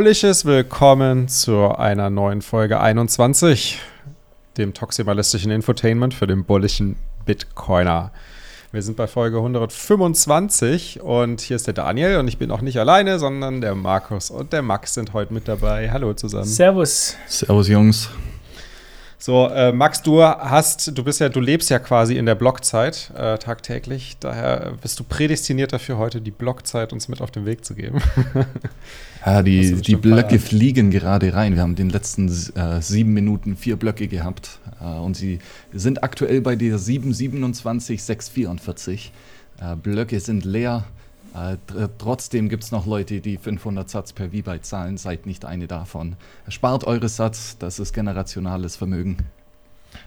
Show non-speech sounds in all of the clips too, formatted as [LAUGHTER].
Bullisches Willkommen zu einer neuen Folge 21, dem toximalistischen Infotainment für den bullischen Bitcoiner. Wir sind bei Folge 125 und hier ist der Daniel und ich bin auch nicht alleine, sondern der Markus und der Max sind heute mit dabei. Hallo zusammen. Servus. Servus, Jungs. So, äh, Max, du hast, du bist ja, du lebst ja quasi in der Blockzeit äh, tagtäglich. Daher bist du prädestiniert dafür, heute die Blockzeit uns mit auf den Weg zu geben. [LAUGHS] ja, die, die Blöcke fliegen gerade rein. Wir haben den letzten äh, sieben Minuten vier Blöcke gehabt äh, und sie sind aktuell bei der 727 644. Äh, Blöcke sind leer. Äh, trotzdem gibt es noch Leute, die 500 Satz per V-Byte zahlen. Seid nicht eine davon. Spart eure Satz, das ist generationales Vermögen.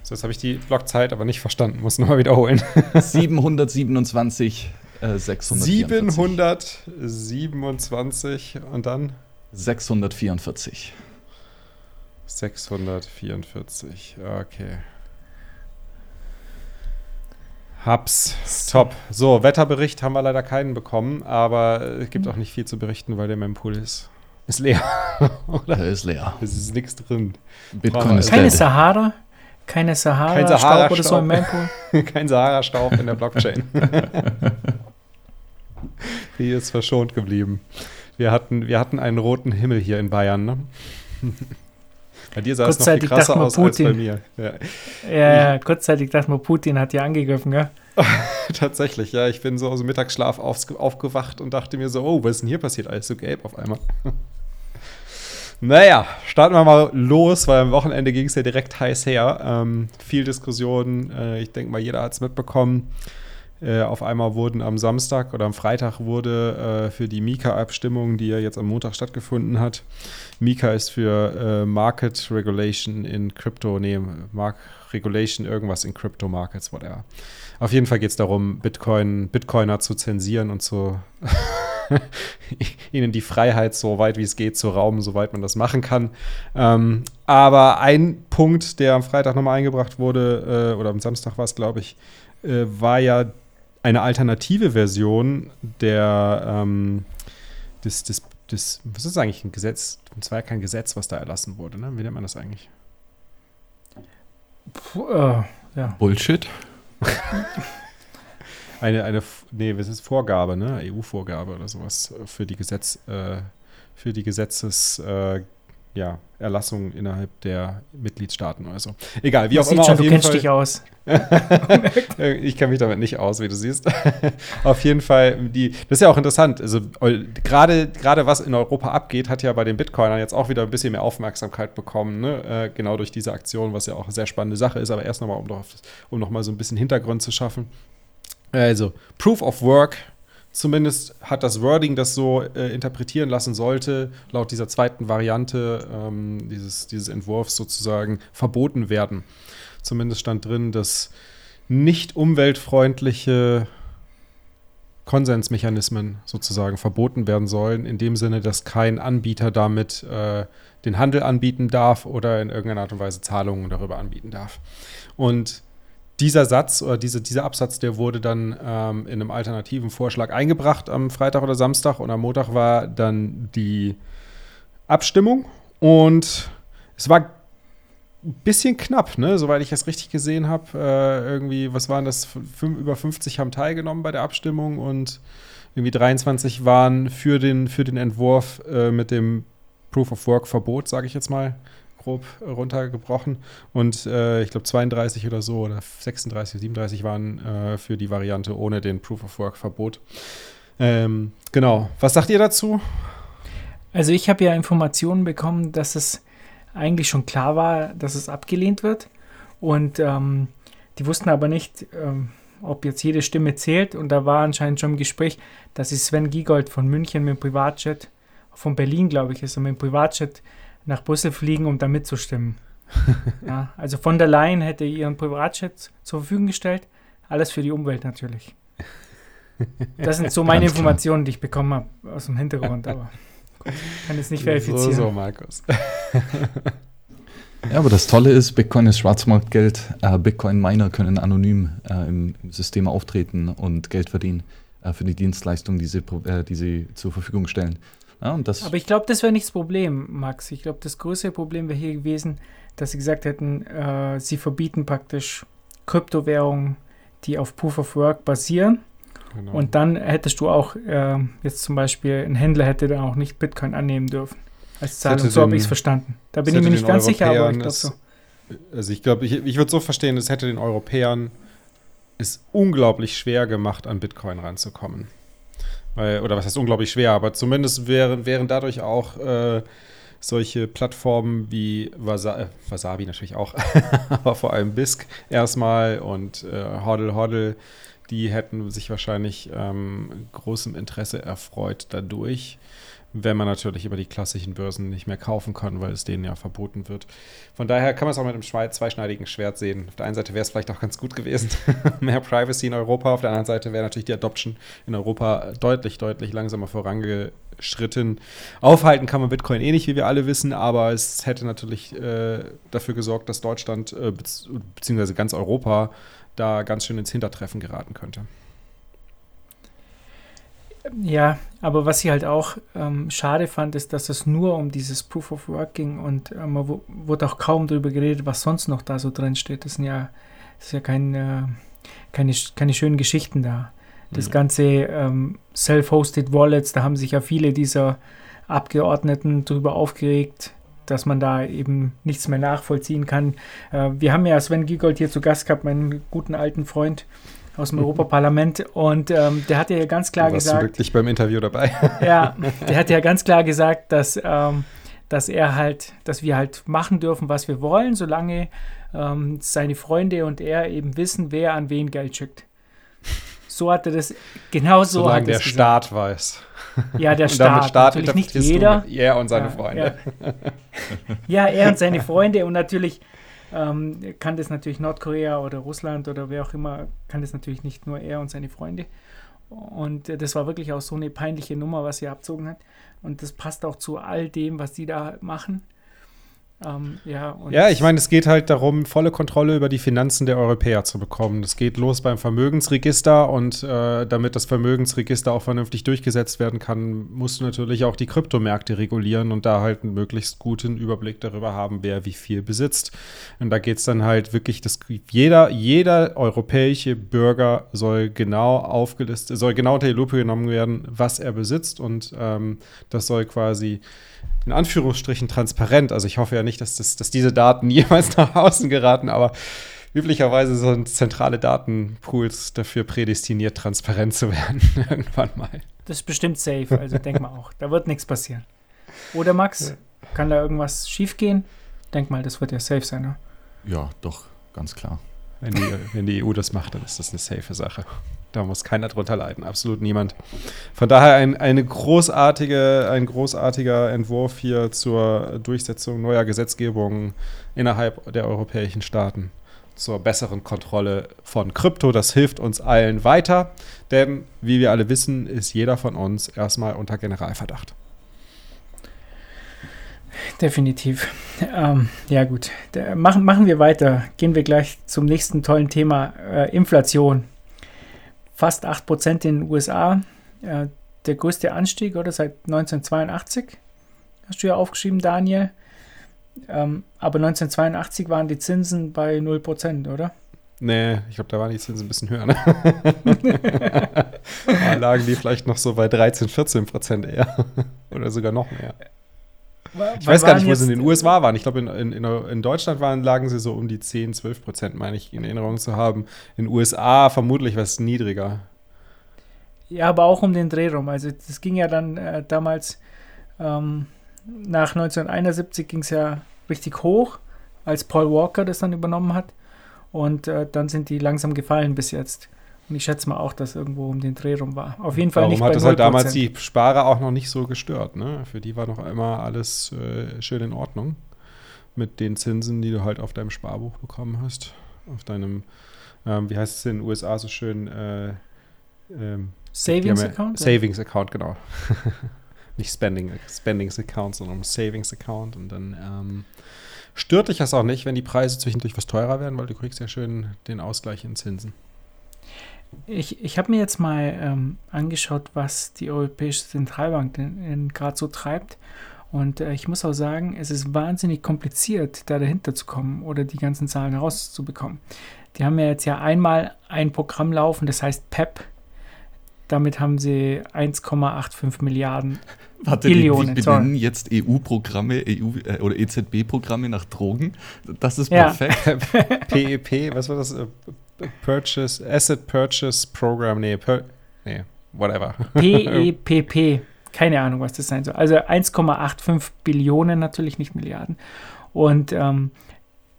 So, jetzt habe ich die Blockzeit aber nicht verstanden. Muss nochmal wiederholen. [LAUGHS] 727, äh, 644. 727 und dann? 644. 644, okay. Hab's. Top. So, Wetterbericht haben wir leider keinen bekommen, aber es gibt auch nicht viel zu berichten, weil der Mempool ist, ist leer. [LAUGHS] Oder? Der ist leer. Es ist nichts drin. Bitcoin ist Keine Sahara? Keine Sahara, Kein Sahara Staub oder so im Mempool? [LAUGHS] Kein Sahara-Staub in der Blockchain. [LAUGHS] Die ist verschont geblieben. Wir hatten, wir hatten einen roten Himmel hier in Bayern, ne? Bei dir sah es noch krasser aus Putin. als bei mir. Ja, ja, ja kurzzeitig dachte man, Putin hat dir angegriffen, gell? [LAUGHS] Tatsächlich, ja. Ich bin so aus dem Mittagsschlaf auf, aufgewacht und dachte mir so, oh, was ist denn hier passiert? Alles so gelb auf einmal. [LAUGHS] naja, starten wir mal los, weil am Wochenende ging es ja direkt heiß her. Ähm, viel Diskussion. Äh, ich denke mal, jeder hat es mitbekommen. Äh, auf einmal wurden am Samstag oder am Freitag wurde äh, für die Mika-Abstimmung, die ja jetzt am Montag stattgefunden hat, Mika ist für äh, Market Regulation in Crypto, nee, Mark Regulation irgendwas in Crypto Markets, whatever. Auf jeden Fall geht es darum, Bitcoin, Bitcoiner zu zensieren und zu [LAUGHS] ihnen die Freiheit so weit wie es geht zu rauben, soweit man das machen kann. Ähm, aber ein Punkt, der am Freitag nochmal eingebracht wurde, äh, oder am Samstag war es, glaube ich, äh, war ja eine alternative Version der, ähm, des, des, des, was ist eigentlich ein Gesetz? Es war ja kein Gesetz, was da erlassen wurde, ne? Wie nennt man das eigentlich? Puh, äh, ja. Bullshit. [LAUGHS] eine, eine, nee, was ist Vorgabe, ne? EU-Vorgabe oder sowas für die Gesetz, äh, für die Gesetzes, äh, ja, Erlassungen innerhalb der Mitgliedstaaten oder so. Egal, wie das auch immer. Schon, du kennst Fall, dich aus. [LAUGHS] ich kenne mich damit nicht aus, wie du siehst. [LAUGHS] auf jeden Fall, die, das ist ja auch interessant. Also gerade gerade was in Europa abgeht, hat ja bei den Bitcoinern jetzt auch wieder ein bisschen mehr Aufmerksamkeit bekommen. Ne? Äh, genau durch diese Aktion, was ja auch eine sehr spannende Sache ist. Aber erst nochmal, um, um nochmal so ein bisschen Hintergrund zu schaffen. Also, Proof of Work Zumindest hat das Wording das so äh, interpretieren lassen sollte, laut dieser zweiten Variante ähm, dieses, dieses Entwurfs sozusagen verboten werden. Zumindest stand drin, dass nicht umweltfreundliche Konsensmechanismen sozusagen verboten werden sollen, in dem Sinne, dass kein Anbieter damit äh, den Handel anbieten darf oder in irgendeiner Art und Weise Zahlungen darüber anbieten darf. Und dieser Satz oder diese, dieser Absatz, der wurde dann ähm, in einem alternativen Vorschlag eingebracht am Freitag oder Samstag und am Montag war dann die Abstimmung und es war ein bisschen knapp, ne? soweit ich das richtig gesehen habe. Äh, irgendwie, was waren das? Fünf, über 50 haben teilgenommen bei der Abstimmung und irgendwie 23 waren für den, für den Entwurf äh, mit dem Proof of Work Verbot, sage ich jetzt mal grob runtergebrochen. Und äh, ich glaube 32 oder so oder 36, 37 waren äh, für die Variante ohne den Proof of Work Verbot. Ähm, genau. Was sagt ihr dazu? Also ich habe ja Informationen bekommen, dass es eigentlich schon klar war, dass es abgelehnt wird. Und ähm, die wussten aber nicht, ähm, ob jetzt jede Stimme zählt. Und da war anscheinend schon im Gespräch, dass sich Sven Giegold von München mit dem Privatjet, von Berlin, glaube ich, ist er mit dem Privatjet nach Brüssel fliegen, um da mitzustimmen. [LAUGHS] ja, also von der Leyen hätte ihren Privatjet zur Verfügung gestellt. Alles für die Umwelt natürlich. Das sind so [LAUGHS] meine Informationen, die ich bekommen habe aus dem Hintergrund, aber kann es nicht verifizieren. So, so, Markus. [LAUGHS] Ja, aber das Tolle ist, Bitcoin ist Schwarzmarktgeld. Äh, Bitcoin-Miner können anonym äh, im, System auftreten und Geld verdienen äh, für die Dienstleistungen, die sie, äh, die sie zur Verfügung stellen. Ja, und das Aber ich glaube, das wäre nicht das Problem, Max. Ich glaube, das größere Problem wäre hier gewesen, dass sie gesagt hätten, äh, sie verbieten praktisch Kryptowährungen, die auf Proof of Work basieren. Genau. Und dann hättest du auch äh, jetzt zum Beispiel ein Händler hätte dann auch nicht Bitcoin annehmen dürfen als Zahlung. So habe ich es verstanden. Da bin ich mir nicht ganz sicher, aber ich glaube so. Also ich glaube, ich, ich würde so verstehen, es hätte den Europäern es unglaublich schwer gemacht, an Bitcoin ranzukommen. Oder was heißt unglaublich schwer, aber zumindest wären, wären dadurch auch äh, solche Plattformen wie Wasa äh, Wasabi natürlich auch, [LAUGHS] aber vor allem BISC erstmal und äh, Hodl Hodl, die hätten sich wahrscheinlich ähm, großem Interesse erfreut dadurch wenn man natürlich über die klassischen Börsen nicht mehr kaufen kann, weil es denen ja verboten wird. Von daher kann man es auch mit einem zweischneidigen Schwert sehen. Auf der einen Seite wäre es vielleicht auch ganz gut gewesen, [LAUGHS] mehr Privacy in Europa. Auf der anderen Seite wäre natürlich die Adoption in Europa deutlich, deutlich langsamer vorangeschritten. Aufhalten kann man Bitcoin eh nicht, wie wir alle wissen, aber es hätte natürlich äh, dafür gesorgt, dass Deutschland äh, bzw. ganz Europa da ganz schön ins Hintertreffen geraten könnte. Ja, aber was ich halt auch ähm, schade fand, ist, dass es nur um dieses Proof of Work ging und äh, man wurde auch kaum darüber geredet, was sonst noch da so drin steht. Das sind ja, das ist ja kein, äh, keine, keine schönen Geschichten da. Das mhm. ganze ähm, Self-Hosted Wallets, da haben sich ja viele dieser Abgeordneten darüber aufgeregt, dass man da eben nichts mehr nachvollziehen kann. Äh, wir haben ja Sven Giegold hier zu Gast gehabt, meinen guten alten Freund aus dem Europaparlament und ähm, der hat ja ganz klar du warst gesagt. Du wirklich beim Interview dabei. [LAUGHS] ja, [LAUGHS] der hat ja ganz klar gesagt, dass, ähm, dass er halt, dass wir halt machen dürfen, was wir wollen, solange ähm, seine Freunde und er eben wissen, wer an wen Geld schickt. So hat er das, genau so Solange der Staat weiß. Ja, der [LAUGHS] Staat. Damit Staat natürlich nicht jeder. er und seine ja, Freunde. Ja. ja, er und seine Freunde und natürlich ähm, kann das natürlich Nordkorea oder Russland oder wer auch immer, kann das natürlich nicht nur er und seine Freunde. Und äh, das war wirklich auch so eine peinliche Nummer, was er abzogen hat. Und das passt auch zu all dem, was die da machen. Ähm, ja, ja, ich meine, es geht halt darum, volle Kontrolle über die Finanzen der Europäer zu bekommen. Es geht los beim Vermögensregister und äh, damit das Vermögensregister auch vernünftig durchgesetzt werden kann, musst du natürlich auch die Kryptomärkte regulieren und da halt einen möglichst guten Überblick darüber haben, wer wie viel besitzt. Und da geht es dann halt wirklich, dass jeder, jeder europäische Bürger soll genau aufgelistet, soll genau unter die Lupe genommen werden, was er besitzt und ähm, das soll quasi in Anführungsstrichen transparent. Also ich hoffe ja nicht, dass, das, dass diese Daten [LAUGHS] jemals nach außen geraten, aber üblicherweise sind zentrale Datenpools dafür prädestiniert, transparent zu werden [LAUGHS] irgendwann mal. Das ist bestimmt safe, also denk mal auch, da wird nichts passieren. Oder Max, kann da irgendwas schiefgehen? Denk mal, das wird ja safe sein, ne? Ja, doch, ganz klar. Wenn die, wenn die EU das macht, dann ist das eine safe Sache. Da muss keiner drunter leiden, absolut niemand. Von daher ein, eine großartige, ein großartiger Entwurf hier zur Durchsetzung neuer Gesetzgebung innerhalb der europäischen Staaten zur besseren Kontrolle von Krypto. Das hilft uns allen weiter, denn wie wir alle wissen, ist jeder von uns erstmal unter Generalverdacht. Definitiv. Ähm, ja gut, machen, machen wir weiter. Gehen wir gleich zum nächsten tollen Thema, äh, Inflation fast 8% in den USA. Äh, der größte Anstieg, oder? Seit 1982. Hast du ja aufgeschrieben, Daniel. Ähm, aber 1982 waren die Zinsen bei 0%, oder? Nee, ich glaube, da waren die Zinsen ein bisschen höher. Ne? [LAUGHS] da lagen die vielleicht noch so bei 13, 14 Prozent eher. [LAUGHS] Oder sogar noch mehr. Ich weiß gar nicht, wo sie in den USA waren. Ich glaube, in, in, in, Deutschland waren, lagen sie so um die 10, 12 Prozent, meine ich, in Erinnerung zu haben. In den USA vermutlich was niedriger. Ja, aber auch um den Dreh rum. Also das ging ja dann äh, damals, ähm, nach 1971 ging es ja richtig hoch, als Paul Walker das dann übernommen hat. Und äh, dann sind die langsam gefallen bis jetzt. Ich schätze mal auch, dass irgendwo um den Dreh rum war. Auf jeden Fall Warum nicht hat bei das halt damals die Sparer auch noch nicht so gestört, ne? Für die war noch immer alles äh, schön in Ordnung. Mit den Zinsen, die du halt auf deinem Sparbuch bekommen hast. Auf deinem, ähm, wie heißt es in den USA so schön? Äh, ähm, Savings Account? Savings Account, genau. [LAUGHS] nicht Spending, Spendings Account, sondern Savings Account. Und dann ähm, stört dich das auch nicht, wenn die Preise zwischendurch was teurer werden, weil du kriegst ja schön den Ausgleich in Zinsen. Ich, ich habe mir jetzt mal ähm, angeschaut, was die Europäische Zentralbank gerade so treibt. Und äh, ich muss auch sagen, es ist wahnsinnig kompliziert, da dahinter zu kommen oder die ganzen Zahlen rauszubekommen. Die haben ja jetzt ja einmal ein Programm laufen, das heißt PEP. Damit haben sie 1,85 Milliarden [LAUGHS] Warte, Billionen. Wir benennen jetzt EU-Programme EU, äh, oder EZB-Programme nach Drogen. Das ist perfekt. [LAUGHS] Ja. PEP, e was war das? Purchase, Asset Purchase Program, nee, per, nee, whatever. PEPP, [LAUGHS] keine Ahnung, was das sein soll. Also 1,85 Billionen natürlich, nicht Milliarden. Und ähm,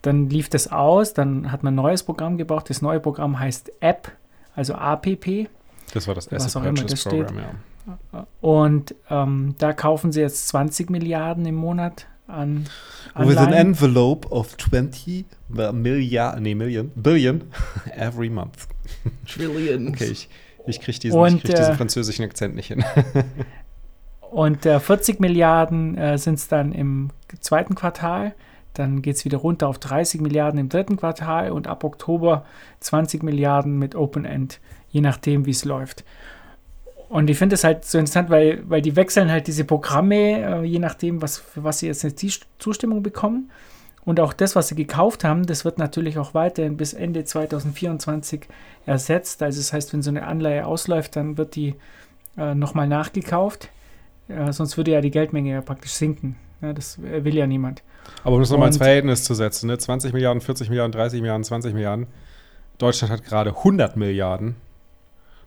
dann lief das aus, dann hat man ein neues Programm gebraucht. Das neue Programm heißt App, also APP. Das war das Asset Purchase Program, ja. Und ähm, da kaufen sie jetzt 20 Milliarden im Monat an Anleihen. With an envelope of 20 Milliarden, nee, Million, Billion [LAUGHS] every month. Trillion. Okay, ich, ich kriege diesen, und, krieg diesen äh, französischen Akzent nicht hin. [LAUGHS] und äh, 40 Milliarden äh, sind es dann im zweiten Quartal. Dann geht es wieder runter auf 30 Milliarden im dritten Quartal und ab Oktober 20 Milliarden mit Open End, je nachdem, wie es läuft. Und ich finde es halt so interessant, weil, weil die wechseln halt diese Programme, äh, je nachdem, was, für was sie jetzt eine Zustimmung bekommen. Und auch das, was sie gekauft haben, das wird natürlich auch weiterhin bis Ende 2024 ersetzt. Also das heißt, wenn so eine Anleihe ausläuft, dann wird die äh, nochmal nachgekauft. Äh, sonst würde ja die Geldmenge ja praktisch sinken. Ja, das will ja niemand. Aber um das nochmal ins Verhältnis zu setzen, ne? 20 Milliarden, 40 Milliarden, 30 Milliarden, 20 Milliarden. Deutschland hat gerade 100 Milliarden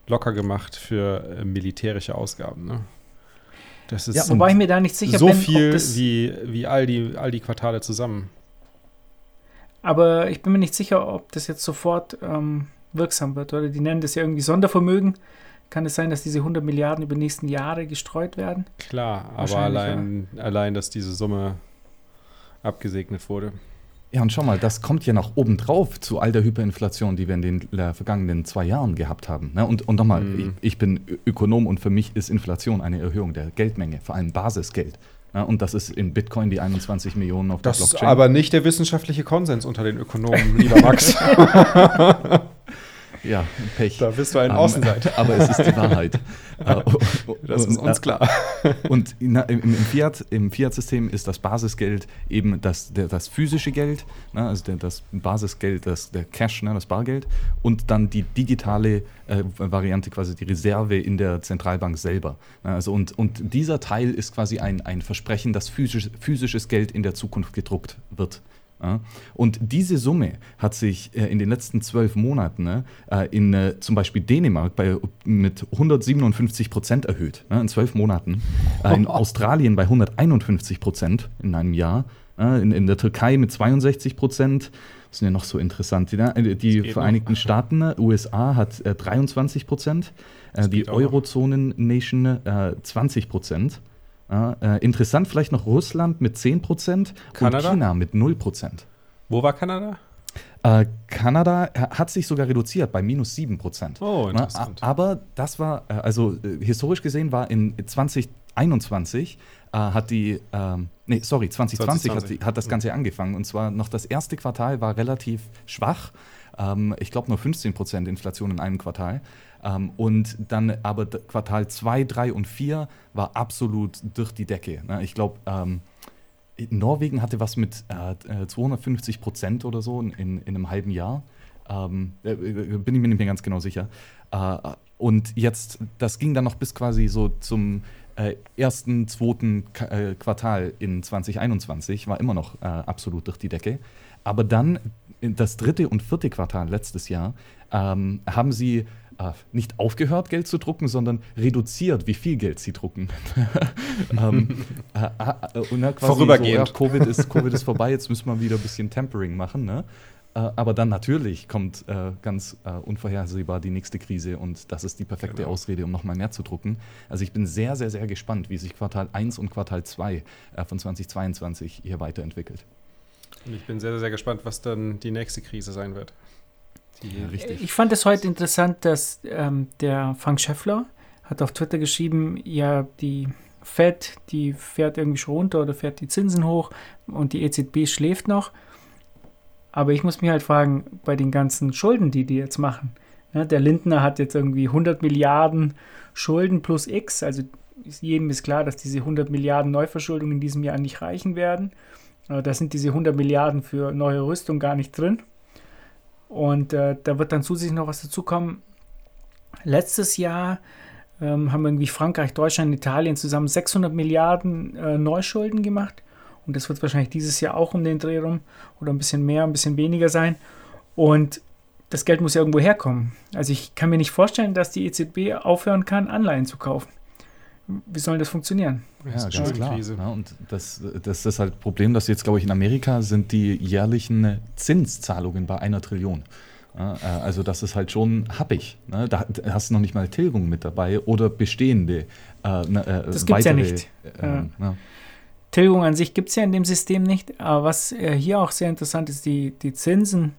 locker gemacht für äh, militärische Ausgaben. Ne? Das ist ja, wobei ich mir da nicht sicher so bin, viel wie, wie all, die, all die Quartale zusammen. Aber ich bin mir nicht sicher, ob das jetzt sofort ähm, wirksam wird. Oder die nennen das ja irgendwie Sondervermögen. Kann es sein, dass diese 100 Milliarden über die nächsten Jahre gestreut werden? Klar, aber allein, ja. allein, dass diese Summe abgesegnet wurde. Ja, und schau mal, das kommt ja noch obendrauf zu all der Hyperinflation, die wir in den äh, vergangenen zwei Jahren gehabt haben. Ne? Und, und nochmal, mhm. ich, ich, bin Ökonom und für mich ist Inflation eine Erhöhung der Geldmenge, vor allem Basisgeld. Ja, und das ist in Bitcoin die 21 Millionen auf das der Blockchain. Das ist aber nicht der wissenschaftliche Konsens unter den Ökonomen, lieber [LAUGHS] Max. [LAUGHS] Ja, Pech. Da bist du ein um, Außenseiter. Aber es ist die Wahrheit. [LAUGHS] Äh, das ist uns klar. [LAUGHS] Und im, im, Fiat, im Fiat-System ist das Basisgeld eben das, der, das physische Geld, ne, also der, das Basisgeld, das, der Cash, ne, das Bargeld, und dann die digitale äh, Variante, quasi die Reserve in der Zentralbank selber. Ne, also und, und dieser Teil ist quasi ein, ein Versprechen, dass physisch, physisches Geld in der Zukunft gedruckt wird. Und diese Summe hat sich äh, in den letzten zwölf Monaten ne, äh, in äh, zum Beispiel Dänemark bei, mit 157 Prozent erhöht, ne, in zwölf Monaten. In [LAUGHS] Australien bei 151 Prozent in einem Jahr. In, in, der Türkei mit 62 Prozent. Das sind ja noch so interessant. Die, die Vereinigten noch. [LAUGHS] Staaten, ne, USA hat 23 äh, Prozent. die Eurozonen-Nation 20 Prozent. Äh, interessant vielleicht noch Russland mit 10 Prozent und China mit 0 Prozent. Wo war Kanada? Äh, Kanada hat sich sogar reduziert bei minus 7 Prozent. Oh, interessant. aber das war, äh, also äh, historisch gesehen war in 2021 äh, hat die, ähm, nee, sorry, 2020, 2020. Hat, die, hat, das Ganze angefangen. Und zwar noch das erste Quartal war relativ schwach. Ähm, ich glaube nur 15 Prozent Inflation in einem Quartal. Ähm, und dann aber Quartal 2, 3 und 4 war absolut durch die Decke. Ne? Ich glaube, ähm, Norwegen hatte was mit äh, 250 Prozent oder so in, in, einem halben Jahr. Ähm, äh, äh, bin ich mir nicht mehr ganz genau sicher. Äh, und jetzt, das ging dann noch bis quasi so zum äh, ersten, zweiten K äh, Quartal in 2021, war immer noch absolut durch die Decke. Aber dann das dritte und vierte Quartal letztes Jahr ähm, haben sie äh, nicht aufgehört, Geld zu drucken, sondern reduziert, wie viel Geld sie drucken. [LAUGHS] ähm, äh, äh, und dann quasi Vorübergehend. So, ja, COVID, ist, Covid ist vorbei, jetzt müssen wir wieder ein bisschen Tempering machen. Ne? Äh, aber dann natürlich kommt äh, ganz äh, unvorhersehbar die nächste Krise und das ist die perfekte genau. Ausrede, um nochmal mehr zu drucken. Also ich bin sehr, sehr, sehr gespannt, wie sich Quartal 1 und Quartal 2 von 2022 hier weiterentwickelt. Und ich bin sehr, sehr gespannt, was dann die nächste Krise sein wird. Ja. Ich fand es heute interessant, dass ähm, der Frank Schäffler hat auf Twitter geschrieben, ja, die Fed, die fährt irgendwie schon runter oder fährt die Zinsen hoch und die EZB schläft noch. Aber ich muss mich halt fragen, bei den ganzen Schulden, die die jetzt machen, Ja, der Lindner hat jetzt irgendwie 100 Milliarden Schulden plus X, also jedem ist klar, dass diese 100 Milliarden Neuverschuldung in diesem Jahr nicht reichen werden. Da sind diese 100 Milliarden für neue Rüstung gar nicht drin. Und äh, da wird dann zusätzlich noch was dazukommen. Letztes Jahr ähm, haben irgendwie Frankreich, Deutschland, Italien zusammen 600 Milliarden äh, Neuschulden gemacht. Und das wird wahrscheinlich dieses Jahr auch um den Dreh rum oder ein bisschen mehr, ein bisschen weniger sein. Und das Geld muss ja irgendwo herkommen. Also ich kann mir nicht vorstellen, dass die EZB aufhören kann, Anleihen zu kaufen. Wie soll das funktionieren? Ja, das ganz klar. Ja, und das, das ist halt das Problem, dass jetzt, glaube ich, in Amerika sind die jährlichen Zinszahlungen bei einer Trillion. Ja, äh, also das ist halt schon happig. Ne? Da hast du noch nicht mal Tilgung mit dabei oder bestehende. Äh, ne, äh, das gibt es ja nicht. Äh, ja. Tilgung an sich gibt es ja in dem System nicht. Aber was äh, hier auch sehr interessant ist, die, die Zinsen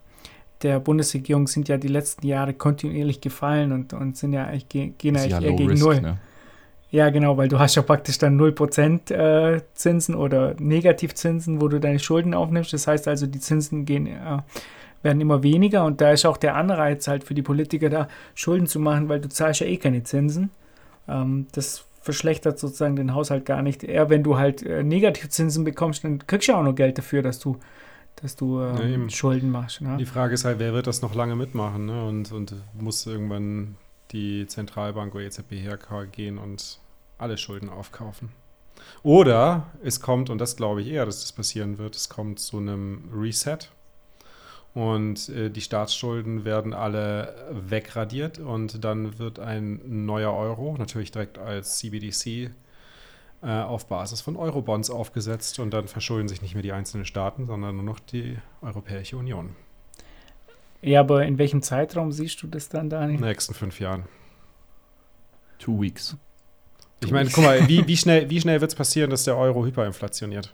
der Bundesregierung sind ja die letzten Jahre kontinuierlich gefallen und, und sind ja eigentlich, gehen eigentlich ja eher gegen Null. Ne? Ja, genau, weil du hast ja praktisch dann 0% äh, Zinsen oder Negativzinsen, wo du deine Schulden aufnimmst. Das heißt also, die Zinsen gehen, äh, werden immer weniger und da ist auch der Anreiz halt für die Politiker da, Schulden zu machen, weil du zahlst ja eh keine Zinsen. Ähm, das verschlechtert sozusagen den Haushalt gar nicht. Eher wenn du halt äh, Negativzinsen bekommst, dann kriegst du ja auch noch Geld dafür, dass du dass du ähm, ja, Schulden machst. Ne? Die Frage ist halt, wer wird das noch lange mitmachen ne? und, und muss irgendwann die Zentralbank oder EZB hergehen und alle Schulden aufkaufen. Oder es kommt, und das glaube ich eher, dass das passieren wird, es kommt zu einem Reset und äh, die Staatsschulden werden alle wegradiert und dann wird ein neuer Euro, natürlich direkt als CBDC, äh, auf Basis von Eurobonds aufgesetzt und dann verschulden sich nicht mehr die einzelnen Staaten, sondern nur noch die Europäische Union. Ja, aber in welchem Zeitraum siehst du das dann, Daniel? In den nächsten fünf Jahren. Two weeks. Ich meine, guck mal, wie, wie schnell, wie schnell wird es passieren, dass der Euro hyperinflationiert?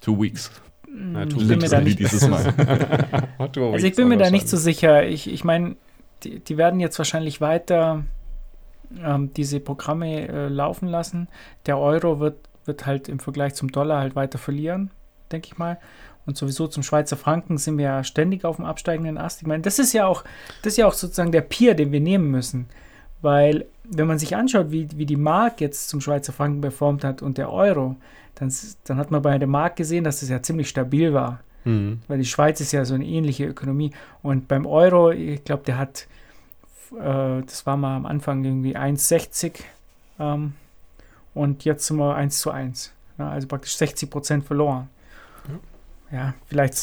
Two weeks. Ja, ich bin mir da nicht, dieses Mal. also ich bin mir da nicht so sicher. Ich, ich meine, die, die werden jetzt wahrscheinlich weiter ähm, diese Programme äh, laufen lassen. Der Euro wird, wird halt im Vergleich zum Dollar halt weiter verlieren, denke ich mal. Und sowieso zum Schweizer Franken sind wir ja ständig auf dem absteigenden Ast. Ich meine, das ist ja auch, das ist ja auch sozusagen der Pier, den wir nehmen müssen. Weil, wenn man sich anschaut, wie, wie die Mark jetzt zum Schweizer Franken performt hat und der Euro, dann, dann hat man bei der Mark gesehen, dass es ja ziemlich stabil war. Mhm. Weil die Schweiz ist ja so eine ähnliche Ökonomie. Und beim Euro, ich glaube, der hat äh, das war mal am Anfang irgendwie 1,60 ähm, und jetzt sind wir 1 zu 1. Ja, also praktisch 60 Prozent verloren. Ja, vielleicht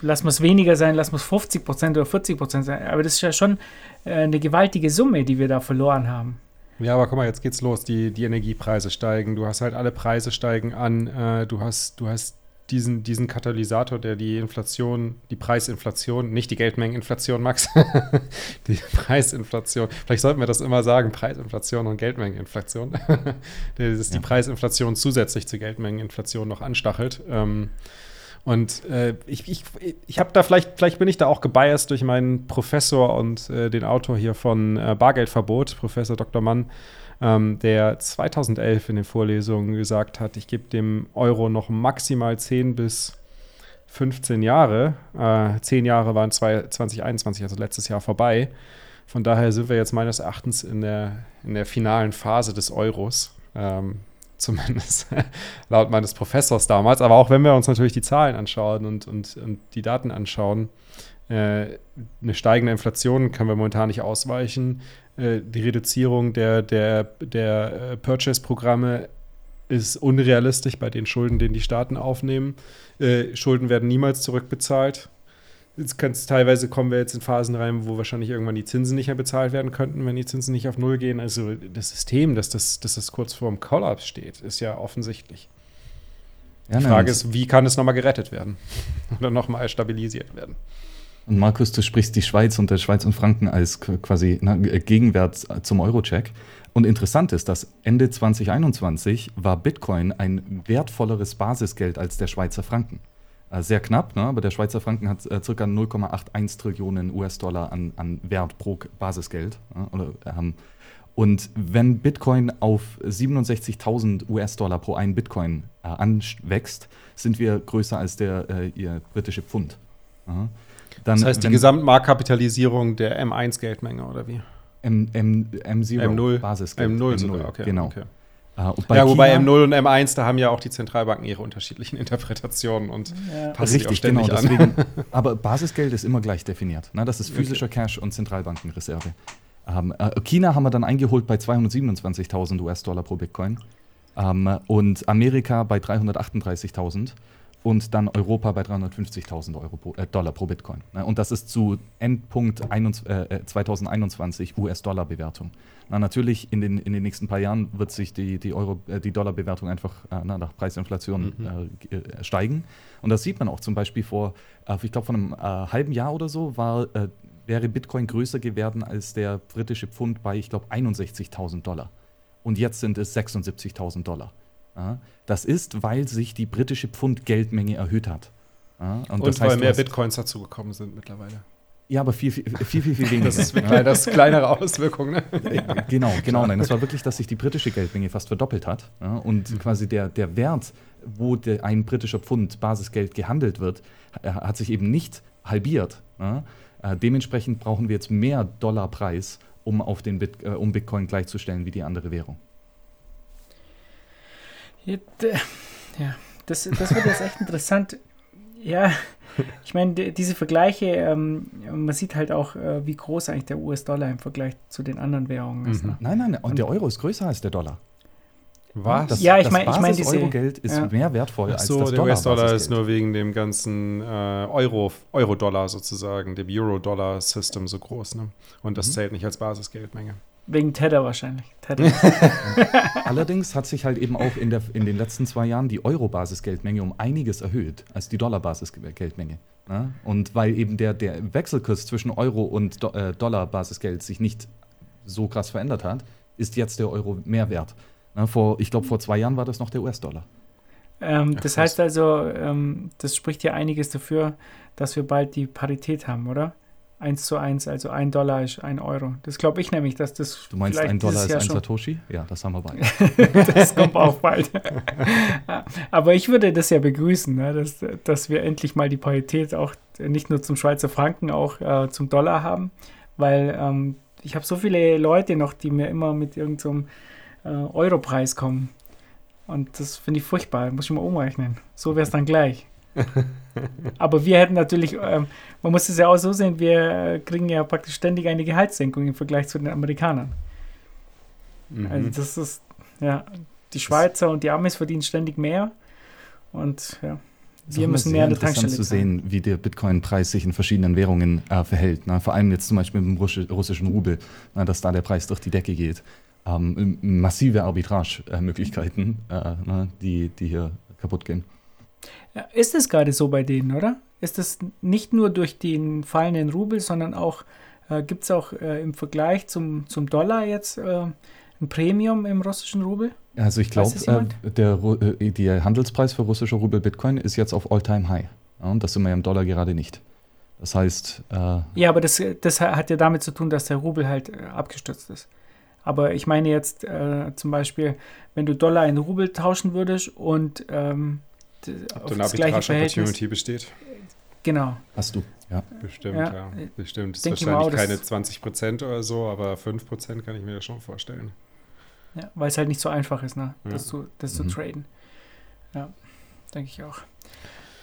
lassen wir es weniger sein, lassen wir es 50 Prozent oder 40 Prozent sein. Aber das ist ja schon äh, eine gewaltige Summe, die wir da verloren haben. Ja, aber guck mal, jetzt geht's los. Die, die Energiepreise steigen. Du hast halt alle Preise steigen an. Äh, du hast, du hast diesen, diesen Katalysator, der die Inflation, die Preisinflation, nicht die Geldmengeninflation, Max, [LAUGHS] die Preisinflation, vielleicht sollten wir das immer sagen, Preisinflation und Geldmengeninflation, [LAUGHS] ja. die Preisinflation zusätzlich zur Geldmengeninflation noch anstachelt. Ähm, und äh, ich, ich, ich habe da vielleicht, vielleicht bin ich da auch gebiased durch meinen Professor und äh, den Autor hier von äh, Bargeldverbot, Professor Dr. Mann, ähm, der 2011 in den Vorlesungen gesagt hat, ich gebe dem Euro noch maximal 10 bis 15 Jahre. Äh, 10 Jahre waren 2021, also letztes Jahr vorbei. Von daher sind wir jetzt meines Erachtens in der, in der finalen Phase des Euros. Ähm, zumindest [LAUGHS] laut meines Professors damals. Aber auch wenn wir uns natürlich die Zahlen anschauen und, und, und die Daten anschauen, äh, eine steigende Inflation können wir momentan nicht ausweichen. Äh, die Reduzierung der, der, der äh, Purchase-Programme ist unrealistisch bei den Schulden, den die Staaten aufnehmen. Äh, Schulden werden niemals zurückbezahlt. Jetzt teilweise kommen wir jetzt in Phasen rein, wo wahrscheinlich irgendwann die Zinsen nicht mehr bezahlt werden könnten, wenn die Zinsen nicht auf Null gehen. Also das System, dass das, dass das kurz vor dem Kollaps steht, ist ja offensichtlich. Ja, die Frage ist, wie kann es nochmal gerettet werden [LAUGHS] oder nochmal stabilisiert werden? Und Markus, du sprichst die Schweiz und der Schweiz und Franken als quasi na, Gegenwert zum Euro-Check. Und interessant ist, dass Ende 2021 war Bitcoin ein wertvolleres Basisgeld als der Schweizer Franken. Äh, sehr knapp, ne? aber der Schweizer Franken hat äh, ca. 0,81 Trillionen US-Dollar an, an, Wert pro Basisgeld. Ja? Oder, ähm, und wenn Bitcoin auf 67.000 US-Dollar pro einen Bitcoin äh, anwächst, sind wir größer als der äh, ihr britische Pfund. Ja? Dann, das heißt, die Gesamtmarktkapitalisierung der M1-Geldmenge, oder wie? M, M, M0, M0 Basisgeld. M0, M0 okay. Genau. Okay. Uh, ja, wobei M0 und M1, da haben ja auch die Zentralbanken ihre unterschiedlichen [LAUGHS] Interpretationen und ja. passen Richtig, genau. Deswegen, [LAUGHS] aber Basisgeld ist immer gleich definiert. Ne? Das ist physischer okay. Cash und Zentralbankenreserve. Ähm, äh, China haben wir dann eingeholt bei 227.000 US-Dollar pro Bitcoin ähm, und Amerika bei 338.000 und dann Europa bei 350.000 äh, Dollar pro Bitcoin. Ne? Und das ist zu Endpunkt 21, äh, 2021 US-Dollar-Bewertung. Na, natürlich in den, in den nächsten paar Jahren wird sich die, die, äh, die Dollar-Bewertung einfach äh, na, nach Preisinflation mhm. Äh, äh, steigen. Und das sieht man auch zum Beispiel vor, ich glaube, vor einem halben Jahr oder so war, wäre Bitcoin größer geworden als der britische Pfund bei, ich glaube, 61.000 Dollar. Und jetzt sind es 76.000 Dollar. Das ist, weil sich die britische Pfund-Geldmenge erhöht hat. Und, und weil heißt, mehr Bitcoins dazugekommen sind mittlerweile. Ja, aber viel, viel, viel, viel, viel [LAUGHS] weniger. Das ist ja. das kleinere Auswirkung. Ne? [LAUGHS] Ja, genau, genau. Nein, das war wirklich, dass sich die britische Geldmenge fast verdoppelt hat. Ja, und mhm. quasi der, der Wert, wo der, ein britischer Pfund Basisgeld gehandelt wird, hat sich eben nicht halbiert. Ja? Äh, dementsprechend brauchen wir jetzt mehr Dollarpreis, um, auf den Bit, äh, um Bitcoin gleichzustellen wie die andere Währung. Ja, das, das wird jetzt echt interessant. Ja, ich meine, diese Vergleiche, ähm, man sieht halt auch, äh, wie groß eigentlich der US-Dollar im Vergleich zu den anderen Währungen ist. Mhm. Ne? Nein, nein, und der Euro ist größer als der Dollar. Was? Das, ja, ich meine, ich meine, diese Euro-Geld ist ja. mehr wertvoll Ach so, als das der US-Dollar ist nur wegen dem ganzen äh, Euro, Euro-Dollar sozusagen, dem Euro-Dollar-System so groß, ne? Und das mhm. zählt nicht als Basisgeldmenge. Wegen Tether wahrscheinlich. Tether. [LAUGHS] [LAUGHS] Allerdings hat sich halt eben auch in, der, in den letzten zwei Jahren die Euro-Basisgeldmenge um einiges erhöht als die Dollar-Basisgeldmenge. Ja? Und weil eben der, der Wechselkurs zwischen Euro und Do äh, Dollar-Basisgeld sich nicht so krass verändert hat, ist jetzt der Euro mehr wert. Ja, vor, ich glaube, vor zwei Jahren war das noch der US-Dollar. Ähm, das heißt also, ähm, das spricht ja einiges dafür, dass wir bald die Parität haben, oder? 1 zu 1, also ein Dollar ist ein Euro. Das glaube ich nämlich, dass das. Du meinst, ein Dollar ist Jahr ein Satoshi? Ja, das haben wir bald. [LAUGHS] das kommt auch bald. [LAUGHS] Aber ich würde das ja begrüßen, ne, dass, dass wir endlich mal die Parität auch nicht nur zum Schweizer Franken, auch äh, zum Dollar haben, weil ähm, ich habe so viele Leute noch, die mir immer mit irgendeinem so äh, Europreis kommen. Und das finde ich furchtbar, muss ich mal umrechnen. So wäre es dann gleich. [LAUGHS] Aber wir hätten natürlich, ähm, man muss es ja auch so sehen, wir kriegen ja praktisch ständig eine Gehaltssenkung im Vergleich zu den Amerikanern. Mhm. Also das ist, ja, die Schweizer und die Amis verdienen ständig mehr und ja. Wir müssen mehr an der Tankstelle zu sehen, wie der Bitcoin-Preis sich in verschiedenen Währungen äh, verhält. Ne? Vor allem jetzt zum Beispiel mit dem russischen Rubel, ne? dass da der Preis durch die Decke geht. Ähm, massive Arbitrage-Möglichkeiten, äh, ne? die, die hier kaputt gehen. Ist es gerade so bei denen, oder? Ist es nicht nur durch den fallenden Rubel, sondern auch, äh, gibt es auch äh, im Vergleich zum, zum Dollar jetzt äh, ein Premium im russischen Rubel? Also ich glaube, äh, der, äh, der Handelspreis für russische Rubel Bitcoin ist jetzt auf All-Time-High. Ja, und das sind wir im Dollar gerade nicht. Das heißt. Äh, ja, aber das, das hat ja damit zu tun, dass der Rubel halt abgestürzt ist. Aber ich meine jetzt zum Beispiel, wenn du Dollar in Rubel tauschen würdest und ähm, ob eine Arbitrage-Opportunity besteht. Genau. Hast du, ja. Bestimmt, ja. ja. Bestimmt. Das ist wahrscheinlich keine 20 Prozent oder so, aber 5 Prozent kann ich mir das schon vorstellen. Ja, weil es halt nicht so einfach ist, ne? das, ja. zu, das mhm. zu traden. Ja, denke ich auch.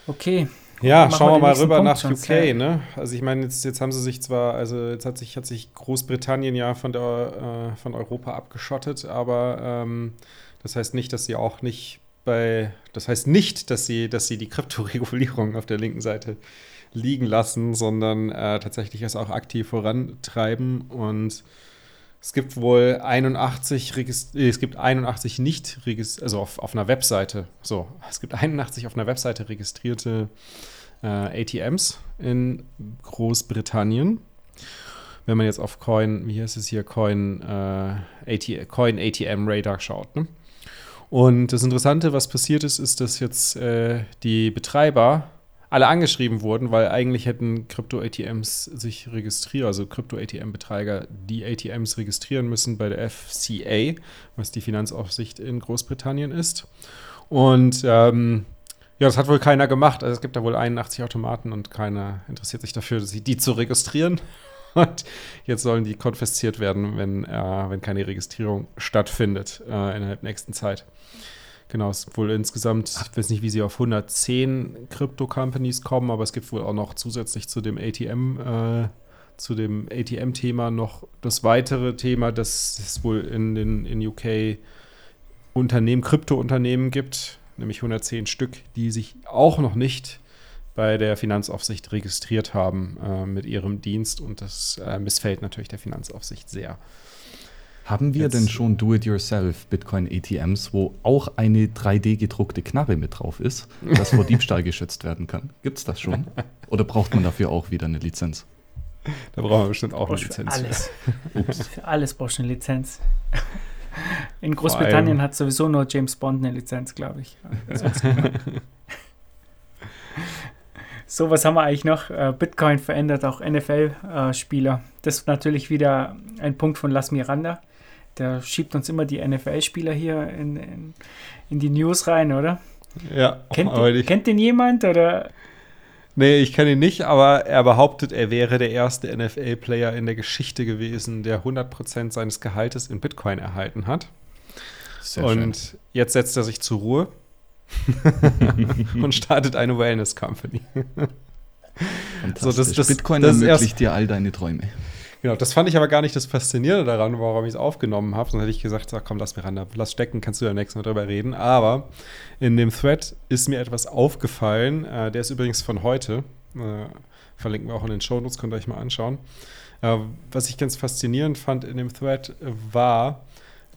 Okay. Ja, schauen wir, mal rüber Punkt nach UK, ja. ne? Also ich meine, jetzt, jetzt haben sie sich zwar, also jetzt hat sich, hat sich Großbritannien ja von der äh, von Europa abgeschottet, aber ähm, das heißt nicht, dass sie auch nicht bei, das heißt nicht, dass sie, dass sie die Kryptoregulierung auf der linken Seite liegen lassen, sondern äh, tatsächlich es auch aktiv vorantreiben. Und es gibt wohl 81 Regist äh, es gibt 81 nicht also auf, auf einer Webseite, so, es gibt 81 auf einer Webseite registrierte äh, ATMs in Großbritannien. Wenn man jetzt auf Coin, wie heißt es hier, Coin, äh, AT, Coin ATM Radar schaut, ne? Und das Interessante, was passiert ist, ist, dass jetzt äh, die Betreiber alle angeschrieben wurden, weil eigentlich hätten Krypto-ATMs sich registrieren, also Krypto-ATM-Betreiber die ATMs registrieren müssen bei der FCA, was die Finanzaufsicht in Großbritannien ist. Und ähm, Ja, das hat wohl keiner gemacht. Also es gibt da wohl 81 Automaten und keiner interessiert sich dafür, die zu registrieren. Und jetzt sollen die konfisziert werden, wenn, äh, wenn keine Registrierung stattfindet äh, innerhalb der nächsten Zeit. Genau, es ist wohl insgesamt, ich weiß nicht, wie sie auf 110 Crypto-Companies kommen, aber es gibt wohl auch noch zusätzlich zu dem ATM, äh, zu dem ATM-Thema noch das weitere Thema, dass es wohl in den in UK Unternehmen, Krypto-Unternehmen gibt, nämlich 110 Stück, die sich auch noch nicht bei der Finanzaufsicht registriert haben äh, mit ihrem Dienst und das äh, missfällt natürlich der Finanzaufsicht sehr. Haben wir Jetzt, denn schon Do-it-yourself Bitcoin-ATMs, wo auch eine 3D-gedruckte Knarre mit drauf ist, das vor [LAUGHS] Diebstahl geschützt werden kann? Gibt es das schon? Oder braucht man dafür auch wieder eine Lizenz? Da brauchen wir bestimmt auch eine Lizenz. Für [LAUGHS] alles. für alles brauchst du eine Lizenz. [LAUGHS] In Großbritannien hat sowieso nur James Bond eine Lizenz, glaube ich. So, was haben wir eigentlich noch? Äh, Bitcoin verändert auch NFL-Spieler. Äh, das ist natürlich wieder ein Punkt von Las Miranda. Der schiebt uns immer die NFL-Spieler hier in, in, in, die News rein, oder? Ja, kennt, den, kennt den jemand oder? Nee, ich kenne ihn nicht, aber er behauptet, er wäre der erste NFL-Player in der Geschichte gewesen, der 100% seines Gehaltes in Bitcoin erhalten hat. Sehr und schön. jetzt setzt er sich zur Ruhe [LAUGHS] und startet eine Wellness Company. so, das, das, Bitcoin das ermöglicht dir all deine Träume. Genau, das fand ich aber gar nicht das Faszinierende daran, warum ich es aufgenommen habe. Sonst hätte ich gesagt, sag, komm, lass mir ran, lass stecken, kannst du ja nächstes Mal drüber reden. Aber in dem Thread ist mir etwas aufgefallen. Äh, der ist übrigens von heute. Äh, verlinken wir auch in den Show Notes, könnt ihr euch mal anschauen. Äh, was ich ganz faszinierend fand in dem Thread war,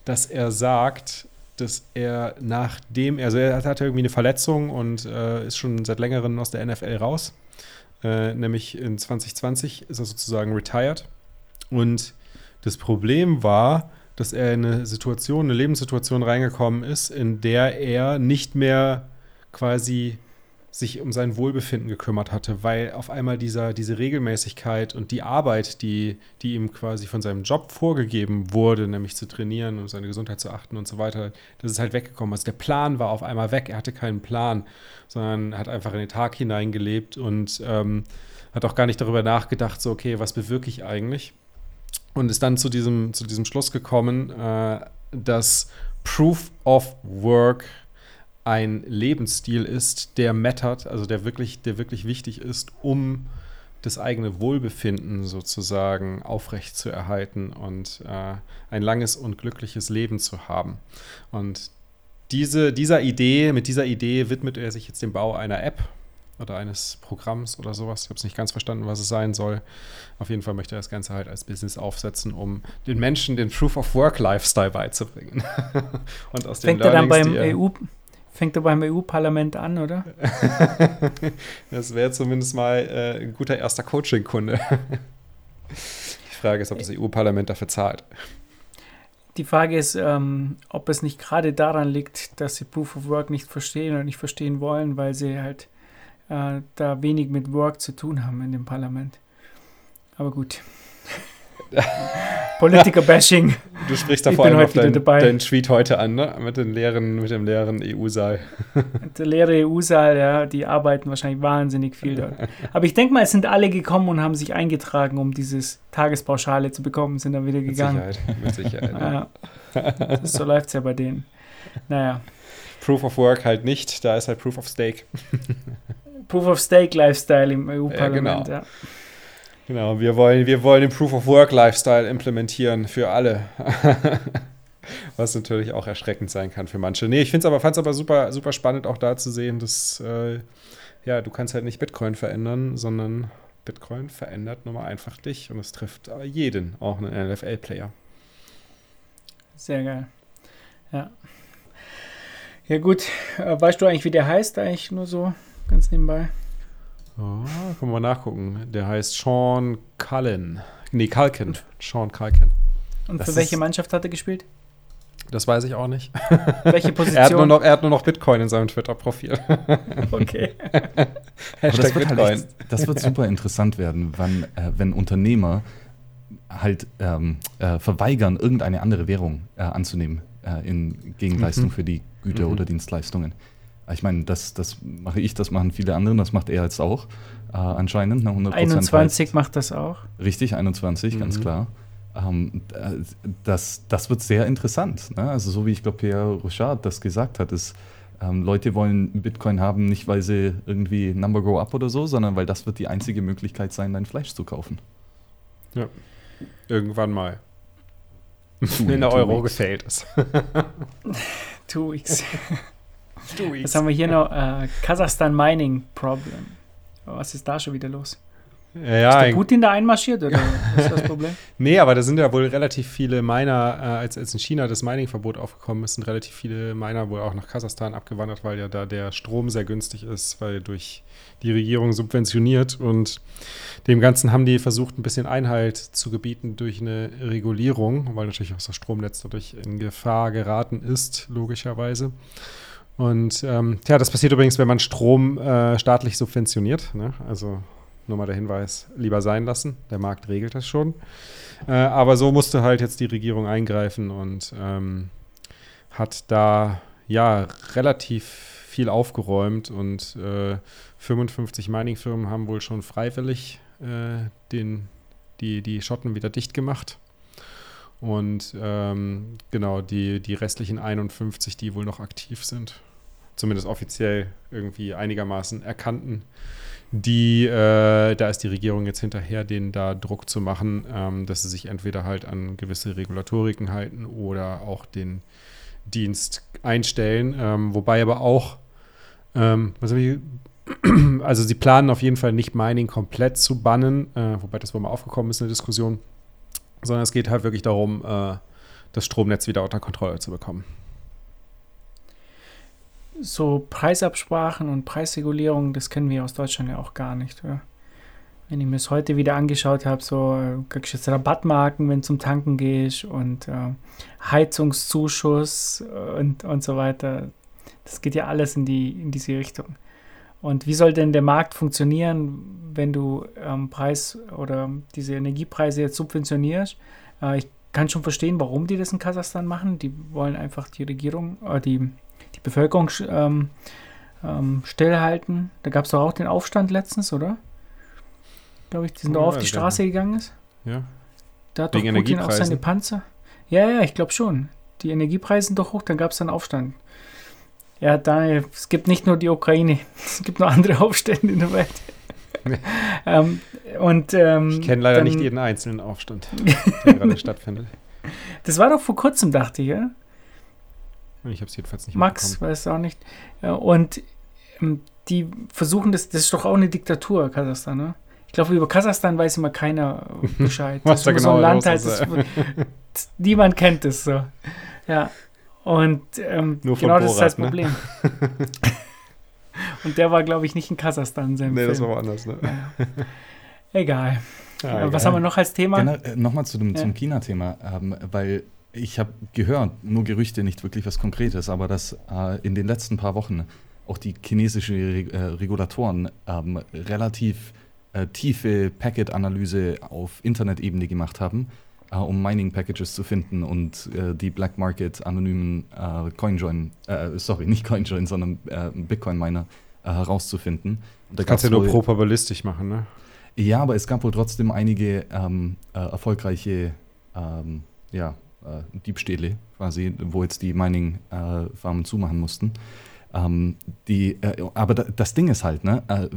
dass er sagt, dass er nachdem, also er hatte irgendwie eine Verletzung und äh, ist schon seit längerem aus der NFL raus. Äh, nämlich in 2020 ist er sozusagen retired. Und das Problem war, dass er in eine Situation, eine Lebenssituation reingekommen ist, in der er nicht mehr quasi sich um sein Wohlbefinden gekümmert hatte, weil auf einmal dieser, diese Regelmäßigkeit und die Arbeit, die, die ihm quasi von seinem Job vorgegeben wurde, nämlich zu trainieren und seine Gesundheit zu achten und so weiter, das ist halt weggekommen. Also der Plan war auf einmal weg. Er hatte keinen Plan, sondern hat einfach in den Tag hineingelebt und ähm, hat auch gar nicht darüber nachgedacht, so, okay, was bewirke ich eigentlich? Und ist dann zu diesem, zu diesem Schluss gekommen, äh, dass Proof of Work ein Lebensstil ist, der mattert, also der wirklich, der wirklich wichtig ist, um das eigene Wohlbefinden sozusagen aufrecht zu erhalten und äh, ein langes und glückliches Leben zu haben. Und diese, dieser Idee, mit dieser Idee widmet er sich jetzt dem Bau einer App oder eines Programms oder sowas. Ich habe es nicht ganz verstanden, was es sein soll. Auf jeden Fall möchte er das Ganze halt als Business aufsetzen, um den Menschen den Proof of Work Lifestyle beizubringen. [LAUGHS] und aus den Fängt er dann beim EU Fängt er beim EU-Parlament an, oder? [LAUGHS] das wäre zumindest mal äh, ein guter erster Coaching-Kunde. [LAUGHS] Die Frage ist, ob das EU-Parlament dafür zahlt. Die Frage ist, ähm, ob es nicht gerade daran liegt, dass sie Proof of Work nicht verstehen oder nicht verstehen wollen, weil sie halt äh, da wenig mit Work zu tun haben in dem Parlament. Aber gut. [LAUGHS] [LAUGHS] Politiker-Bashing. Du sprichst da vor allem auf deinen dein Tweet heute an, ne? Mit, den leeren, mit dem leeren EU-Saal. [LAUGHS] Der leere EU-Saal, ja, die arbeiten wahrscheinlich wahnsinnig viel dort. Aber ich denke mal, es sind alle gekommen und haben sich eingetragen, um dieses Tagespauschale zu bekommen, sind dann wieder gegangen. Mit Sicherheit, mit Sicherheit. [LAUGHS] ja. so läuft es ja bei denen. Naja. Proof of Work halt nicht, da ist halt Proof of Stake. Proof of Stake Lifestyle im EU-Parlament, ja. Genau. ja. Genau, wir wollen, wir wollen den Proof of Work Lifestyle implementieren für alle. [LAUGHS] Was natürlich auch erschreckend sein kann für manche. Nee, ich finde es aber, fand es aber super, super spannend, auch da zu sehen, dass äh, ja, du kannst halt nicht Bitcoin verändern, sondern Bitcoin verändert nur mal einfach dich und es trifft jeden, auch einen NFL-Player. Sehr geil. Ja. Ja, gut. Äh, weißt du eigentlich, wie der heißt, eigentlich nur so ganz nebenbei? Oh, können wir nachgucken. Der heißt Sean Cullen. Nee, Kalkin. Sean Kalkin. Und das für welche Mannschaft hat er gespielt? Das weiß ich auch nicht. Welche Position? [LAUGHS] er, hat nur noch, er hat nur noch Bitcoin in seinem Twitter-Profil. okay. [LAUGHS] das, wird halt das wird super interessant werden, wann, äh, wenn Unternehmer halt ähm, äh, verweigern, irgendeine andere Währung äh, anzunehmen äh, in Gegenleistung mhm. für die Güter mhm. oder Dienstleistungen. Ich meine, das, das mache ich, das machen viele andere, das macht er jetzt auch äh, anscheinend. Ne, 100 21 macht das auch. Richtig, 21, mhm. ganz klar. Ähm, das, das wird sehr interessant. Ne? Also so wie ich glaube, Pierre Rochard das gesagt hat, ist, ähm, Leute wollen Bitcoin haben, nicht weil sie irgendwie Number Go Up oder so, sondern weil das wird die einzige Möglichkeit sein, dein Fleisch zu kaufen. Ja, irgendwann mal. [LAUGHS] Wenn der Euro gefällt ist. two weeks. two weeks. Was haben wir hier noch? Uh, Kasachstan Mining Problem. Was ist da schon wieder los? Ja, ist der Putin da einmarschiert oder [LAUGHS] was ist das Problem? nee, aber da sind ja wohl relativ viele Miner, äh, als, als in China das Mining-Verbot aufgekommen ist, sind relativ viele Miner wohl auch nach Kasachstan abgewandert, weil ja da der Strom sehr günstig ist, weil durch die Regierung subventioniert und dem Ganzen haben die versucht, ein bisschen Einhalt zu gebieten durch eine Regulierung, weil natürlich auch das Stromnetz dadurch in Gefahr geraten ist, logischerweise. Und ähm, ja, das passiert übrigens, wenn man Strom äh, staatlich subventioniert. Ne? Also nur mal der Hinweis, lieber sein lassen. Der Markt regelt das schon. Äh, aber so musste halt jetzt die Regierung eingreifen und ähm, hat da ja relativ viel aufgeräumt und äh, 55 Mining-Firmen haben wohl schon freiwillig äh, den, die, die Schotten wieder dicht gemacht. Und ähm, genau, die, die restlichen 51, die wohl noch aktiv sind, zumindest offiziell irgendwie einigermaßen erkannten, die, äh, da ist die Regierung jetzt hinterher, denen da Druck zu machen, ähm, dass sie sich entweder halt an gewisse Regulatoriken halten oder auch den Dienst einstellen. Ähm, wobei aber auch, ähm, was ich, [CLEARS THROAT] also sie planen auf jeden Fall nicht Mining komplett zu bannen, äh, wobei das wohl mal aufgekommen ist in der Diskussion, sondern es geht halt wirklich darum, äh, das Stromnetz wieder unter Kontrolle zu bekommen so Preisabsprachen und Preisregulierung, das kennen wir aus Deutschland ja auch gar nicht. Ja. Wenn ich mir es heute wieder angeschaut habe, so äh, kriegst du jetzt Rabattmarken, wenn du zum Tanken gehst und äh, Heizungszuschuss und, und so weiter. Das geht ja alles in, die, in diese Richtung. Und wie soll denn der Markt funktionieren, wenn du ähm, Preis oder diese Energiepreise jetzt subventionierst? Äh, ich kann schon verstehen, warum die das in Kasachstan machen. Die wollen einfach die Regierung, äh, die Bevölkerung ähm, ähm, stillhalten. Da gab es doch auch den Aufstand letztens, oder? Glaube ich, die sind oh, doch auf die Straße genau. gegangen ist. Ja. Da hat Wegen doch Putin auch seine Panzer. Ja, ja, ich glaube schon. Die Energiepreise sind doch hoch, dann gab es dann Aufstand. Ja, Daniel, es gibt nicht nur die Ukraine, [LAUGHS] es gibt noch andere Aufstände in der Welt. [LAUGHS] ähm, und, ähm, ich kenne leider dann, nicht jeden einzelnen Aufstand, der [LAUGHS] gerade stattfindet. Das war doch vor kurzem, dachte ich, ja? Ich habe es jedenfalls nicht Max weiß auch nicht. Und ähm, die versuchen das, das ist doch auch eine Diktatur, Kasachstan, ne? Ich glaube, über Kasachstan weiß immer keiner [LAUGHS] Bescheid. Was das da genau so ein Land halt, das, niemand kennt es so. Ja. Und ähm, genau Borat, das ist das ne? Problem. [LAUGHS] Und der war, glaube ich, nicht in Kasachstan. Nee, Film. das war woanders, ne? Ja. Egal. [LAUGHS] Ja, was haben wir noch als Thema? Genau, äh, Nochmal zu dem, ja. zum China-Thema, ähm, weil ich habe gehört, nur Gerüchte, nicht wirklich was Konkretes, aber dass äh, in den letzten paar Wochen auch die chinesischen Re äh, Regulatoren ähm, relativ äh, tiefe Packet-Analyse auf Internet-Ebene gemacht haben, äh, um Mining-Packages zu finden und äh, die Black Market anonymen äh, CoinJoin, sorry, nicht CoinJoin, sondern Bitcoin-Miner herauszufinden. Und da Kannst du ja nur probabilistisch machen, ne? Ja, aber es gab wohl trotzdem einige ähm, erfolgreiche ähm, ja, äh, Diebstähle quasi, wo jetzt die Mining-Farmen äh, zumachen mussten. Ähm, die, äh, aber da, das Ding ist halt, ne, äh,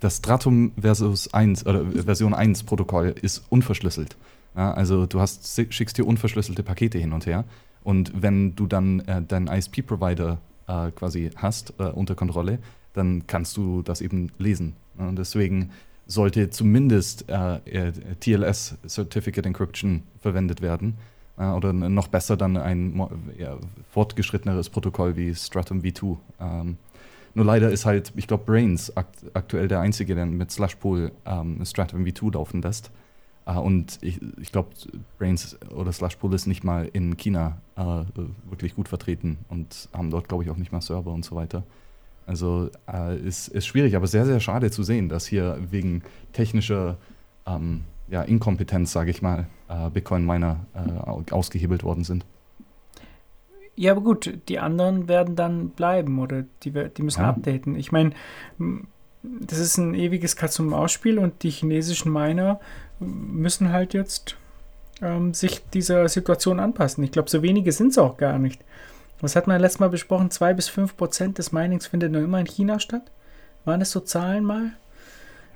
das Stratum versus 1 oder Version 1 Protokoll ist unverschlüsselt. Ja, also du hast, schickst dir unverschlüsselte Pakete hin und her. Und wenn du dann äh, deinen ISP-Provider äh, quasi hast äh, unter Kontrolle, dann kannst du das eben lesen. Und deswegen sollte zumindest äh, TLS Certificate Encryption verwendet werden äh, oder noch besser dann ein ja, fortgeschritteneres Protokoll wie Stratum V2. Ähm, nur leider ist halt, ich glaube, Brains akt aktuell der einzige, der mit Slushpool ähm, Stratum V2 laufen lässt. Uh, und ich, ich glaube, Brains oder Slushpool ist nicht mal in China uh, wirklich gut vertreten und haben dort, glaube ich, auch nicht mal Server und so weiter. Also uh, ist, ist schwierig, aber sehr, sehr schade zu sehen, dass hier wegen technischer ähm, ja, Inkompetenz, sage ich mal, äh, Bitcoin-Miner äh, ausgehebelt worden sind. Ja, aber gut, die anderen werden dann bleiben oder die, die müssen ja. updaten. Ich meine, das ist ein ewiges Katz-und-Maus-Spiel und die chinesischen Miner müssen halt jetzt ähm, sich dieser Situation anpassen. Ich glaube, so wenige sind es auch gar nicht. Was hat man letztes Mal besprochen? Zwei bis fünf Prozent des Minings findet nur immer in China statt. Waren das so Zahlen mal?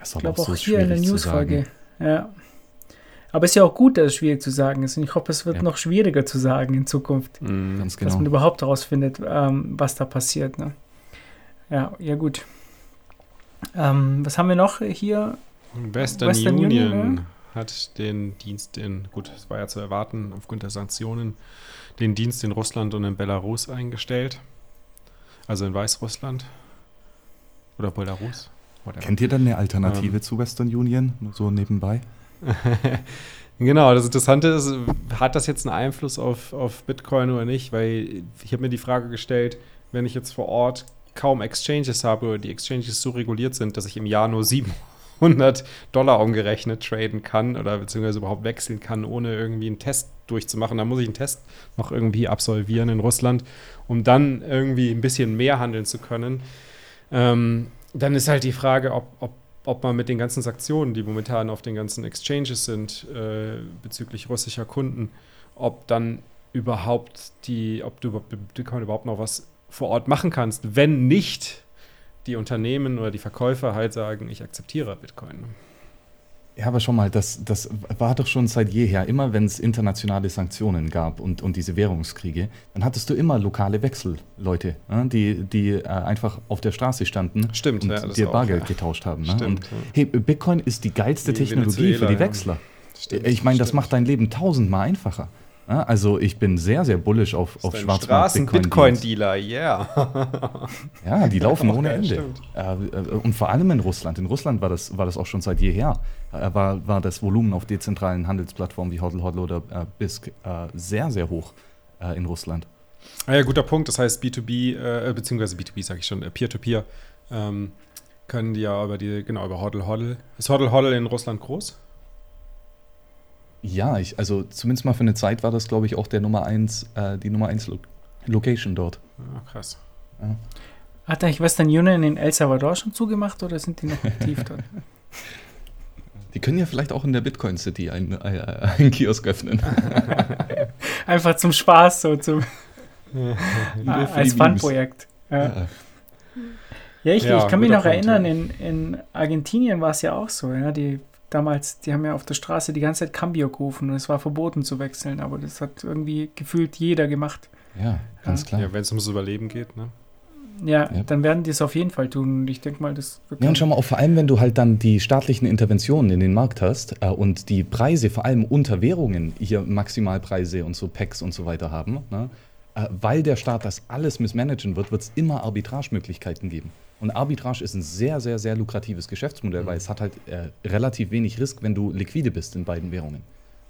ich glaube auch, so hier in der Newsfolge. Ja. Aber es ist ja auch gut, dass es schwierig zu sagen ist. Und ich hoffe, es wird ja. noch schwieriger zu sagen in Zukunft. Mhm, ganz genau. Dass man überhaupt herausfindet, ähm, was da passiert. Ne? Ja, ja, gut. Ähm, was haben wir noch hier? Western, Western Union, Union ja? hat den Dienst in, gut, es war ja zu erwarten aufgrund der Sanktionen, den Dienst in Russland und in Belarus eingestellt. Also in Weißrussland. Oder Belarus. Whatever. Kennt ihr dann eine Alternative ähm. zu Western Union? Nur so nebenbei? [LAUGHS] genau, das Interessante ist, hat das jetzt einen Einfluss auf, auf Bitcoin oder nicht? Weil ich habe mir die Frage gestellt, wenn ich jetzt vor Ort kaum Exchanges habe oder die Exchanges so reguliert sind, dass ich im Jahr nur 700 Dollar umgerechnet traden kann oder beziehungsweise überhaupt wechseln kann, ohne irgendwie einen Test durchzumachen. Da muss ich einen Test noch irgendwie absolvieren in Russland, um dann irgendwie ein bisschen mehr handeln zu können. Ähm, dann ist halt die Frage, ob, ob, ob man mit den ganzen Sanktionen, die momentan auf den ganzen Exchanges sind, äh, bezüglich russischer Kunden, ob dann überhaupt die, ob du Bitcoin überhaupt noch was vor Ort machen kannst, wenn nicht die Unternehmen oder die Verkäufer halt sagen, ich akzeptiere Bitcoin. Ja, aber schon mal, das, das war doch schon seit jeher. Immer wenn es internationale Sanktionen gab und, und diese Währungskriege, dann hattest du immer lokale Wechselleute, ne, die, die äh, einfach auf der Straße standen Stimmt, und ja, dir Bargeld ja. getauscht haben. Ne? Stimmt, und ja. hey, Bitcoin ist die geilste die Technologie für die Wechsler. Stimmt, ich meine, das macht dein Leben tausendmal einfacher. Ja, also ich bin sehr, sehr bullisch auf, auf Schwarzmarkt Bitcoin-Dealer, yeah. [LAUGHS] ja, die laufen ohne Ende. Äh, äh, und vor allem in Russland. In Russland war das, war das auch schon seit jeher. Äh, war, war das Volumen auf dezentralen Handelsplattformen wie Hodl Hodl oder äh, BISC äh, sehr, sehr hoch äh, in Russland. Ah ja, guter Punkt. Das heißt, B2B, beziehungsweise B2B sage ich schon, Peer-to-Peer, -Peer, ähm, können die ja über die, genau, über Hodl Hodl. Ist Hodl Hodl in Russland groß? Ja, ich, also zumindest mal für eine Zeit war das, glaube ich, auch der Nummer 1, äh, die Nummer 1 Lo Location dort. Ah, krass. Ja. Hat eigentlich Western Union in El Salvador schon zugemacht oder sind die noch aktiv dort? [LAUGHS] Die können ja vielleicht auch in der Bitcoin City einen, äh, einen Kiosk öffnen. [LAUGHS] Einfach zum Spaß, so zum ja, [LAUGHS] als Fun-Projekt. Ja. Ja. ja. ich, ich kann mich noch Punkt, erinnern, in, in Argentinien war es ja auch so. Ja, die damals, die haben ja auf der Straße die ganze Zeit Cambio gerufen und es war verboten zu wechseln, aber das hat irgendwie gefühlt jeder gemacht. Ja, ganz ja. klar. Ja, wenn es ums Überleben geht, ne? Ja, ja, dann werden die es auf jeden Fall tun. Und ich denke mal, das wird. Ja, und schau mal, auch vor allem, wenn du halt dann die staatlichen Interventionen in den Markt hast äh, und die Preise vor allem unter Währungen, hier Maximalpreise und so Packs und so weiter haben, ne? Äh, weil der Staat das alles missmanagen wird, wird es immer Arbitragemöglichkeiten geben. Und Arbitrage ist ein sehr, sehr, sehr lukratives Geschäftsmodell, mhm. weil es hat halt äh, relativ wenig Risk, wenn du liquide bist in beiden Währungen.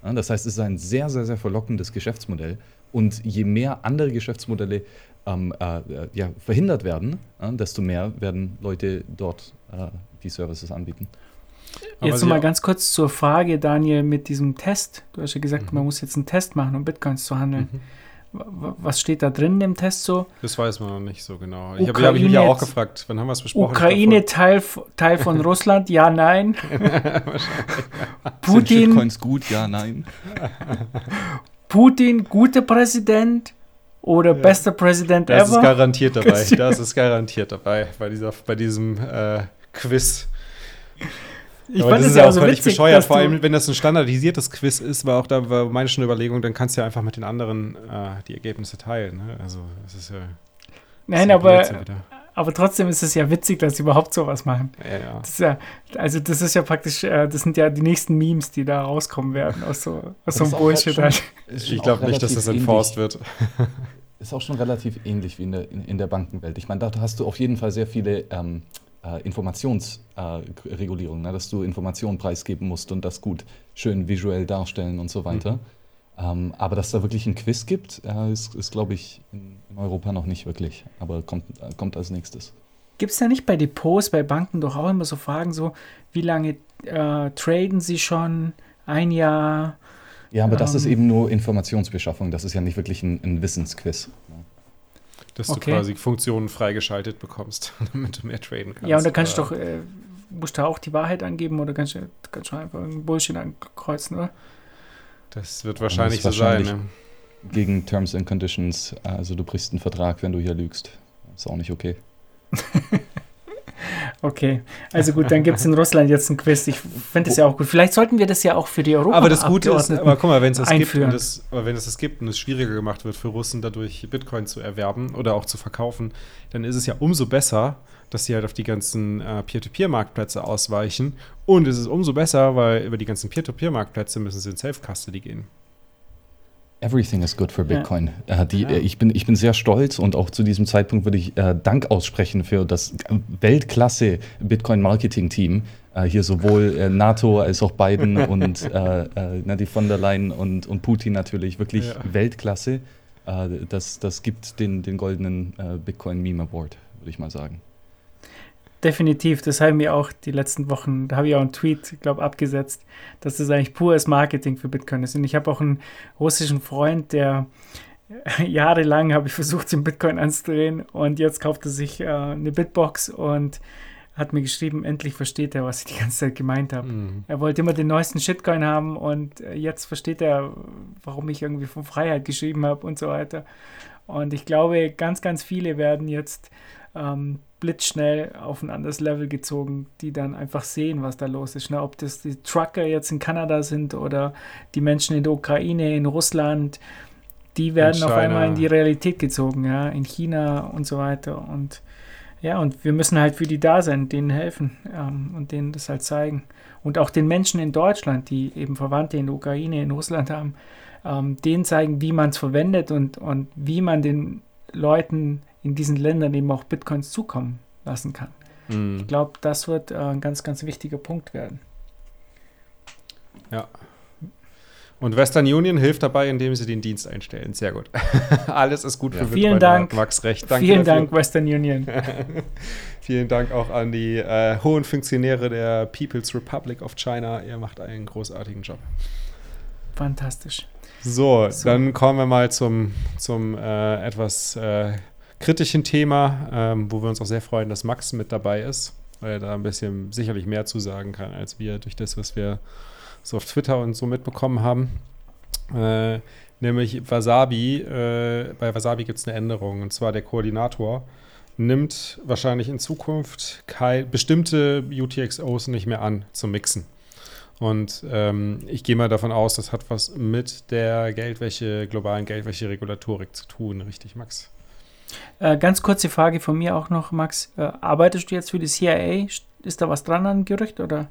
Ja, das heißt, es ist ein sehr, sehr, sehr verlockendes Geschäftsmodell. Und je mehr andere Geschäftsmodelle ähm, äh, äh ja, verhindert werden, äh, desto mehr werden Leute dort äh, die Services anbieten. Jetzt nochmal ganz kurz zur Frage, Daniel, mit diesem Test. Du hast ja gesagt, mhm. man muss jetzt einen Test machen, um Bitcoins zu handeln. Mhm. Was steht da drin im Test so? Das weiß man noch nicht so genau. Ich habe hab mich ja auch gefragt, wann haben wir es besprochen? Ukraine Teil, Teil von [LAUGHS] Russland? Ja, nein. [LAUGHS] Putin. Sind Shitcoins gut? Ja, nein. Putin, guter Präsident oder ja. bester Präsident das ever? Das ist garantiert dabei. [LAUGHS] Das ist garantiert dabei bei, dieser, bei diesem äh, Quiz. Ich aber fand das ist ja auch so völlig witzig, bescheuert, vor allem wenn das ein standardisiertes Quiz ist, war auch da war meine schon Überlegung, dann kannst du ja einfach mit den anderen äh, die Ergebnisse teilen. Ne? Also das ist ja. Nein, ist aber, aber trotzdem ist es ja witzig, dass sie überhaupt sowas machen. Ja, ja. Das ja also das ist ja praktisch, äh, das sind ja die nächsten Memes, die da rauskommen werden aus so, aus so einem Bullshit. Halt. Ich glaube nicht, dass das enforced wird. [LAUGHS] Ist auch schon relativ ähnlich wie in der, in, in der Bankenwelt. Ich meine, da hast du auf jeden Fall sehr viele ähm, äh, Informationsregulierung, ne? dass du Informationen preisgeben musst und das gut schön visuell darstellen und so weiter. Mhm. Ähm, aber dass da wirklich ein Quiz gibt, äh, ist, ist glaube ich, in, in, Europa noch nicht wirklich, aber kommt, äh, kommt als nächstes. Gibt es da nicht bei Depots, bei Banken doch auch immer so Fragen, so wie lange äh, traden sie schon? Ein Jahr? Ja, aber ähm, das ist ähm. eben nur Informationsbeschaffung, das ist ja nicht wirklich ein, ein Wissensquiz. Dass okay. du quasi Funktionen freigeschaltet bekommst, [LAUGHS] damit du mehr traden kannst. Ja, und da kannst du doch, äh, musst du auch die Wahrheit angeben oder kannst du, kannst du einfach einen Bullshit ankreuzen, oder? Das wird wahrscheinlich das so wahrscheinlich sein. Ne? Gegen Terms and Conditions, also du brichst einen Vertrag, wenn du hier lügst. Ist auch nicht okay. [LAUGHS] Okay, also gut, dann gibt es in Russland jetzt ein Quiz. Ich finde das ja auch gut. Vielleicht sollten wir das ja auch für die Europa Aber das Gute ist, aber guck mal, wenn es das gibt und es, aber wenn es das gibt und es schwieriger gemacht wird für Russen, dadurch Bitcoin zu erwerben oder auch zu verkaufen, dann ist es ja umso besser, dass sie halt auf die ganzen äh, Peer-to-Peer-Marktplätze ausweichen. Und es ist umso besser, weil über die ganzen Peer-to-Peer-Marktplätze müssen sie in Self-Custody gehen. Everything is good for Bitcoin. Ja. Äh, die, ja. Äh, ich, bin, ich bin sehr stolz und auch zu diesem Zeitpunkt würde ich äh, Dank aussprechen für das Weltklasse Bitcoin-Marketing-Team. Äh, hier sowohl äh, NATO als auch Biden [LAUGHS] und äh, die von der Leyen und, und Putin natürlich wirklich ja. Weltklasse. das, das gibt den, den goldenen Bitcoin-Meme Award, würde ich mal sagen. Definitiv, das haben wir auch die letzten Wochen, da habe ich auch einen Tweet, glaube abgesetzt, dass das eigentlich pures Marketing für Bitcoin ist. Und ich habe auch einen russischen Freund, der [LAUGHS] jahrelang habe ich versucht, den Bitcoin anzudrehen und jetzt kauft er sich äh, eine Bitbox und hat mir geschrieben, endlich versteht er, was ich die ganze Zeit gemeint habe. Mhm. Er wollte immer den neuesten Shitcoin haben und äh, jetzt versteht er, warum ich irgendwie von Freiheit geschrieben habe und so weiter. Und ich glaube, ganz, ganz viele werden jetzt ähm, blitzschnell auf ein anderes Level gezogen, die dann einfach sehen, was da los ist. Ne? Ob das die Trucker jetzt in Kanada sind oder die Menschen in der Ukraine, in Russland, die werden auf einmal in die Realität gezogen, ja, in China und so weiter. Und ja, und wir müssen halt für die da sein, denen helfen ähm, und denen das halt zeigen. Und auch den Menschen in Deutschland, die eben Verwandte in der Ukraine, in Russland haben, ähm, denen zeigen, wie man es verwendet und, und wie man den Leuten in diesen Ländern eben auch Bitcoins zukommen lassen kann. Mhm. Ich glaube, das wird äh, ein ganz, ganz wichtiger Punkt werden. Ja. Und Western Union hilft dabei, indem sie den Dienst einstellen. Sehr gut. [LAUGHS] Alles ist gut ja. für Vielen Dank. Max recht. Danke Vielen dafür. Dank, Western Union. [LAUGHS] Vielen Dank auch an die äh, hohen Funktionäre der People's Republic of China. Ihr macht einen großartigen Job. Fantastisch. So, so. dann kommen wir mal zum, zum äh, etwas äh, kritischen Thema, ähm, wo wir uns auch sehr freuen, dass Max mit dabei ist, weil er da ein bisschen sicherlich mehr zu sagen kann, als wir durch das, was wir so auf Twitter und so mitbekommen haben. Äh, nämlich Wasabi, äh, bei Wasabi gibt es eine Änderung, und zwar der Koordinator nimmt wahrscheinlich in Zukunft bestimmte UTXOs nicht mehr an zum Mixen. Und ähm, ich gehe mal davon aus, das hat was mit der Geldwäsche, globalen Geldwäsche-Regulatorik zu tun, richtig, Max? Äh, ganz kurze Frage von mir auch noch, Max. Äh, arbeitest du jetzt für die CIA? Ist da was dran an Gerücht oder?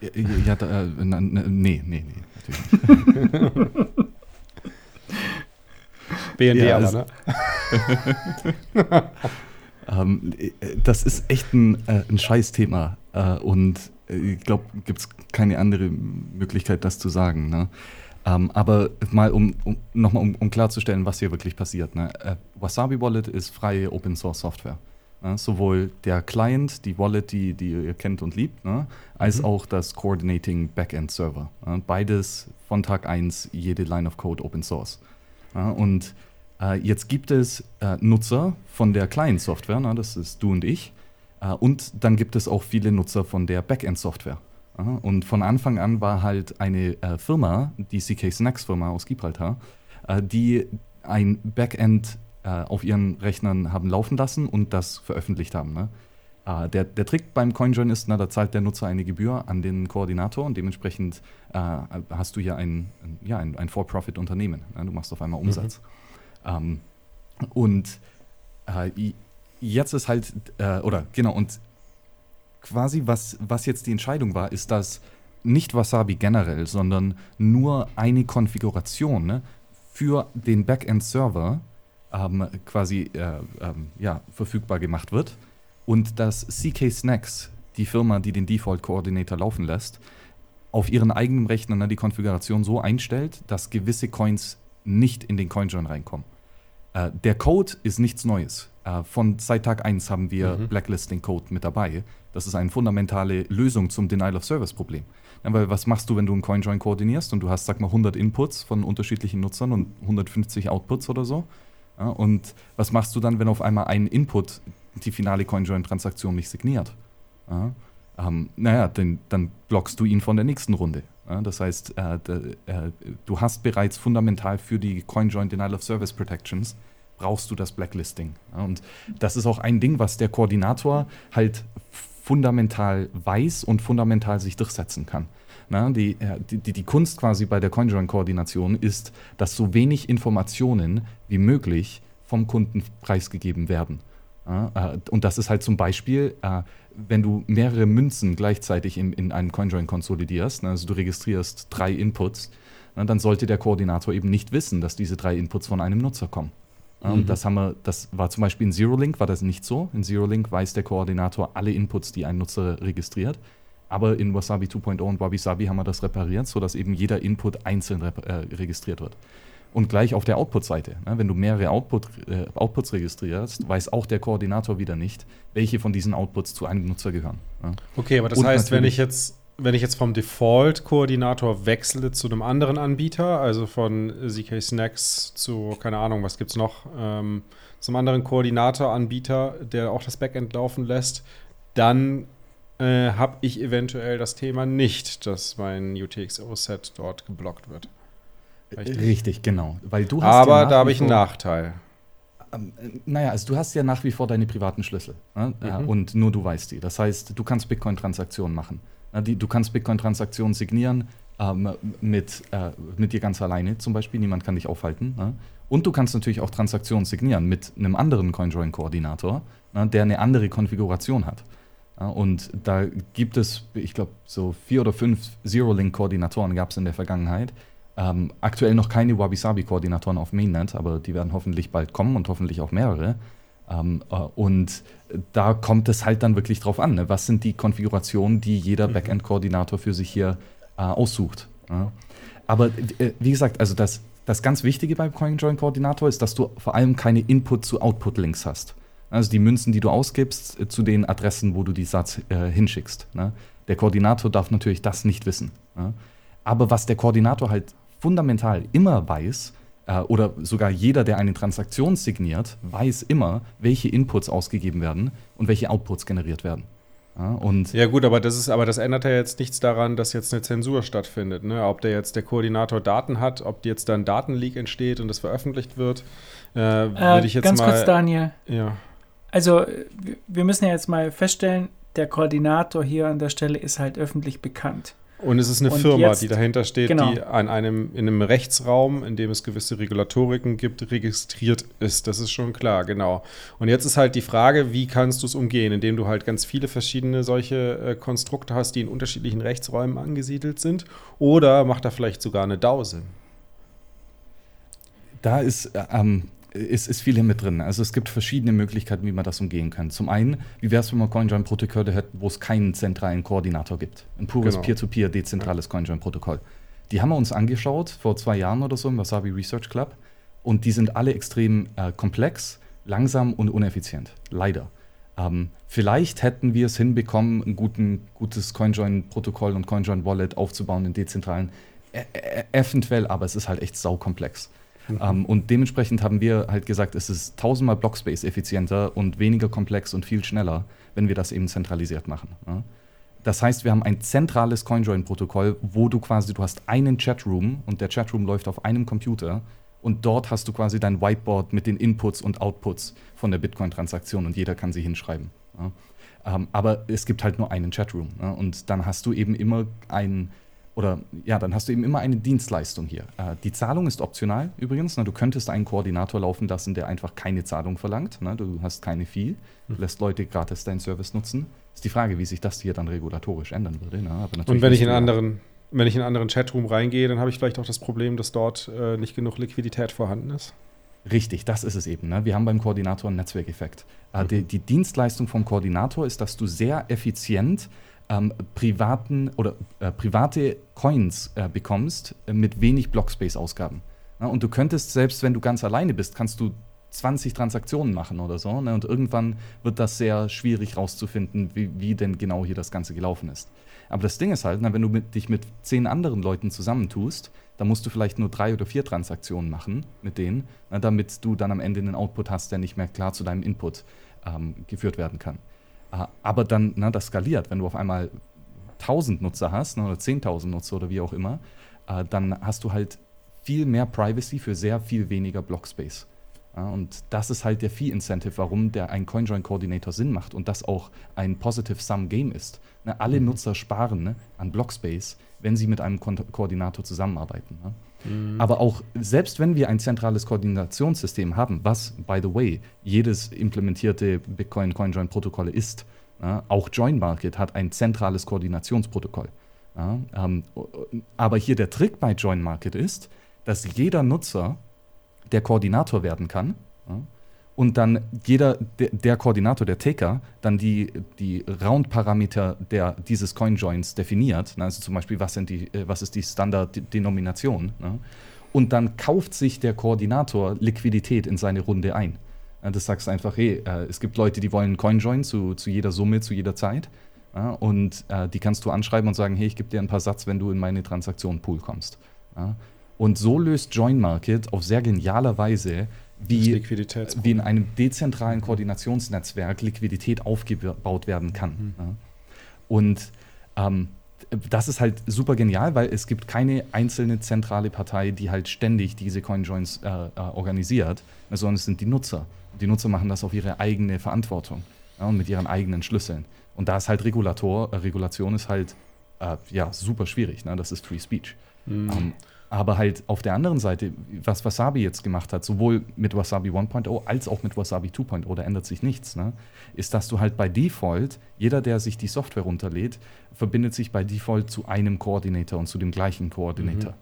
Ja, ja da, äh, na, na, nee, nee, nee, natürlich [LAUGHS] BND ja, aber, ne? [LAUGHS] ähm, äh, das ist echt ein, äh, ein Scheißthema. Äh, und äh, ich glaube, gibt es keine andere Möglichkeit, das zu sagen. Ne? Ähm, aber mal, um, um nochmal um, um, klarzustellen, was hier wirklich passiert. Ne? Äh, Wasabi Wallet ist freie Open Source Software. Ne? Sowohl der Client, die Wallet, die, die ihr kennt und liebt, ne? als mhm. auch das Coordinating Backend Server. Ne? Beides von Tag 1, jede Line of Code Open Source. Ne? Und äh, jetzt gibt es äh, Nutzer von der Client-Software, ne? das ist du und ich, äh, und dann gibt es auch viele Nutzer von der Backend-Software. Und von Anfang an war halt eine äh, Firma, die CK Snacks Firma aus Gibraltar, äh, die ein Backend äh, auf ihren Rechnern haben laufen lassen und das veröffentlicht haben. Ne? Äh, der, der Trick beim CoinJoin ist, na, da zahlt der Nutzer eine Gebühr an den Koordinator und dementsprechend äh, hast du hier ein, ja, ein, ein For-Profit-Unternehmen. Ne? Du machst auf einmal Umsatz. Mhm. Ähm, und äh, jetzt ist halt, oder genau, und quasi, was, was jetzt die Entscheidung war, ist, dass nicht Wasabi generell, sondern nur eine Konfiguration ne, für den Backend-Server ähm, quasi äh, ähm, ja, verfügbar gemacht wird und dass CK Snacks, die Firma, die den Default Coordinator laufen lässt, auf ihren eigenen Rechnern ne, die Konfiguration so einstellt, dass gewisse Coins nicht in den CoinJoin reinkommen. Äh, der Code ist nichts Neues. Äh, von seit Tag 1 haben wir mhm. Blacklisting-Code mit dabei. Das ist eine fundamentale Lösung zum Denial-of-Service-Problem. Ja, weil was machst du, wenn du einen CoinJoin koordinierst und du hast, sag mal, 100 Inputs von unterschiedlichen Nutzern und 150 Outputs oder so? Ja, und was machst du dann, wenn auf einmal ein Input die finale CoinJoin-Transaktion nicht signiert? Ja, ähm, naja, den, dann blockst du ihn von der nächsten Runde. Ja, das heißt, äh, de, äh, du hast bereits fundamental für die CoinJoin Denial of Service Protections brauchst du das Blacklisting. Ja, und das ist auch ein Ding, was der Koordinator halt fundamental weiß und fundamental sich durchsetzen kann. Na, die, die, die, Kunst quasi bei der CoinJoin-Koordination ist, dass so wenig Informationen wie möglich vom Kunden preisgegeben werden. Äh, und das ist halt zum Beispiel, äh, wenn du mehrere Münzen gleichzeitig in, in einen CoinJoin konsolidierst, ne, also du registrierst drei Inputs, dann sollte der Koordinator eben nicht wissen, dass diese drei Inputs von einem Nutzer kommen. Ja, mhm. Und das haben wir, das war zum Beispiel in ZeroLink war das nicht so. In ZeroLink weiß der Koordinator alle Inputs, die ein Nutzer registriert. Aber in Wasabi 2.0 und Wabi Sabi haben wir das repariert, sodass eben jeder Input einzeln äh, registriert wird. Und gleich auf der Output-Seite. Ne? Wenn du mehrere Output, äh, Outputs registrierst, weiß auch der Koordinator wieder nicht, welche von diesen Outputs zu einem Nutzer gehören. Ne? Okay, aber das Und heißt, wenn ich jetzt wenn ich jetzt vom Default-Koordinator wechsle zu einem anderen Anbieter, also von ZK Snacks zu, keine Ahnung, was gibt es noch, ähm, zum anderen Koordinator-Anbieter, der auch das Backend laufen lässt, dann äh, habe ich eventuell das Thema nicht, dass mein UTXO-Set dort geblockt wird. Richtig, Richtig genau. Weil du hast Aber ja da habe ich einen Nachteil. Ähm, naja, also du hast ja nach wie vor deine privaten Schlüssel. Ne? Mhm. Ja, und nur du weißt die. Das heißt, du kannst Bitcoin-Transaktionen machen. Du kannst Bitcoin-Transaktionen signieren ähm, mit, äh, mit dir ganz alleine zum Beispiel. Niemand kann dich aufhalten. Ne? Und du kannst natürlich auch Transaktionen signieren mit einem anderen CoinJoin-Koordinator, ne, der eine andere Konfiguration hat. Und da gibt es, ich glaube, so vier oder fünf Zero-Link-Koordinatoren gab es in der Vergangenheit. Ähm, aktuell noch keine Wabi-Sabi-Koordinatoren auf Mainnet, aber die werden hoffentlich bald kommen und hoffentlich auch mehrere. Ähm, äh, und da kommt es halt dann wirklich drauf an. Ne? Was sind die Konfigurationen, die jeder mhm. Backend-Koordinator für sich hier äh, aussucht? Ja? Aber äh, wie gesagt, also das, das ganz Wichtige beim CoinJoin-Koordinator ist, dass du vor allem keine Input- zu Output-Links hast. Also die Münzen, die du ausgibst, äh, zu den Adressen, wo du die Satz äh, hinschickst. Ne? Der Koordinator darf natürlich das nicht wissen. Ne? Aber was der Koordinator halt fundamental immer weiß, äh, oder sogar jeder, der eine Transaktion signiert, weiß immer, welche Inputs ausgegeben werden und welche Outputs generiert werden. Ja, und ja gut, aber das ist, aber das ändert ja jetzt nichts daran, dass jetzt eine Zensur stattfindet. Ne? Ob der jetzt der Koordinator Daten hat, ob jetzt dann Datenleak entsteht und das veröffentlicht wird, äh, würde äh, ich jetzt ganz mal. Ganz kurz, Daniel. Ja. Also wir müssen ja jetzt mal feststellen, der Koordinator hier an der Stelle ist halt öffentlich bekannt. Und es ist eine und Firma, jetzt, die dahinter steht, genau. die an einem, in einem Rechtsraum, in dem es gewisse Regulatoriken gibt, registriert ist. Das ist schon klar, genau. Und jetzt ist halt die Frage, wie kannst du es umgehen, indem du halt ganz viele verschiedene solche äh, Konstrukte hast, die in unterschiedlichen Rechtsräumen angesiedelt sind. Oder macht da vielleicht sogar eine DAO Sinn? Da ist äh, ähm, ist, ist viel mit drin. Also es gibt verschiedene Möglichkeiten, wie man das umgehen kann. Zum einen, wie wäre es, wenn man CoinJoin-Protokolle hätte, wo es keinen zentralen Koordinator gibt? Ein pures genau. Peer-to-Peer, dezentrales ja. CoinJoin-Protokoll. Die haben wir uns angeschaut vor zwei Jahren oder so im Wasabi Research Club und die sind alle extrem äh, komplex, langsam und uneffizient. Leider. Ähm, vielleicht hätten wir es hinbekommen, ein guten, gutes CoinJoin-Protokoll und CoinJoin-Wallet aufzubauen in dezentralen. E e eventuell, aber es ist halt echt saukomplex. Mhm. Ähm, und dementsprechend haben wir halt gesagt, es ist tausendmal Blockspace effizienter und weniger komplex und viel schneller, wenn wir das eben zentralisiert machen. Ja? Das heißt, wir haben ein zentrales CoinJoin-Protokoll, wo du quasi, du hast einen Chatroom und der Chatroom läuft auf einem Computer und dort hast du quasi dein Whiteboard mit den Inputs und Outputs von der Bitcoin-Transaktion und jeder kann sie hinschreiben. Ja? Ähm, aber es gibt halt nur einen Chatroom ja? und dann hast du eben immer einen oder ja, dann hast du eben immer eine Dienstleistung hier. Äh, die Zahlung ist optional übrigens. Ne? Du könntest einen Koordinator laufen lassen, der einfach keine Zahlung verlangt. Ne? Du hast keine Fee, du hm. lässt Leute gratis deinen Service nutzen. Ist die Frage, wie sich das hier dann regulatorisch ändern würde. Ne? Und wenn ich in anderen wenn ich in einen anderen Chatroom reingehe, dann habe ich vielleicht auch das Problem, dass dort äh, nicht genug Liquidität vorhanden ist. Richtig, das ist es eben. Ne? Wir haben beim Koordinator einen Netzwerkeffekt. Äh, mhm. die, die, Dienstleistung vom Koordinator ist, dass du sehr effizient ähm, privaten oder äh, private Coins äh, bekommst äh, mit wenig Blockspace-Ausgaben. Ja, und du könntest, selbst wenn du ganz alleine bist, kannst du 20 Transaktionen machen oder so. Ne? Und irgendwann wird das sehr schwierig rauszufinden, wie, wie denn genau hier das Ganze gelaufen ist. Aber das Ding ist halt, na, wenn du mit, dich mit zehn anderen Leuten zusammentust, dann musst du vielleicht nur drei oder vier Transaktionen machen mit denen, na, damit du dann am Ende einen Output hast, der nicht mehr klar zu deinem Input ähm, geführt werden kann. Aber dann, na, das skaliert. Wenn du auf einmal 1000 Nutzer hast na, oder 10.000 Nutzer oder wie auch immer, äh, dann hast du halt viel mehr Privacy für sehr viel weniger Blockspace. Ja, und das ist halt der Fee-Incentive, warum der ein CoinJoin-Coordinator Sinn macht und das auch ein Positive-Sum-Game ist. Ne, alle mhm. Nutzer sparen ne, an Blockspace, wenn sie mit einem Ko Koordinator zusammenarbeiten. Ne? Mhm. Aber auch selbst wenn wir ein zentrales Koordinationssystem haben, was, by the way, jedes implementierte Bitcoin-CoinJoin-Protokoll ist, ne, auch JoinMarket hat ein zentrales Koordinationsprotokoll. Ja, ähm, aber hier der Trick bei JoinMarket ist, dass jeder Nutzer der Koordinator werden kann. Ja, und dann jeder, der, der, Koordinator, der Taker, dann die, die Round-Parameter dieses Coinjoins definiert. Ne, also zum Beispiel, was, sind die, äh, was ist die Standard-Denomination. Ne, und dann kauft sich der Koordinator Liquidität in seine Runde ein. Das sagst einfach, hey, äh, es gibt Leute, die wollen Coinjoin zu, zu jeder Summe, zu jeder Zeit. Ja, und äh, die kannst du anschreiben und sagen, hey, ich gebe dir ein paar Satz, wenn du in meine Transaktion-Pool kommst. Ja. Und so löst Join Market auf sehr genialer Weise, wie, wie in einem dezentralen Koordinationsnetzwerk Liquidität aufgebaut werden kann. Mhm. Ja. Und ähm, das ist halt super genial, weil es gibt keine einzelne zentrale Partei, die halt ständig diese CoinJoins äh, äh, organisiert, sondern es sind die Nutzer. Die Nutzer machen das auf ihre eigene Verantwortung ja, und mit ihren eigenen Schlüsseln. Und da ist halt Regulator, äh, Regulation ist halt äh, ja, super schwierig. Ne? Das ist Free Speech. Mhm. Ähm, aber halt auf der anderen Seite, was Wasabi jetzt gemacht hat, sowohl mit Wasabi 1.0 als auch mit Wasabi 2.0, da ändert sich nichts, ne? ist, dass du halt bei Default, jeder, der sich die Software runterlädt, verbindet sich bei Default zu einem Koordinator und zu dem gleichen Koordinator.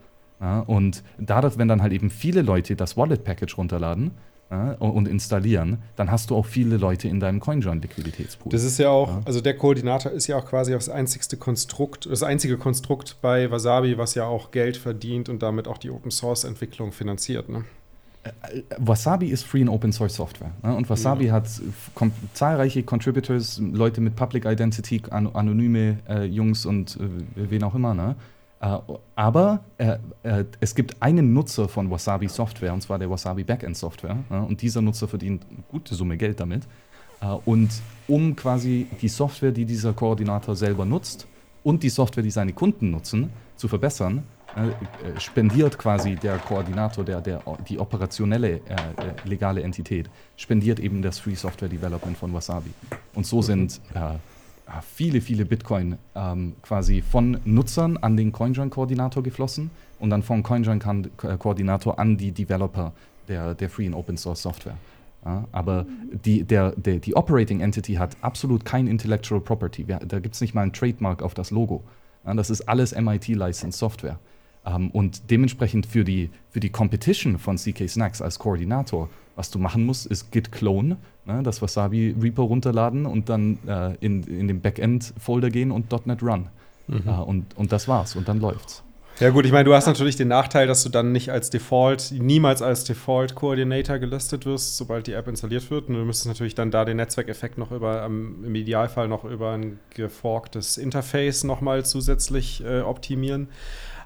Mhm. Ja? Und dadurch, wenn dann halt eben viele Leute das Wallet-Package runterladen, ja, und installieren, dann hast du auch viele Leute in deinem CoinJoin-Liquiditätspool. Das ist ja auch, ja. also der Koordinator ist ja auch quasi das einzigste Konstrukt, das einzige Konstrukt bei Wasabi, was ja auch Geld verdient und damit auch die Open-Source-Entwicklung finanziert. Ne? Äh, Wasabi ist Free and Open Source Software. Ne? Und Wasabi ja. hat zahlreiche Contributors, Leute mit Public Identity, an anonyme äh, Jungs und äh, wen auch immer. Ne? Äh, aber äh, äh, es gibt einen Nutzer von Wasabi Software, und zwar der Wasabi Backend Software. und dieser Nutzer verdient eine gute Summe Geld damit. und um quasi die Software, die dieser Koordinator selber nutzt, und die Software, die seine Kunden nutzen, zu verbessern, spendiert quasi der Koordinator, der, der, die operationelle äh, legale Entität, spendiert eben das Free Software Development von Wasabi. Und so sind äh, viele, viele Bitcoin ähm, quasi von Nutzern an den CoinJoin-Koordinator geflossen und dann vom CoinJoin-Koordinator an die Developer der, der Free und Open Source Software. Ja, aber die, der, der, die Operating Entity hat absolut kein Intellectual Property. Da gibt es nicht mal ein Trademark auf das Logo. Ja, das ist alles MIT-Licensed Software. Um, ähm, und dementsprechend für die, für die Competition von CK Snacks als Koordinator was du machen musst, ist git clone, ne, das Wasabi Repo runterladen und dann äh, in, in den Backend-Folder gehen und .NET Run. Mhm. Äh, und, und das war's und dann läuft's. Ja gut, ich meine, du hast natürlich den Nachteil, dass du dann nicht als Default, niemals als Default Coordinator gelistet wirst, sobald die App installiert wird. Und du müsstest natürlich dann da den Netzwerkeffekt noch über, im Idealfall noch über ein geforktes Interface nochmal zusätzlich äh, optimieren.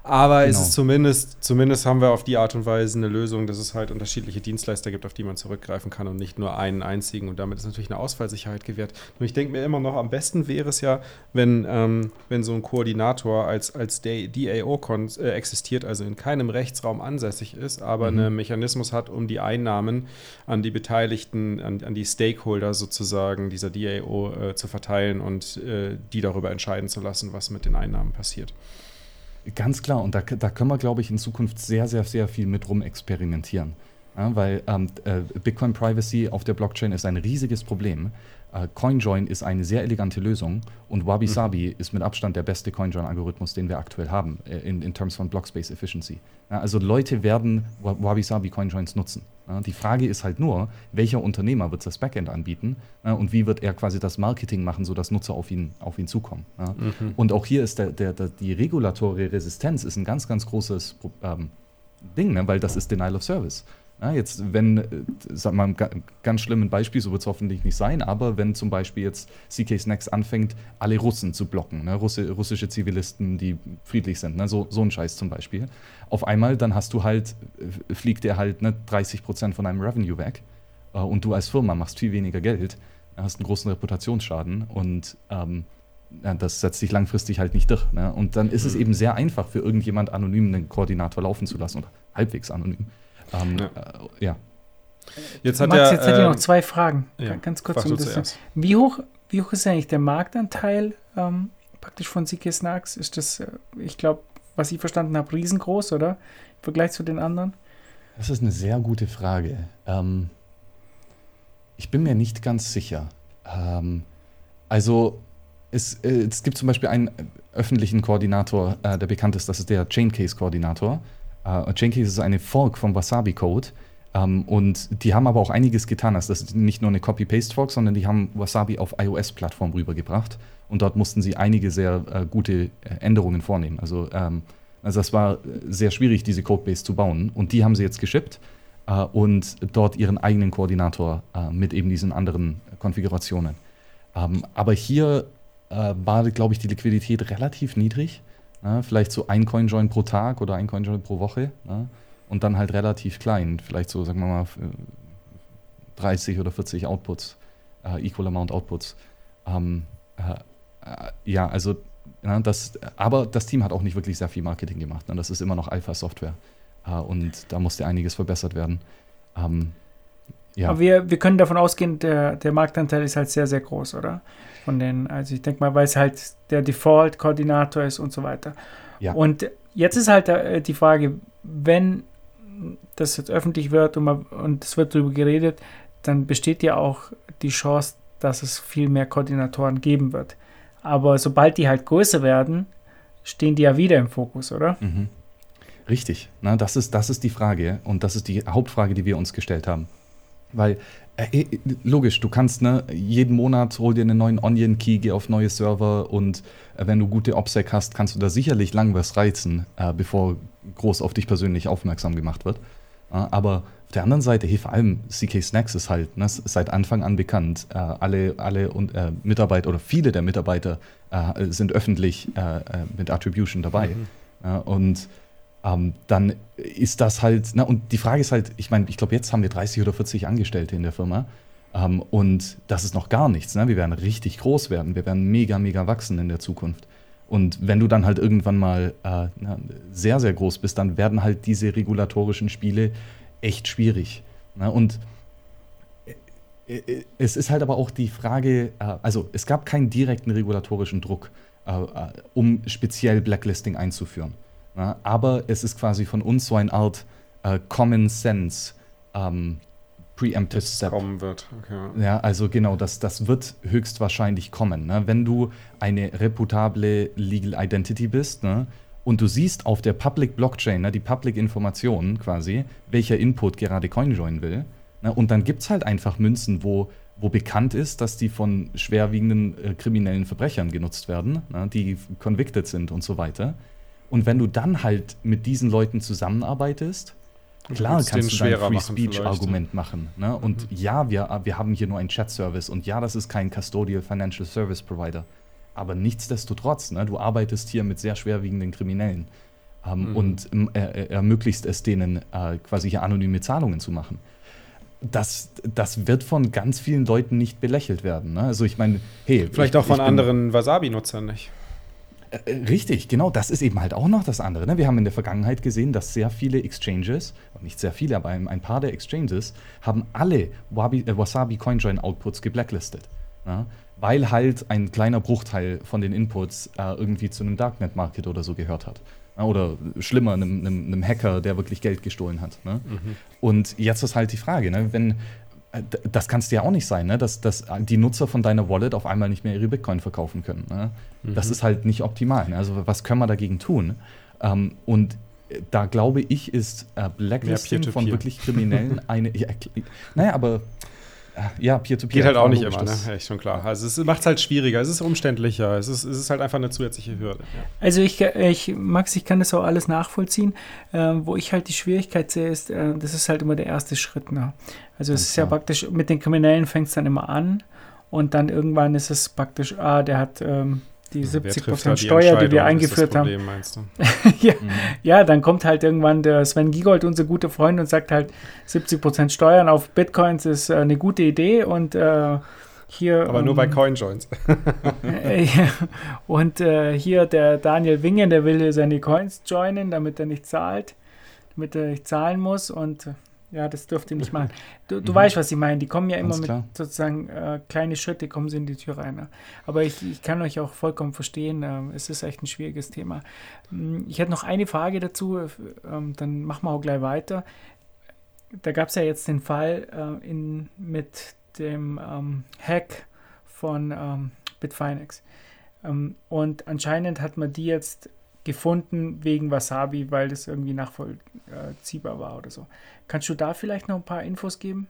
Aber genau. es ist zumindest, zumindest haben wir auf die Art und Weise eine Lösung, dass es halt unterschiedliche Dienstleister gibt, auf die man zurückgreifen kann und nicht nur einen einzigen. Und damit ist natürlich eine Ausfallsicherheit gewährt. Nur ich denke mir immer noch, am besten wäre es ja, wenn, ähm, wenn so ein Koordinator als, als DAO äh, existiert, also in keinem Rechtsraum ansässig ist, aber mhm. einen Mechanismus hat, um die Einnahmen an die Beteiligten, an, an die Stakeholder sozusagen dieser DAO äh, zu verteilen und äh, die darüber entscheiden zu lassen, was mit den Einnahmen passiert. Ganz klar, und da, da können wir, glaube ich, in Zukunft sehr, sehr, sehr viel mit rum experimentieren. Ja, weil ähm, äh, Bitcoin Privacy auf der Blockchain ist ein riesiges Problem. Äh, CoinJoin ist eine sehr elegante Lösung und Wabi. Sabi mhm. ist mit Abstand der beste CoinJoin-Algorithmus, den wir aktuell haben, äh, in, in terms von Blockspace Efficiency. Ja, also Leute werden Wabi Sabi CoinJoins nutzen. Ja, die Frage ist halt nur, welcher Unternehmer wird das Backend anbieten und wie wird er quasi das Marketing machen, sodass Nutzer auf ihn, auf ihn zukommen. Mhm. Und auch hier ist der, der, der, die regulatorische Resistenz ist ein ganz, ganz großes ähm, Ding, ne? weil das ist Denial of Service. Ja, jetzt, wenn, äh, sag mal, ein ganz schlimmes Beispiel, so wird es hoffentlich nicht sein, aber wenn zum Beispiel jetzt CK Snacks anfängt, alle Russen zu blocken, ne, Russi russische Zivilisten, die friedlich sind, ne, so, so ein Scheiß zum Beispiel, auf einmal, dann hast du halt, äh, fliegt der halt ne, 30 Prozent von deinem Revenue weg äh, und du als Firma machst viel weniger Geld, hast einen großen Reputationsschaden und ähm, das setzt sich langfristig halt nicht durch. Ne? Und dann ist es mhm. eben sehr einfach für irgendjemand anonym einen Koordinator laufen zu lassen oder halbwegs anonym. Ähm, ja. Äh, ja. Jetzt hat Max, er, jetzt hätte ich noch ähm, zwei Fragen. Ja, Ganz kurz um das. Wie hoch, wie hoch ist eigentlich der Marktanteil ähm, praktisch von CK Snacks? Ist das, äh, ich glaube, was ich verstanden habe, riesengroß, oder? Im Vergleich zu den anderen? Das ist eine sehr gute Frage. Ähm, ich bin mir nicht ganz sicher. Ähm, also es, äh, es, gibt zum Beispiel einen öffentlichen Koordinator, äh, der bekannt ist, das ist der Chaincase-Koordinator. Äh, Chaincase ist eine Fork vom Wasabi-Code. Ähm, und die haben aber auch einiges getan. Also das ist nicht nur eine Copy-Paste-Fork, sondern die haben Wasabi auf iOS-Plattform rübergebracht. Und dort mussten sie einige sehr äh, gute äh, Änderungen vornehmen. Also, ähm, also das war sehr schwierig, diese Codebase zu bauen. Und die haben sie jetzt geschippt äh, und dort ihren eigenen Koordinator äh, mit eben diesen anderen Konfigurationen. Ähm, aber hier äh, war, glaube ich, die Liquidität relativ niedrig. Ne? Vielleicht so ein Coinjoin pro Tag oder ein Coinjoin pro Woche. Ne? Und dann halt relativ klein. Vielleicht so, sagen wir mal, 30 oder 40 Outputs, äh, Equal Amount Outputs. Ähm, äh, äh, ja, also, ja, das, aber das Team hat auch nicht wirklich sehr viel Marketing gemacht. Ne? Das ist immer noch Alpha-Software. Äh, und da musste einiges verbessert werden. Ähm, ja. Aber wir, wir können davon ausgehen, der, der Marktanteil ist halt sehr, sehr groß, oder? Von den, also ich denke mal, weil es halt der Default-Koordinator ist und so weiter. Ja. Und jetzt ist halt äh, die Frage, wenn das jetzt öffentlich wird und, man, und es wird darüber geredet, dann besteht ja auch die Chance, dass es viel mehr Koordinatoren geben wird. Aber sobald die halt größer werden, stehen die ja wieder im Fokus, oder? Mhm. Richtig, Na, das, ist, das ist die Frage und das ist die Hauptfrage, die wir uns gestellt haben. Weil, äh, äh, logisch, du kannst, ne, jeden Monat hol dir einen neuen Onion-Key, geh auf neue Server und äh, wenn du gute OPSEC hast, kannst du da sicherlich lang was reizen, äh, bevor groß auf dich persönlich aufmerksam gemacht wird. aber auf der anderen Seite, hey, vor allem CK Snacks ist halt ne, seit Anfang an bekannt. Äh, alle alle und, äh, Mitarbeiter oder viele der Mitarbeiter sind öffentlich mit Attribution dabei. Mhm. und ähm, dann ist das halt, na, und die Frage ist halt, ich meine, ich glaube, jetzt haben wir 30 oder 40 Angestellte in der Firma. Ähm, und das ist noch gar nichts. Ne? Wir werden richtig groß werden. Wir werden mega, mega wachsen in der Zukunft. Und wenn du dann halt irgendwann mal äh, na, sehr, sehr groß bist, dann werden halt diese regulatorischen Spiele echt schwierig. Ne? Und äh, äh, es ist halt aber auch die Frage, äh, also es gab keinen direkten regulatorischen Druck, äh, um speziell Blacklisting einzuführen. Ja, aber es ist quasi von uns so eine Art äh, Common Sense ähm, Preemptive Step. kommen wird. Okay. Ja, also genau, das, das wird höchstwahrscheinlich kommen. Ne? Wenn du eine reputable Legal Identity bist ne? und du siehst auf der Public Blockchain, ne, die Public Informationen quasi, welcher Input gerade CoinJoin will, ne? und dann gibt es halt einfach Münzen, wo wo bekannt ist, dass die von schwerwiegenden äh, kriminellen Verbrechern genutzt werden, ne, die convicted sind und so weiter. Und wenn du dann halt mit diesen Leuten zusammenarbeitest, klar kannst du dein Free Speech Argument machen. Ne? Und mhm. ja, wir, wir haben hier nur einen Chat-Service und ja, das ist kein Custodial Financial Service Provider. Aber nichtsdestotrotz, ne, du arbeitest hier mit sehr schwerwiegenden Kriminellen ähm, mhm. und äh, ermöglicht es denen, äh, quasi hier anonyme Zahlungen zu machen. Das, das wird von ganz vielen Leuten nicht belächelt werden. Ne? Also ich meine, hey. Vielleicht ich, auch von anderen Wasabi-Nutzern nicht. Äh, richtig, genau, das ist eben halt auch noch das andere. Ne? Wir haben in der Vergangenheit gesehen, dass sehr viele Exchanges, nicht sehr viele, aber ein, paar der Exchanges, haben alle Wabi, äh, Wasabi CoinJoin Outputs geblacklistet. Ja? Weil halt ein kleiner Bruchteil von den Inputs äh, irgendwie zu einem Darknet Market oder so gehört hat. Ja? Oder schlimmer, einem, einem, einem, Hacker, der wirklich Geld gestohlen hat. Ne? Mhm. Und jetzt ist halt die Frage, ne? wenn, das kannst du ja auch nicht sein, ne? dass, dass die Nutzer von deiner Wallet auf einmal nicht mehr ihre Bitcoin verkaufen können. Ne? Mhm. Das ist halt nicht optimal. Ne? Also was können wir dagegen tun? Ähm, und da glaube ich, ist äh, Blacklisting von wirklich Kriminellen eine. Ja, naja, aber Ja, Peer-to-Peer. Geht halt auch nicht immer, ne? Ja, ist schon klar. Also es macht es halt schwieriger, es ist umständlicher, es ist, es ist halt einfach eine zusätzliche Hürde. Ja. Also ich, ich, Max, ich kann das auch alles nachvollziehen. Äh, wo ich halt die Schwierigkeit sehe, ist, äh, das ist halt immer der erste Schritt. Ne? Also es ist ja praktisch, mit den Kriminellen fängt es dann immer an und dann irgendwann ist es praktisch, ah, der hat ähm, die 70 Prozent Steuer, die wir eingeführt Problem, haben. [LAUGHS] ja, mhm. ja, dann kommt halt irgendwann der Sven Giegold, unser guter Freund, und sagt halt, 70 Prozent Steuern auf Bitcoins ist äh, eine gute Idee und äh, hier. Aber um, nur bei ähm, Coinjoins. [LAUGHS] äh, und äh, hier der Daniel Wingen, der will seine Coins joinen, damit er nicht zahlt, damit er nicht zahlen muss und ja, das dürft ihr nicht machen. [LAUGHS] Du, du mhm. weißt, was ich meine. Die kommen ja immer mit sozusagen äh, kleine Schritte, kommen sie in die Tür rein. Ne? Aber ich, ich kann euch auch vollkommen verstehen. Äh, es ist echt ein schwieriges Thema. Hm, ich hätte noch eine Frage dazu, äh, dann machen wir auch gleich weiter. Da gab es ja jetzt den Fall äh, in, mit dem ähm, Hack von ähm, Bitfinex. Ähm, und anscheinend hat man die jetzt gefunden wegen Wasabi, weil das irgendwie nachvollziehbar war oder so. Kannst du da vielleicht noch ein paar Infos geben?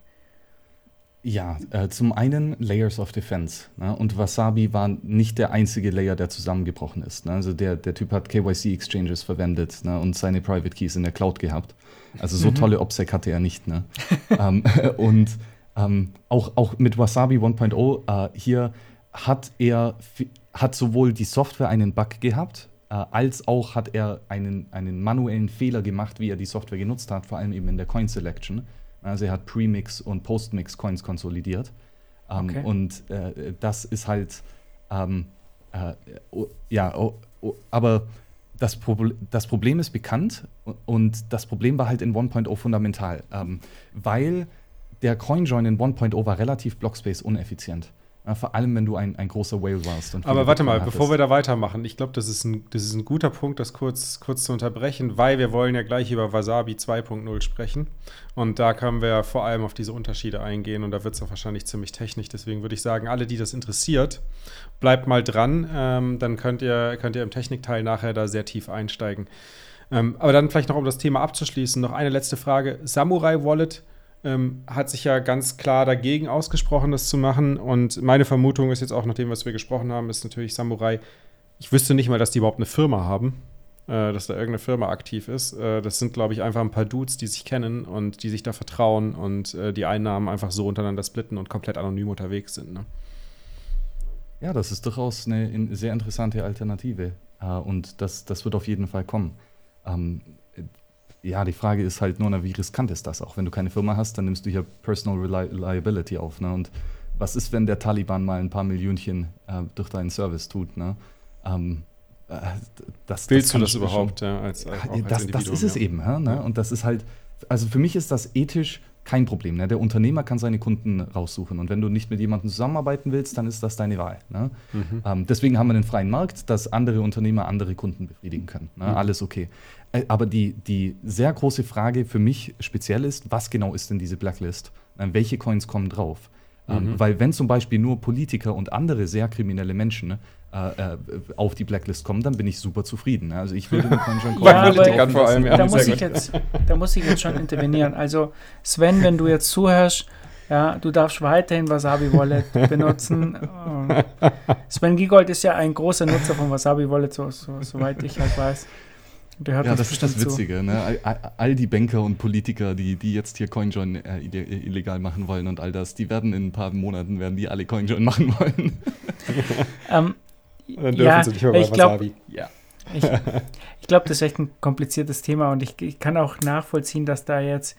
Ja, äh, zum einen Layers of Defense. Ne? Und Wasabi war nicht der einzige Layer, der zusammengebrochen ist. Ne? Also der, der Typ hat KYC-Exchanges verwendet ne? und seine Private Keys in der Cloud gehabt. Also so mhm. tolle OPSEC hatte er nicht. Ne? [LAUGHS] ähm, [LAUGHS] und ähm, auch, auch mit Wasabi 1.0 äh, hier hat er hat sowohl die Software einen Bug gehabt, als auch hat er einen, einen manuellen Fehler gemacht, wie er die Software genutzt hat, vor allem eben in der Coin Selection. Also er hat Premix und Postmix Coins konsolidiert. Ähm, okay. Und äh, das ist halt, ähm, äh, oh, ja, oh, oh, aber das, Pro das, Problem ist bekannt und das Problem war halt in 1.0 fundamental, ähm, weil der CoinJoin in 1.0 war relativ Blockspace uneffizient. Ja, vor allem, wenn du ein, ein großer Whale warst. Aber warte mal, hattest. bevor wir da weitermachen, ich glaube, das, ist ein, das ist ein guter Punkt, das kurz, kurz zu unterbrechen, weil wir wollen ja gleich über Wasabi 2.0 sprechen. Und da können wir vor allem auf diese Unterschiede eingehen und da wird es auch wahrscheinlich ziemlich technisch. Deswegen würde ich sagen, alle, die das interessiert, bleibt mal dran. Ähm, dann könnt ihr, könnt ihr im Technikteil nachher da sehr tief einsteigen. Ähm, aber dann vielleicht noch, um das Thema abzuschließen, noch eine letzte Frage. Samurai Wallet ähm, hat sich ja ganz klar dagegen ausgesprochen, das zu machen. Und meine Vermutung ist jetzt auch, nach dem, was wir gesprochen haben, ist natürlich Samurai. Ich wüsste nicht mal, dass die überhaupt eine Firma haben, äh, dass da irgendeine Firma aktiv ist. Äh, das sind, glaube ich, einfach ein paar Dudes, die sich kennen und die sich da vertrauen und äh, die Einnahmen einfach so untereinander splitten und komplett anonym unterwegs sind. Ne? Ja, das ist durchaus eine sehr interessante Alternative. Äh, und das, das wird auf jeden Fall kommen. Ähm, ja, die Frage ist halt nur, wie riskant ist das? Auch wenn du keine Firma hast, dann nimmst du hier Personal Reliability auf. Ne? Und was ist, wenn der Taliban mal ein paar Millionchen äh, durch deinen Service tut? Ne? Ähm, äh, das, Willst das du das überhaupt? Ja, als, als, das, das, ist es eben. Ja, ne? Und das ist halt, also für mich ist das ethisch kein Problem. Ne? Der Unternehmer kann seine Kunden raussuchen. Und wenn du nicht mit jemandem zusammenarbeiten willst, dann ist das deine Wahl. Ne? Mhm. Ähm, deswegen haben wir den freien Markt, dass andere Unternehmer andere Kunden befriedigen können. Ne? Mhm. Alles okay. Äh, aber die, die sehr große Frage für mich speziell ist, was genau ist denn diese Blacklist? Äh, welche Coins kommen drauf? Ähm, mhm. weil wenn zum Beispiel nur Politiker und andere sehr kriminelle Menschen ne, äh, äh, auf die Blacklist kommen, dann bin ich super zufrieden. Also ich würde mit Coin schon ja, Politikern vor allem. Ja, da, muss ich jetzt, da muss ich jetzt schon intervenieren. Also Sven, wenn du jetzt zuhörst, ja, du darfst weiterhin Wasabi Wallet [LAUGHS] benutzen. Sven Giegold ist ja ein großer Nutzer von Wasabi Wallet, so, so, soweit ich halt weiß. ja, das ist das Witzige. Ne? All, all, die Banker und Politiker, die, die jetzt hier CoinJoin äh, illegal machen wollen und all das, die werden in ein paar Monaten werden die alle CoinJoin machen wollen. ähm, dann dürfen ja, sie nicht mehr bei Wasabi. ja. Ich, ich glaube, das ist echt ein kompliziertes Thema und ich, ich kann auch nachvollziehen, dass da jetzt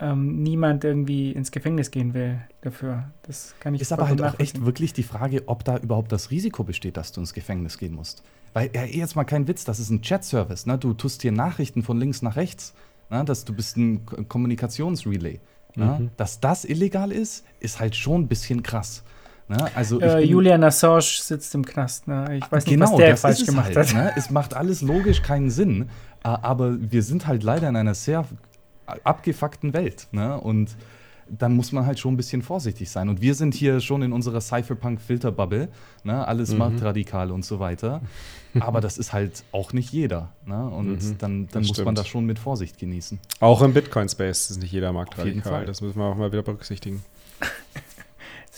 ähm, niemand irgendwie ins Gefängnis gehen will dafür. Das kann ich Ist aber halt auch echt wirklich die Frage, ob da überhaupt das Risiko besteht, dass du ins Gefängnis gehen musst. Weil, ja, jetzt mal kein Witz, das ist ein Chat-Service. Ne? Du tust hier Nachrichten von links nach rechts. Ne? Dass du bist ein Kommunikationsrelay. Ne? Mhm. Dass das illegal ist, ist halt schon ein bisschen krass. Ne? Also äh, Julian Assange sitzt im Knast. Ne? Ich weiß nicht, genau, was der falsch gemacht halt, hat. Ne? Es macht alles logisch keinen Sinn, aber wir sind halt leider in einer sehr abgefuckten Welt. Ne? Und dann muss man halt schon ein bisschen vorsichtig sein. Und wir sind hier schon in unserer Cypherpunk-Filterbubble, ne? alles mhm. machtradikal und so weiter. Aber das ist halt auch nicht jeder. Ne? Und mhm, dann, dann muss stimmt. man das schon mit Vorsicht genießen. Auch im Bitcoin-Space ist nicht jeder marktradikal. Das müssen wir auch mal wieder berücksichtigen. [LAUGHS]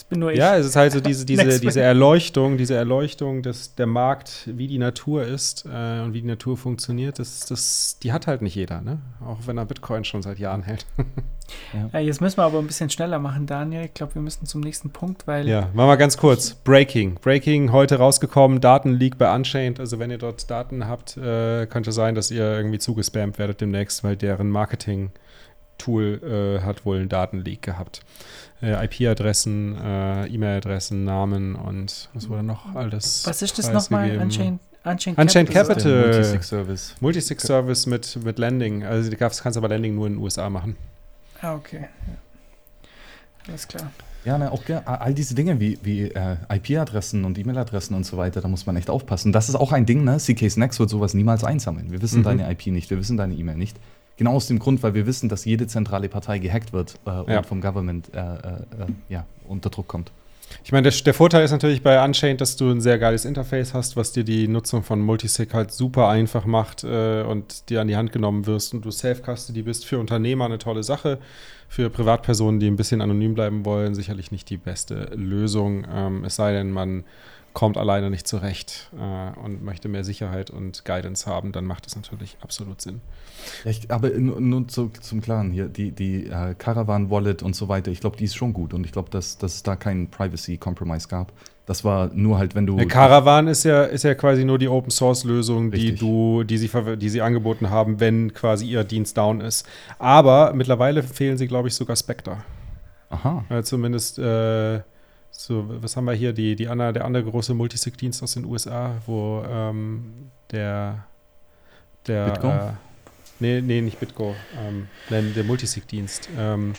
bin nur ich. Ja, es ist halt so diese, [LAUGHS] diese, diese Erleuchtung, diese Erleuchtung, dass der Markt, wie die Natur ist äh, und wie die Natur funktioniert, das, das, die hat halt nicht jeder, ne? Auch wenn er Bitcoin schon seit Jahren hält. [LAUGHS] ja. jetzt müssen wir aber ein bisschen schneller machen, Daniel. Ich glaube, wir müssen zum nächsten Punkt, weil. Ja, machen wir ganz kurz. Breaking. Breaking heute rausgekommen, Datenleak bei Unchained. Also wenn ihr dort Daten habt, äh, könnte sein, dass ihr irgendwie zugespammt werdet demnächst, weil deren Marketing Tool äh, hat wohl einen Datenleak gehabt. Äh, IP-Adressen, äh, E-Mail-Adressen, Namen und was wurde noch alles? Was ist das nochmal? Unchained, Unchained, Unchained Capital. Capital. Multisig-Service. Multisig-Service mit, mit Landing. Also du kannst aber Landing nur in den USA machen. Ah, okay. Alles klar. Ja, ne, auch all diese Dinge wie, wie äh, IP-Adressen und E-Mail-Adressen und so weiter, da muss man echt aufpassen. Das ist auch ein Ding, ne? CK Snacks wird sowas niemals einsammeln. Wir wissen mhm. deine IP nicht, wir wissen deine E-Mail nicht. Genau aus dem Grund, weil wir wissen, dass jede zentrale Partei gehackt wird äh, ja. und vom Government äh, äh, äh, ja, unter Druck kommt. Ich meine, der, der, Vorteil ist natürlich bei Unchained, dass du ein sehr geiles Interface hast, was dir die Nutzung von Multisig halt super einfach macht äh, und dir an die Hand genommen wirst und du Self-Custody bist für Unternehmer eine tolle Sache. Für Privatpersonen, die ein bisschen anonym bleiben wollen, sicherlich nicht die beste Lösung. Ähm, es sei denn, man kommt alleine nicht zurecht äh, und möchte mehr Sicherheit und Guidance haben, dann macht es natürlich absolut Sinn. Ja, ich, aber nur, zu, zum Klaren hier, die, die äh, Caravan Wallet und so weiter, ich glaube, die ist schon gut und ich glaube, dass, dass es da keinen Privacy Compromise gab. Das war nur halt, wenn du. Der Caravan ist ja, ist ja quasi nur die Open Source Lösung, die du, die sie, die sie angeboten haben, wenn quasi ihr Dienst down ist. Aber mittlerweile fehlen sie, glaube ich, sogar Spectre. Aha. Ja, zumindest äh, so, was haben wir hier? Die, die andere, der andere große Multisig-Dienst aus den USA, wo ähm, der, der Bitgo? Äh, nee, nee, nicht Bitgo, ähm, der Multisig-Dienst. Ähm,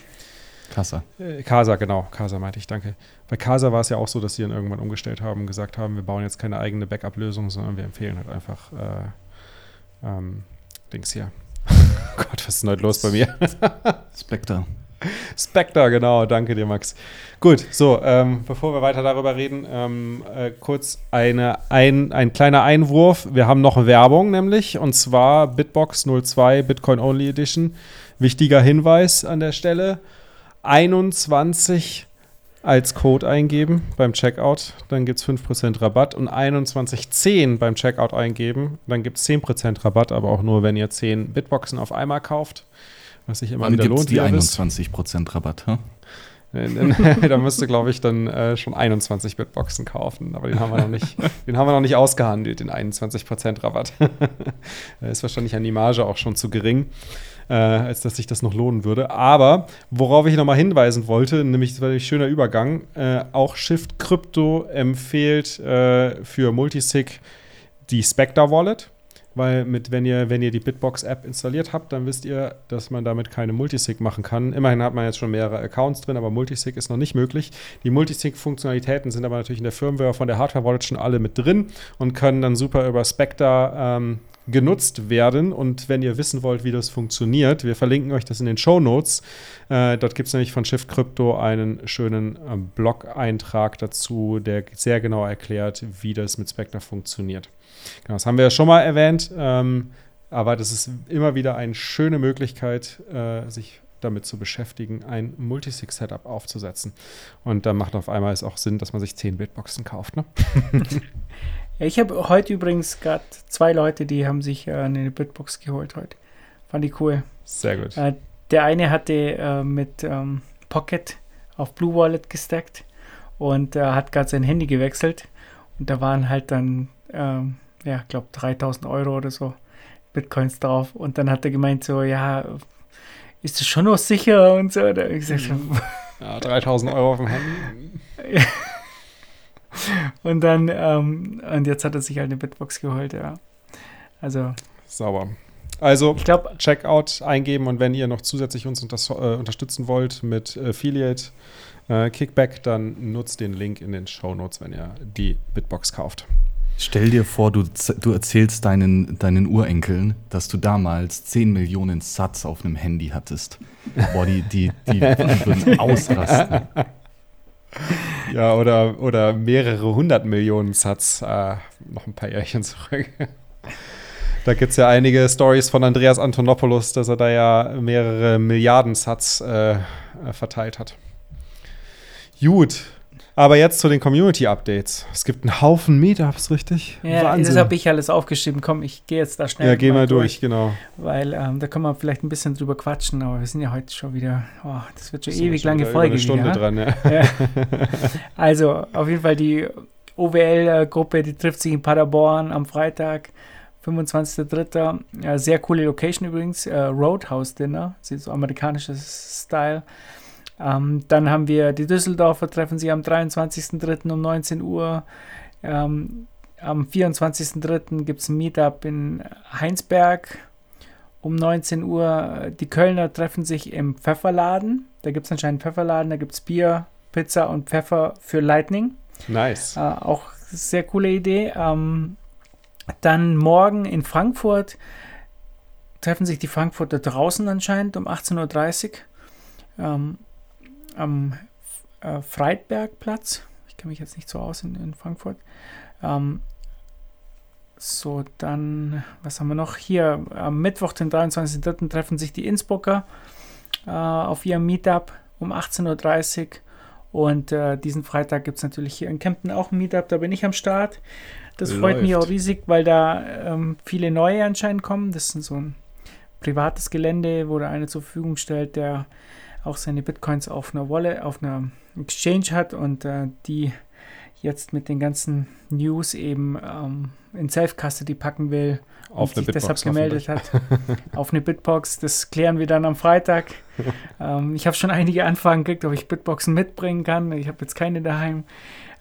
Casa. Äh, Casa, genau. Casa meinte ich, danke. Bei Casa war es ja auch so, dass sie dann irgendwann umgestellt haben und gesagt haben, wir bauen jetzt keine eigene Backup-Lösung, sondern wir empfehlen halt einfach äh, ähm, Dings hier. [LAUGHS] Gott, was ist denn heute los bei mir? Spectre. [LAUGHS] Spectre, genau, danke dir, Max. Gut, so, ähm, bevor wir weiter darüber reden, ähm, äh, kurz eine, ein, ein kleiner Einwurf. Wir haben noch Werbung nämlich, und zwar Bitbox 02 Bitcoin Only Edition. Wichtiger Hinweis an der Stelle: 21 als Code eingeben beim Checkout, dann gibt es 5% Rabatt und 2110 beim Checkout eingeben, dann gibt es 10% Rabatt, aber auch nur, wenn ihr 10 Bitboxen auf einmal kauft was sich immer Wann wieder lohnt. die 21% Rabatt, ha? [LAUGHS] da müsste, glaube ich, dann äh, schon 21 Bitboxen kaufen. Aber den haben wir noch nicht, [LAUGHS] den haben wir noch nicht ausgehandelt, den 21% Rabatt. [LAUGHS] ist wahrscheinlich an die Marge auch schon zu gering, äh, als dass sich das noch lohnen würde. Aber worauf ich nochmal hinweisen wollte, nämlich das war ein schöner Übergang, äh, auch Shift Crypto empfiehlt äh, für Multisig die Spectre Wallet weil mit, wenn ihr, wenn ihr die Bitbox-App installiert habt, dann wisst ihr, dass man damit keine Multisig machen kann. Immerhin hat man jetzt schon mehrere Accounts drin, aber Multisig ist noch nicht möglich. Die Multisig-Funktionalitäten sind aber natürlich in der Firmware von der Hardware-Wallet schon alle mit drin und können dann super über Spectre ähm, genutzt werden. Und wenn ihr wissen wollt, wie das funktioniert, wir verlinken euch das in den Show Notes. Äh, dort gibt es nämlich von Shift Crypto einen schönen äh, Blog-Eintrag dazu, der sehr genau erklärt, wie das mit Spectre funktioniert. Genau, das haben wir ja schon mal erwähnt, ähm, aber das ist immer wieder eine schöne Möglichkeit, äh, sich damit zu beschäftigen, ein Multisig-Setup aufzusetzen. Und da macht auf einmal es auch Sinn, dass man sich 10 Bitboxen kauft. Ne? [LAUGHS] ich habe heute übrigens gerade zwei Leute, die haben sich äh, eine Bitbox geholt heute. Fand ich cool. Sehr gut. Äh, der eine hatte äh, mit ähm, Pocket auf Blue Wallet gestackt und äh, hat gerade sein Handy gewechselt. Und da waren halt dann ähm, ja, glaube 3000 Euro oder so Bitcoins drauf. Und dann hat er gemeint so, ja, ist das schon noch sicher und so. Da ich gesagt, [LAUGHS] ja, 3000 Euro auf dem Handy. [LAUGHS] und dann, ähm, und jetzt hat er sich halt eine Bitbox geholt, ja. Also. Sauber. Also, ich glaub, Checkout eingeben und wenn ihr noch zusätzlich uns unter, äh, unterstützen wollt mit Affiliate äh, Kickback, dann nutzt den Link in den Show Notes, wenn ihr die Bitbox kauft. Stell dir vor, du, du erzählst deinen, deinen Urenkeln, dass du damals 10 Millionen Satz auf einem Handy hattest. Boah, die, die, die [LAUGHS] würden ausrasten. Ja, oder, oder mehrere hundert Millionen Satz, äh, noch ein paar Jährchen zurück. [LAUGHS] Da gibt es ja einige Stories von Andreas Antonopoulos, dass er da ja mehrere Milliarden Satz äh, verteilt hat. Gut, Aber jetzt zu den Community-Updates. Es gibt einen Haufen Meetups, richtig? Ja, Wahnsinn. das habe ich alles aufgeschrieben. Komm, ich gehe jetzt da schnell. Ja, geh mal durch, durch genau. Weil ähm, da können wir vielleicht ein bisschen drüber quatschen, aber wir sind ja heute schon wieder, oh, das wird schon so, ewig lange Folge. Eine Stunde wieder, dran, ja. ja. [LAUGHS] Also, auf jeden Fall die OWL-Gruppe, die trifft sich in Paderborn am Freitag. 25.03. Ja, sehr coole Location übrigens. Äh, Roadhouse Dinner. Sieht so amerikanisches Style. Ähm, dann haben wir die Düsseldorfer treffen sich am 23.03. um 19 Uhr. Ähm, am 24.03. gibt es ein Meetup in Heinsberg um 19 Uhr. Die Kölner treffen sich im Pfefferladen. Da gibt es anscheinend einen Pfefferladen, da gibt es Bier, Pizza und Pfeffer für Lightning. Nice. Äh, auch sehr coole Idee. Ähm, dann morgen in Frankfurt treffen sich die Frankfurter draußen anscheinend um 18.30 Uhr ähm, am äh, Freitbergplatz. Ich kenne mich jetzt nicht so aus in, in Frankfurt. Ähm, so, dann, was haben wir noch? Hier, am Mittwoch, den 23.03. treffen sich die Innsbrucker äh, auf ihrem Meetup um 18.30 Uhr. Und äh, diesen Freitag gibt es natürlich hier in Kempten auch ein Meetup, da bin ich am Start. Das Läuft. freut mich auch riesig, weil da ähm, viele neue anscheinend kommen. Das ist so ein privates Gelände, wo der eine zur Verfügung stellt, der auch seine Bitcoins auf einer Wallet, auf einer Exchange hat und äh, die jetzt mit den ganzen News eben ähm, in Self-Custody packen will auf und sich deshalb gemeldet hat. auf eine Bitbox. Das klären wir dann am Freitag. [LAUGHS] ähm, ich habe schon einige Anfragen gekriegt, ob ich Bitboxen mitbringen kann. Ich habe jetzt keine daheim.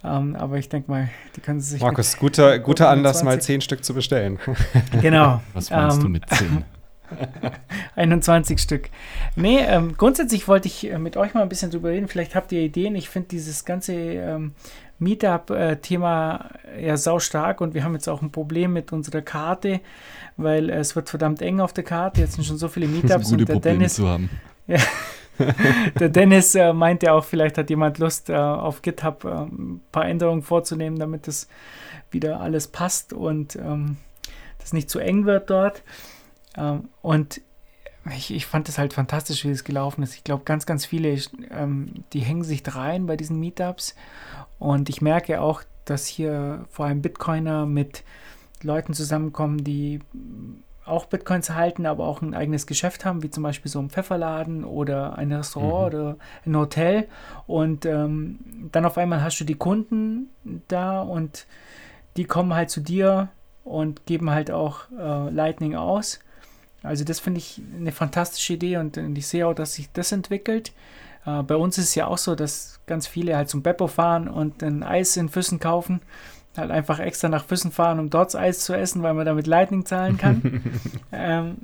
Um, ähm, aber ich denke mal, die können sie sich. Markus, guter, guter Anlass, mal zehn Stück zu bestellen. genau. Was meinst um, du ähm, mit zehn? [LAUGHS] 21 Stück. Nee, ähm, grundsätzlich wollte ich äh, mit euch mal ein bisschen drüber reden. Vielleicht habt ihr Ideen. Ich finde dieses ganze ähm, Meetup-Thema äh, ja sau stark und wir haben jetzt auch ein Problem mit unserer Karte, weil äh, es wird verdammt eng auf der Karte. Jetzt sind schon so viele Meetups und der Probleme Dennis. Zu haben. [LAUGHS] Ja, der Dennis äh, meinte auch, vielleicht hat jemand Lust, äh, auf GitHub äh, ein paar Änderungen vorzunehmen, damit es wieder alles passt und ähm, das nicht zu eng wird dort. Ähm, und ich, ich fand es halt fantastisch, wie es gelaufen ist. Ich glaube, ganz, ganz viele, ähm, die hängen sich rein bei diesen Meetups. Und ich merke auch, dass hier vor allem Bitcoiner mit Leuten zusammenkommen, die auch Bitcoins halten, aber auch ein eigenes Geschäft haben, wie zum Beispiel so ein Pfefferladen oder ein Restaurant mhm. oder ein Hotel. Und ähm, dann auf einmal hast du die Kunden da und die kommen halt zu dir und geben halt auch äh, Lightning aus. Also das finde ich eine fantastische Idee und, und, ich sehe auch, dass sich das entwickelt. Äh, bei uns ist es ja auch so, dass ganz viele halt zum Beppo fahren und ein Eis in Füssen kaufen halt einfach extra nach Füssen fahren, um dort Eis zu essen, weil man damit Lightning zahlen kann. [LAUGHS] ähm,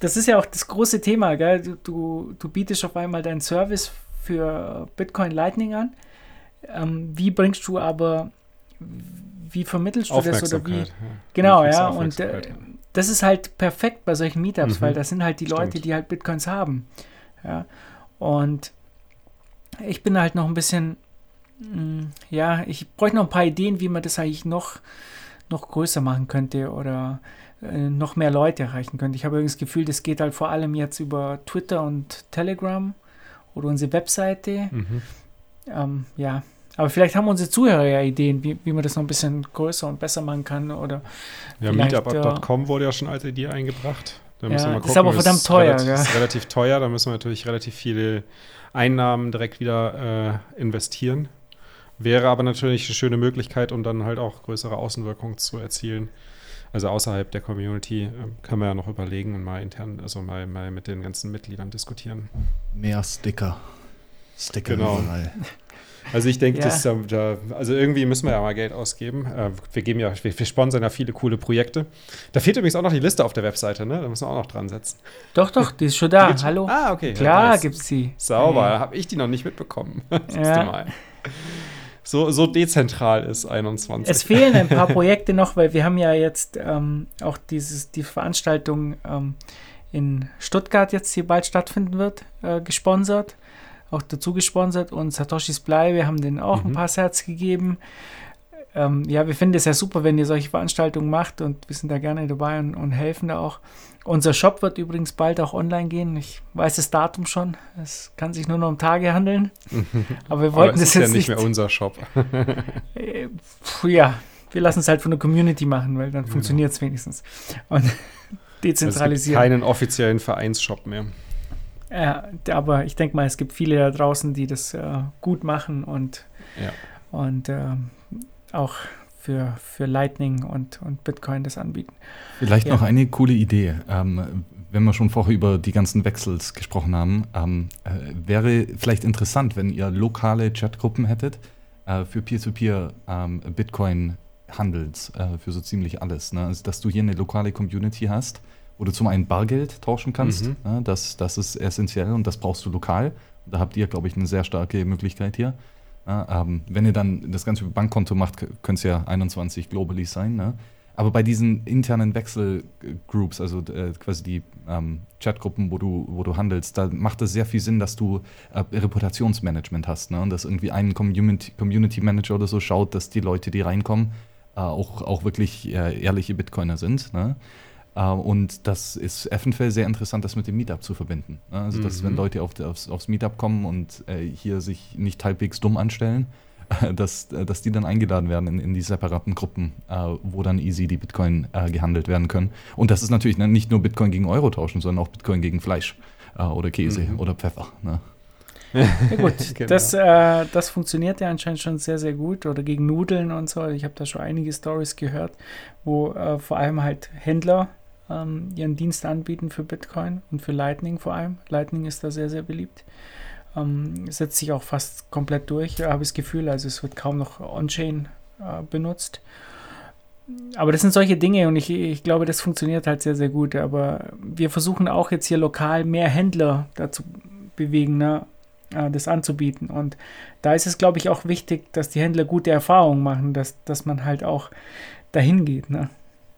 das ist ja auch das große Thema, gell? Du, du, du bietest auf einmal deinen Service für Bitcoin Lightning an. Ähm, wie bringst du aber, wie vermittelst du das oder wie? Ja. Genau, ja. Und äh, das ist halt perfekt bei solchen Meetups, mhm. weil das sind halt die Stimmt. Leute, die halt Bitcoins haben. Ja. Und ich bin halt noch ein bisschen Mm, ja, ich bräuchte noch ein paar Ideen, wie man das eigentlich noch, noch größer machen könnte oder äh, noch mehr Leute erreichen könnte. Ich habe übrigens das Gefühl, das geht halt vor allem jetzt über Twitter und Telegram oder unsere Webseite. Mhm. Ähm, ja, aber vielleicht haben unsere Zuhörer ja Ideen, wie, wie man das noch ein bisschen größer und besser machen kann. Oder ja, Meetup.com äh, wurde ja schon als Idee eingebracht. Da ja, gucken, ist aber verdammt teuer. Relativ, ja. ist relativ teuer, da müssen wir natürlich relativ viele Einnahmen direkt wieder äh, investieren. Wäre aber natürlich eine schöne Möglichkeit, um dann halt auch größere Außenwirkungen zu erzielen. Also außerhalb der Community äh, können wir ja noch überlegen und mal intern, also mal, mal mit den ganzen Mitgliedern diskutieren. Mehr Sticker. Sticker genau. überall. Also ich denke, ja. das da, also irgendwie müssen wir ja mal Geld ausgeben. Äh, wir geben ja, wir, wir sponsern ja viele coole Projekte. Da fehlt übrigens auch noch die Liste auf der Webseite, ne? Da müssen wir auch noch dran setzen. Doch, doch, die ist schon da. Hallo. Ah, okay. Klar ja, gibt's sie. Sauber, hey. habe ich die noch nicht mitbekommen. [LAUGHS] Ja. So, so dezentral ist 21. Es fehlen ein paar [LAUGHS] Projekte noch, weil wir haben ja jetzt ähm, auch dieses, die Veranstaltung ähm, in Stuttgart jetzt, die bald stattfinden wird, äh, gesponsert. Auch dazu gesponsert und Satoshis Blei, wir haben denen auch mhm. ein paar Herz gegeben. ähm, ja, wir finden es ja super, wenn ihr solche Veranstaltungen macht und wir sind da gerne dabei und, und helfen da auch. Unser Shop wird übrigens bald auch online gehen. Ich weiß das Datum schon. Es kann sich nur noch um Tage handeln. [LAUGHS] Aber wir wollten Aber das jetzt ja nicht mehr unser Shop. [LAUGHS] Äh, ja, wir lassen es halt von der Community machen, weil dann genau. funktioniert es wenigstens. Und dezentralisieren. [LAUGHS] Also es gibt keinen offiziellen Vereinsshop mehr. Ja, aber ich denke mal, es gibt viele da draußen, die das äh, gut machen und, ja. und äh, auch für, für Lightning und, und Bitcoin das anbieten. Vielleicht ja. noch eine coole Idee. Ähm, wenn wir schon vorher über die ganzen Wechsels gesprochen haben, ähm, äh, wäre vielleicht interessant, wenn ihr lokale Chatgruppen hättet äh, für Peer-to-Peer ähm, Bitcoin-Handels, äh, für so ziemlich alles. Ne? Also, dass du hier eine lokale Community hast, wo du zum einen Bargeld tauschen kannst. Mhm. Ne? Das, das ist essentiell und das brauchst du lokal. Da habt ihr, glaube ich, eine sehr starke Möglichkeit hier. Ja, ähm, wenn ihr dann das Ganze über Bankkonto macht, könnte es ja 21 globally sein. Ne? Aber bei diesen internen Wechselgroups, also äh, quasi die ähm, Chatgruppen, wo du, wo du handelst, da macht es sehr viel Sinn, dass du äh, Reputationsmanagement hast. Ne? Und dass irgendwie ein Community, Community Manager oder so schaut, dass die Leute, die reinkommen, äh, auch, auch wirklich äh, ehrliche Bitcoiner sind. Ne? Äh, und das ist eventuell sehr interessant, das mit dem Meetup zu verbinden. Also, dass mhm. wenn Leute auf, aufs, aufs, Meetup kommen und äh, hier sich nicht halbwegs dumm anstellen, [LAUGHS] dass, äh, dass die dann eingeladen werden in, in die separaten Gruppen, äh, wo dann easy die Bitcoin äh, gehandelt werden können. Und das ist natürlich ne, nicht nur Bitcoin gegen Euro tauschen, sondern auch Bitcoin gegen Fleisch äh, oder Käse mhm. oder Pfeffer. Ne? Ja gut, [LAUGHS] genau. das, äh, das funktioniert ja anscheinend schon sehr, sehr gut. Oder gegen Nudeln und so. Ich habe da schon einige Stories gehört, wo äh, vor allem halt Händler ähm, ihren Dienst anbieten für Bitcoin und für Lightning vor allem. Lightning ist da sehr, sehr beliebt. Ähm, setzt sich auch fast komplett durch, habe ich das Gefühl. Also es wird kaum noch On-Chain äh, benutzt. Aber das sind solche Dinge und ich, ich glaube, das funktioniert halt sehr, sehr gut. Aber wir versuchen auch jetzt hier lokal mehr Händler dazu bewegen, ne, äh, das anzubieten. Und da ist es, glaube ich, auch wichtig, dass die Händler gute Erfahrungen machen, dass, dass man halt auch dahin geht. Ne?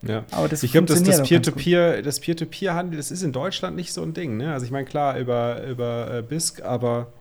Ja. Aber das ich glaube, das, das Peer-to-Peer, das Peer-to-Peer-Handel, das ist in Deutschland nicht so ein Ding. Ne? Also ich meine, klar, über, über äh, BISC, aber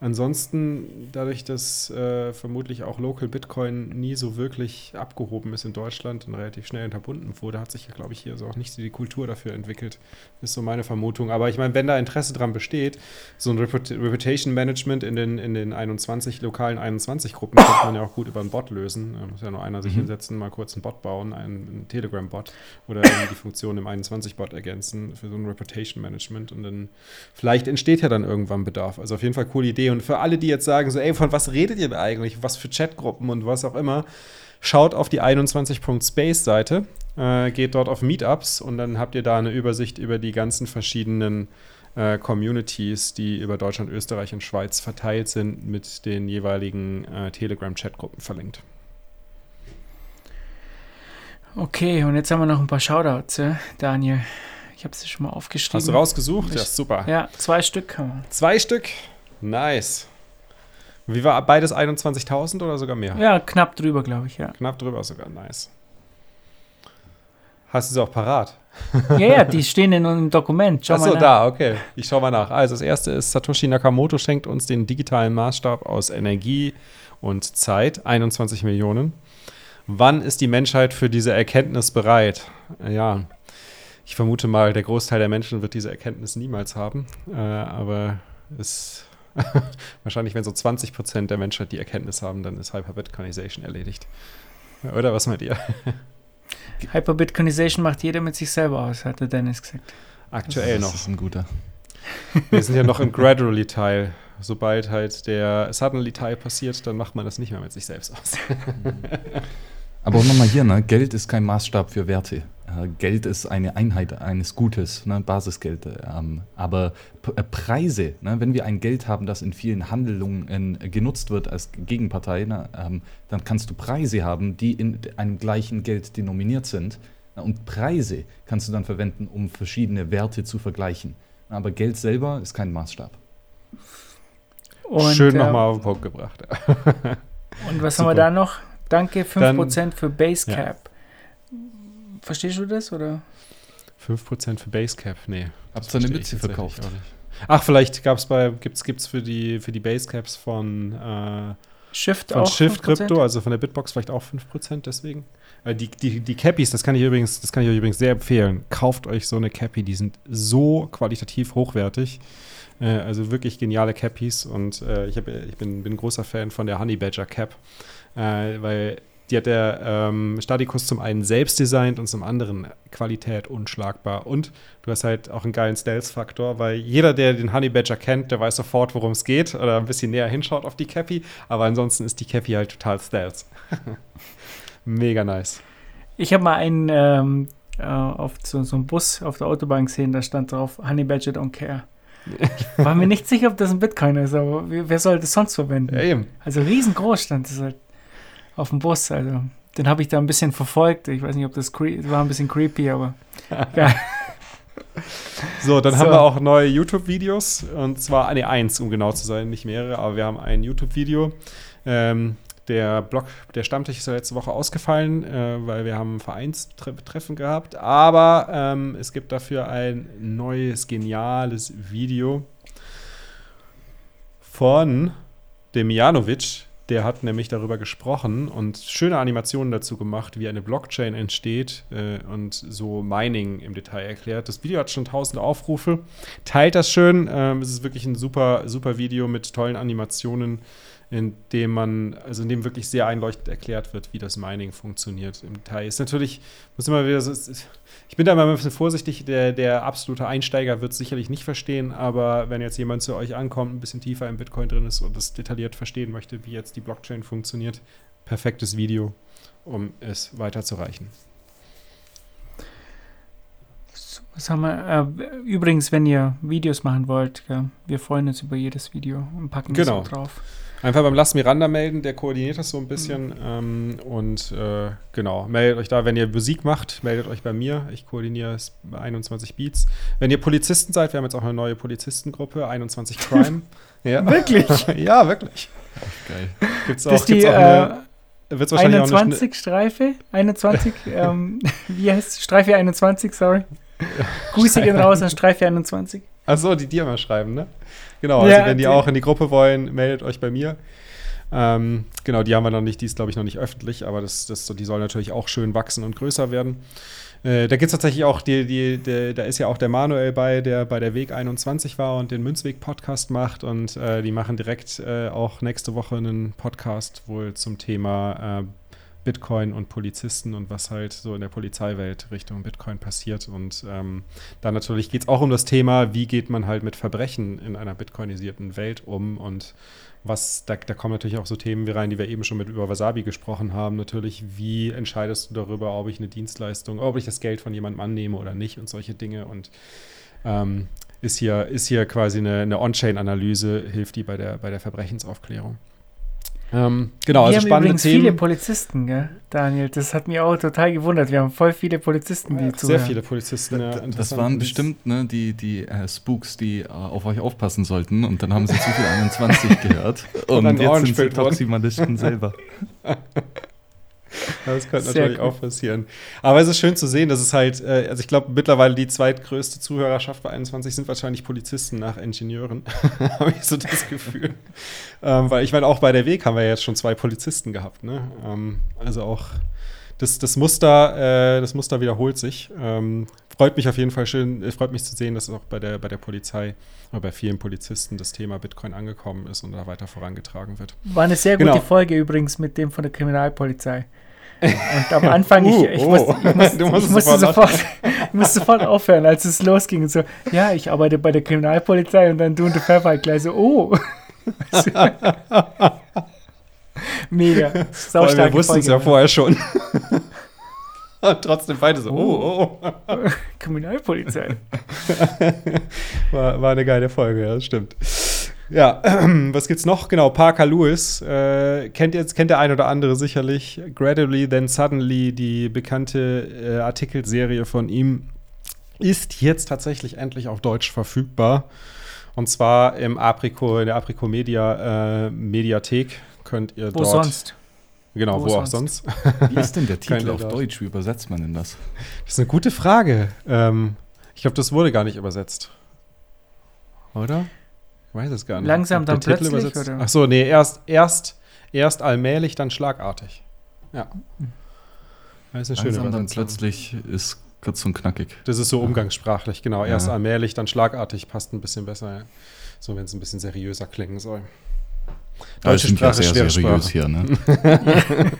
Ansonsten, dadurch, dass äh, vermutlich auch Local Bitcoin nie so wirklich abgehoben ist in Deutschland und relativ schnell unterbunden wurde, hat sich ja, glaube ich, hier so auch nicht so die Kultur dafür entwickelt. Ist so meine Vermutung. Aber ich meine, wenn da Interesse dran besteht, so ein Reput Reputation Management in den, in den 21 lokalen 21 Gruppen könnte man ja auch gut über einen Bot lösen. Da muss ja nur einer sich mhm. hinsetzen, mal kurz einen Bot bauen, einen, einen Telegram-Bot oder die Funktion im 21-Bot ergänzen für so ein Reputation Management. Und dann vielleicht entsteht ja dann irgendwann Bedarf. Also auf jeden Fall coole Idee. Und für alle, die jetzt sagen, so, ey, von was redet ihr denn eigentlich? Was für Chatgruppen und was auch immer, schaut auf die 21.space-Seite, äh, geht dort auf Meetups und dann habt ihr da eine Übersicht über die ganzen verschiedenen äh, Communities, die über Deutschland, Österreich und Schweiz verteilt sind, mit den jeweiligen äh, Telegram-Chatgruppen verlinkt. Okay, und jetzt haben wir noch ein paar Shoutouts, ja, Daniel. Ich habe sie schon mal aufgeschrieben. Hast du rausgesucht? Ja, super. Ja, zwei Stück haben wir. Zwei Stück? Nice. Wie war beides 21.000 oder sogar mehr? Ja, knapp drüber, glaube ich, ja. Knapp drüber sogar, nice. Hast du sie auch parat? [LAUGHS] ja, ja, die stehen in einem Dokument. Schau Achso, da, okay. Ich schau mal nach. Also, das erste ist, Satoshi Nakamoto schenkt uns den digitalen Maßstab aus Energie und Zeit, 21 Millionen. Wann ist die Menschheit für diese Erkenntnis bereit? Ja, ich vermute mal, der Großteil der Menschen wird diese Erkenntnis niemals haben. Äh, aber es [LAUGHS] Wahrscheinlich, wenn so 20 Prozent der Menschheit die Erkenntnis haben, dann ist Hyperbitcoinization erledigt. Oder was meint ihr? [LAUGHS] Hyperbitcoinization macht jeder mit sich selber aus, hatte Dennis gesagt. Aktuell noch. Das ist ein guter. [LAUGHS] Wir sind ja noch im Gradually-Teil. Sobald halt der Suddenly-Teil passiert, dann macht man das nicht mehr mit sich selbst aus. Aber auch nochmal hier, ne? Geld ist kein Maßstab für Werte. Äh, Geld ist eine Einheit eines Gutes, ne? Basisgeld. Ähm, aber P äh, Preise, ne? wenn wir ein Geld haben, das in vielen Handlungen äh, genutzt wird als Gegenpartei, ne? ähm, dann kannst du Preise haben, die in einem gleichen Geld denominiert sind. Und Preise kannst du dann verwenden, um verschiedene Werte zu vergleichen. Aber Geld selber ist kein Maßstab. Und, Schön nochmal auf den Punkt gebracht. und was Super. haben wir da noch? Danke, 5% Dann, für Basecap. Ja. Verstehst du das, oder? 5% für Basecap? Nee. Habt ihr eine Mütze verkauft? Ach, vielleicht gab es bei, gibt's, gibt's für die, für die Basecaps von, äh, Shift von auch Shift 5%? Crypto, also von der Bitbox vielleicht auch 5% deswegen. Äh, Die, die, die Cappies, das kann ich übrigens, das kann ich euch übrigens sehr empfehlen. Kauft euch so eine Cappy, die sind so qualitativ hochwertig. Äh, Also wirklich geniale Cappies und äh, ich, hab, ich bin, bin ein großer Fan von der Honey Badger Cap, äh, weil die hat der ähm, Statikus zum einen selbst designt und zum anderen Qualität unschlagbar. Und du hast halt auch einen geilen Stealth-Faktor, weil jeder, der den Honey Badger kennt, der weiß sofort, worum es geht oder ein bisschen näher hinschaut auf die Cappy. Aber ansonsten ist die Cappy halt total Stealth. [LAUGHS] Mega nice. Ich habe mal einen ähm, äh, auf so, so einem Bus auf der Autobahn gesehen, da stand drauf, Honey Badger don't care. Ich war mir nicht sicher, ob das ein Bitcoin ist, aber wer wer soll das sonst verwenden? Ja, eben. Also riesengroß stand das halt auf dem Bus. Also den habe ich da ein bisschen verfolgt. Ich weiß nicht, ob das war ein bisschen creepy, aber [LAUGHS] ja, So, dann So. haben wir auch neue YouTube-Videos. Und zwar eine eins, um genau zu sein, nicht mehrere, aber wir haben ein YouTube-Video. Ähm, der Blog, der Stammtisch ist ja letzte Woche ausgefallen, äh, weil wir haben ein Vereinstreffen gehabt. Aber ähm, es gibt dafür ein neues, geniales Video von dem Janovic. Der hat nämlich darüber gesprochen und schöne Animationen dazu gemacht, wie eine Blockchain entsteht äh, und so Mining im Detail erklärt. Das Video hat schon tausende Aufrufe. Teilt das schön. Ähm, es ist wirklich ein super, super Video mit tollen Animationen, in dem man, also in dem wirklich sehr einleuchtend erklärt wird, wie das Mining funktioniert im Detail. Ist natürlich, muss immer wieder ich bin da mal ein bisschen vorsichtig, der, der absolute Einsteiger wird es sicherlich nicht verstehen, aber wenn jetzt jemand zu euch ankommt, ein bisschen tiefer im Bitcoin drin ist und das detailliert verstehen möchte, wie jetzt die Blockchain funktioniert, perfektes Video, um es weiterzureichen. was haben wir? Übrigens, wenn ihr Videos machen wollt, wir freuen uns über jedes Video und packen Genau. das drauf. Einfach beim Lass Miranda melden, der koordiniert das so ein bisschen. Ähm, und äh, genau, meldet euch da, wenn ihr Musik macht, meldet euch bei mir. Ich koordiniere es bei 21 Beats. Wenn ihr Polizisten seid, wir haben jetzt auch eine neue Polizistengruppe, 21 Crime. [LAUGHS] ja. Wirklich? [LAUGHS] ja, wirklich. Geil. Gibt's Das auch, die gibt's auch äh, eine, wird's wahrscheinlich auch eine 21 Streife, 21, [LAUGHS] ähm, wie heißt es? Streife 21, sorry. Grüße gehen raus an Streife 21. Achso, die dir mal schreiben, ne? Genau, Ja, also wenn die die- auch in die Gruppe wollen, meldet euch bei mir. Ähm, genau, die haben wir noch nicht, die ist, glaube ich, noch nicht öffentlich, aber das, das, die soll natürlich auch schön wachsen und größer werden. Äh, da gibt es tatsächlich auch, die, die, die, da ist ja auch der Manuel bei, der bei der Weg 21 war und den Münzweg-Podcast macht und äh, die machen direkt äh, auch nächste Woche einen Podcast wohl zum Thema äh, Bitcoin und Polizisten und was halt so in der Polizeiwelt Richtung Bitcoin passiert. Und ähm, da natürlich geht es auch um das Thema, wie geht man halt mit Verbrechen in einer bitcoinisierten Welt um und was, da, da kommen natürlich auch so Themen wie rein, die wir eben schon mit über Wasabi gesprochen haben. Natürlich, wie entscheidest du darüber, ob ich eine Dienstleistung, ob ich das Geld von jemandem annehme oder nicht und solche Dinge. Und ähm, ist, hier, ist hier quasi eine, eine On-Chain-Analyse, hilft die bei der, bei der Verbrechensaufklärung. Ähm, genau, wir also haben spannende übrigens Themen. viele Polizisten, gell, Daniel. Das hat mich auch total gewundert. Wir haben voll viele Polizisten, die Sehr zuhören. viele Polizisten. Ja, Das waren bestimmt ne, die, die äh, Spooks, die äh, auf euch aufpassen sollten und dann haben sie zu viel 21 gehört. [LAUGHS] Und, dann jetzt sind sie. Toximalisten selber. [LAUGHS] [LAUGHS] Das könnte Sehr natürlich cool. auch passieren. Aber es ist schön zu sehen, dass es halt, äh, also ich glaube, mittlerweile die zweitgrößte Zuhörerschaft bei 21 sind wahrscheinlich Polizisten nach Ingenieuren. [LAUGHS] Habe ich so das Gefühl. [LAUGHS] ähm, weil ich meine, auch bei der Weg haben wir jetzt schon zwei Polizisten gehabt. Ne? Ähm, also auch das, das, Muster, äh, das Muster wiederholt sich. Ähm, freut mich auf jeden Fall schön, äh, freut mich zu sehen, dass auch bei der, bei der Polizei oder bei vielen Polizisten das Thema Bitcoin angekommen ist und da weiter vorangetragen wird. War eine sehr gute Genau. Folge übrigens mit dem von der Kriminalpolizei. Und am Anfang, ich, Uh, ich, oh. musste, ich, musste, [LAUGHS] Du ich, musste sofort ich musste sofort aufhören, als es losging. Und so, ja, ich arbeite bei der Kriminalpolizei und dann du und der Pfeffer halt gleich so, oh. [LAUGHS] Mega. Vor allem, wir wussten es ja vorher schon. [LAUGHS] Und trotzdem beide so, oh, oh, oh. Kriminalpolizei. War, war eine geile Folge, ja, das stimmt. Ja, [CLEARS THROAT] was gibt's noch? Genau, Parker Lewis. Äh, kennt, jetzt, kennt der ein oder andere sicherlich. Gradually, then suddenly, die bekannte äh, Artikelserie von ihm, ist jetzt tatsächlich endlich auf Deutsch verfügbar. Und zwar im Aprico, in der Aprico Media äh, Mediathek könnt ihr Wo dort. sonst? Genau, Wo wo, auch sonst? sonst. [LAUGHS] Wie ist denn der Titel auf. Deutsch? Wie übersetzt man denn das? Das ist eine gute Frage. Ähm, ich glaube, das wurde gar nicht übersetzt. Oder? Weiß es gar nicht. Langsam dann plötzlich, oder? Ach so, nee, erst, erst, erst allmählich, dann schlagartig. Ja. Das ist eine Langsam dann plötzlich ist kurz und knackig. Das ist so umgangssprachlich, genau. Erst ja. allmählich, dann schlagartig passt ein bisschen besser. So, wenn es ein bisschen seriöser klingen soll. Deutsche Sprache ja sehr seriös hier, ne? [LAUGHS]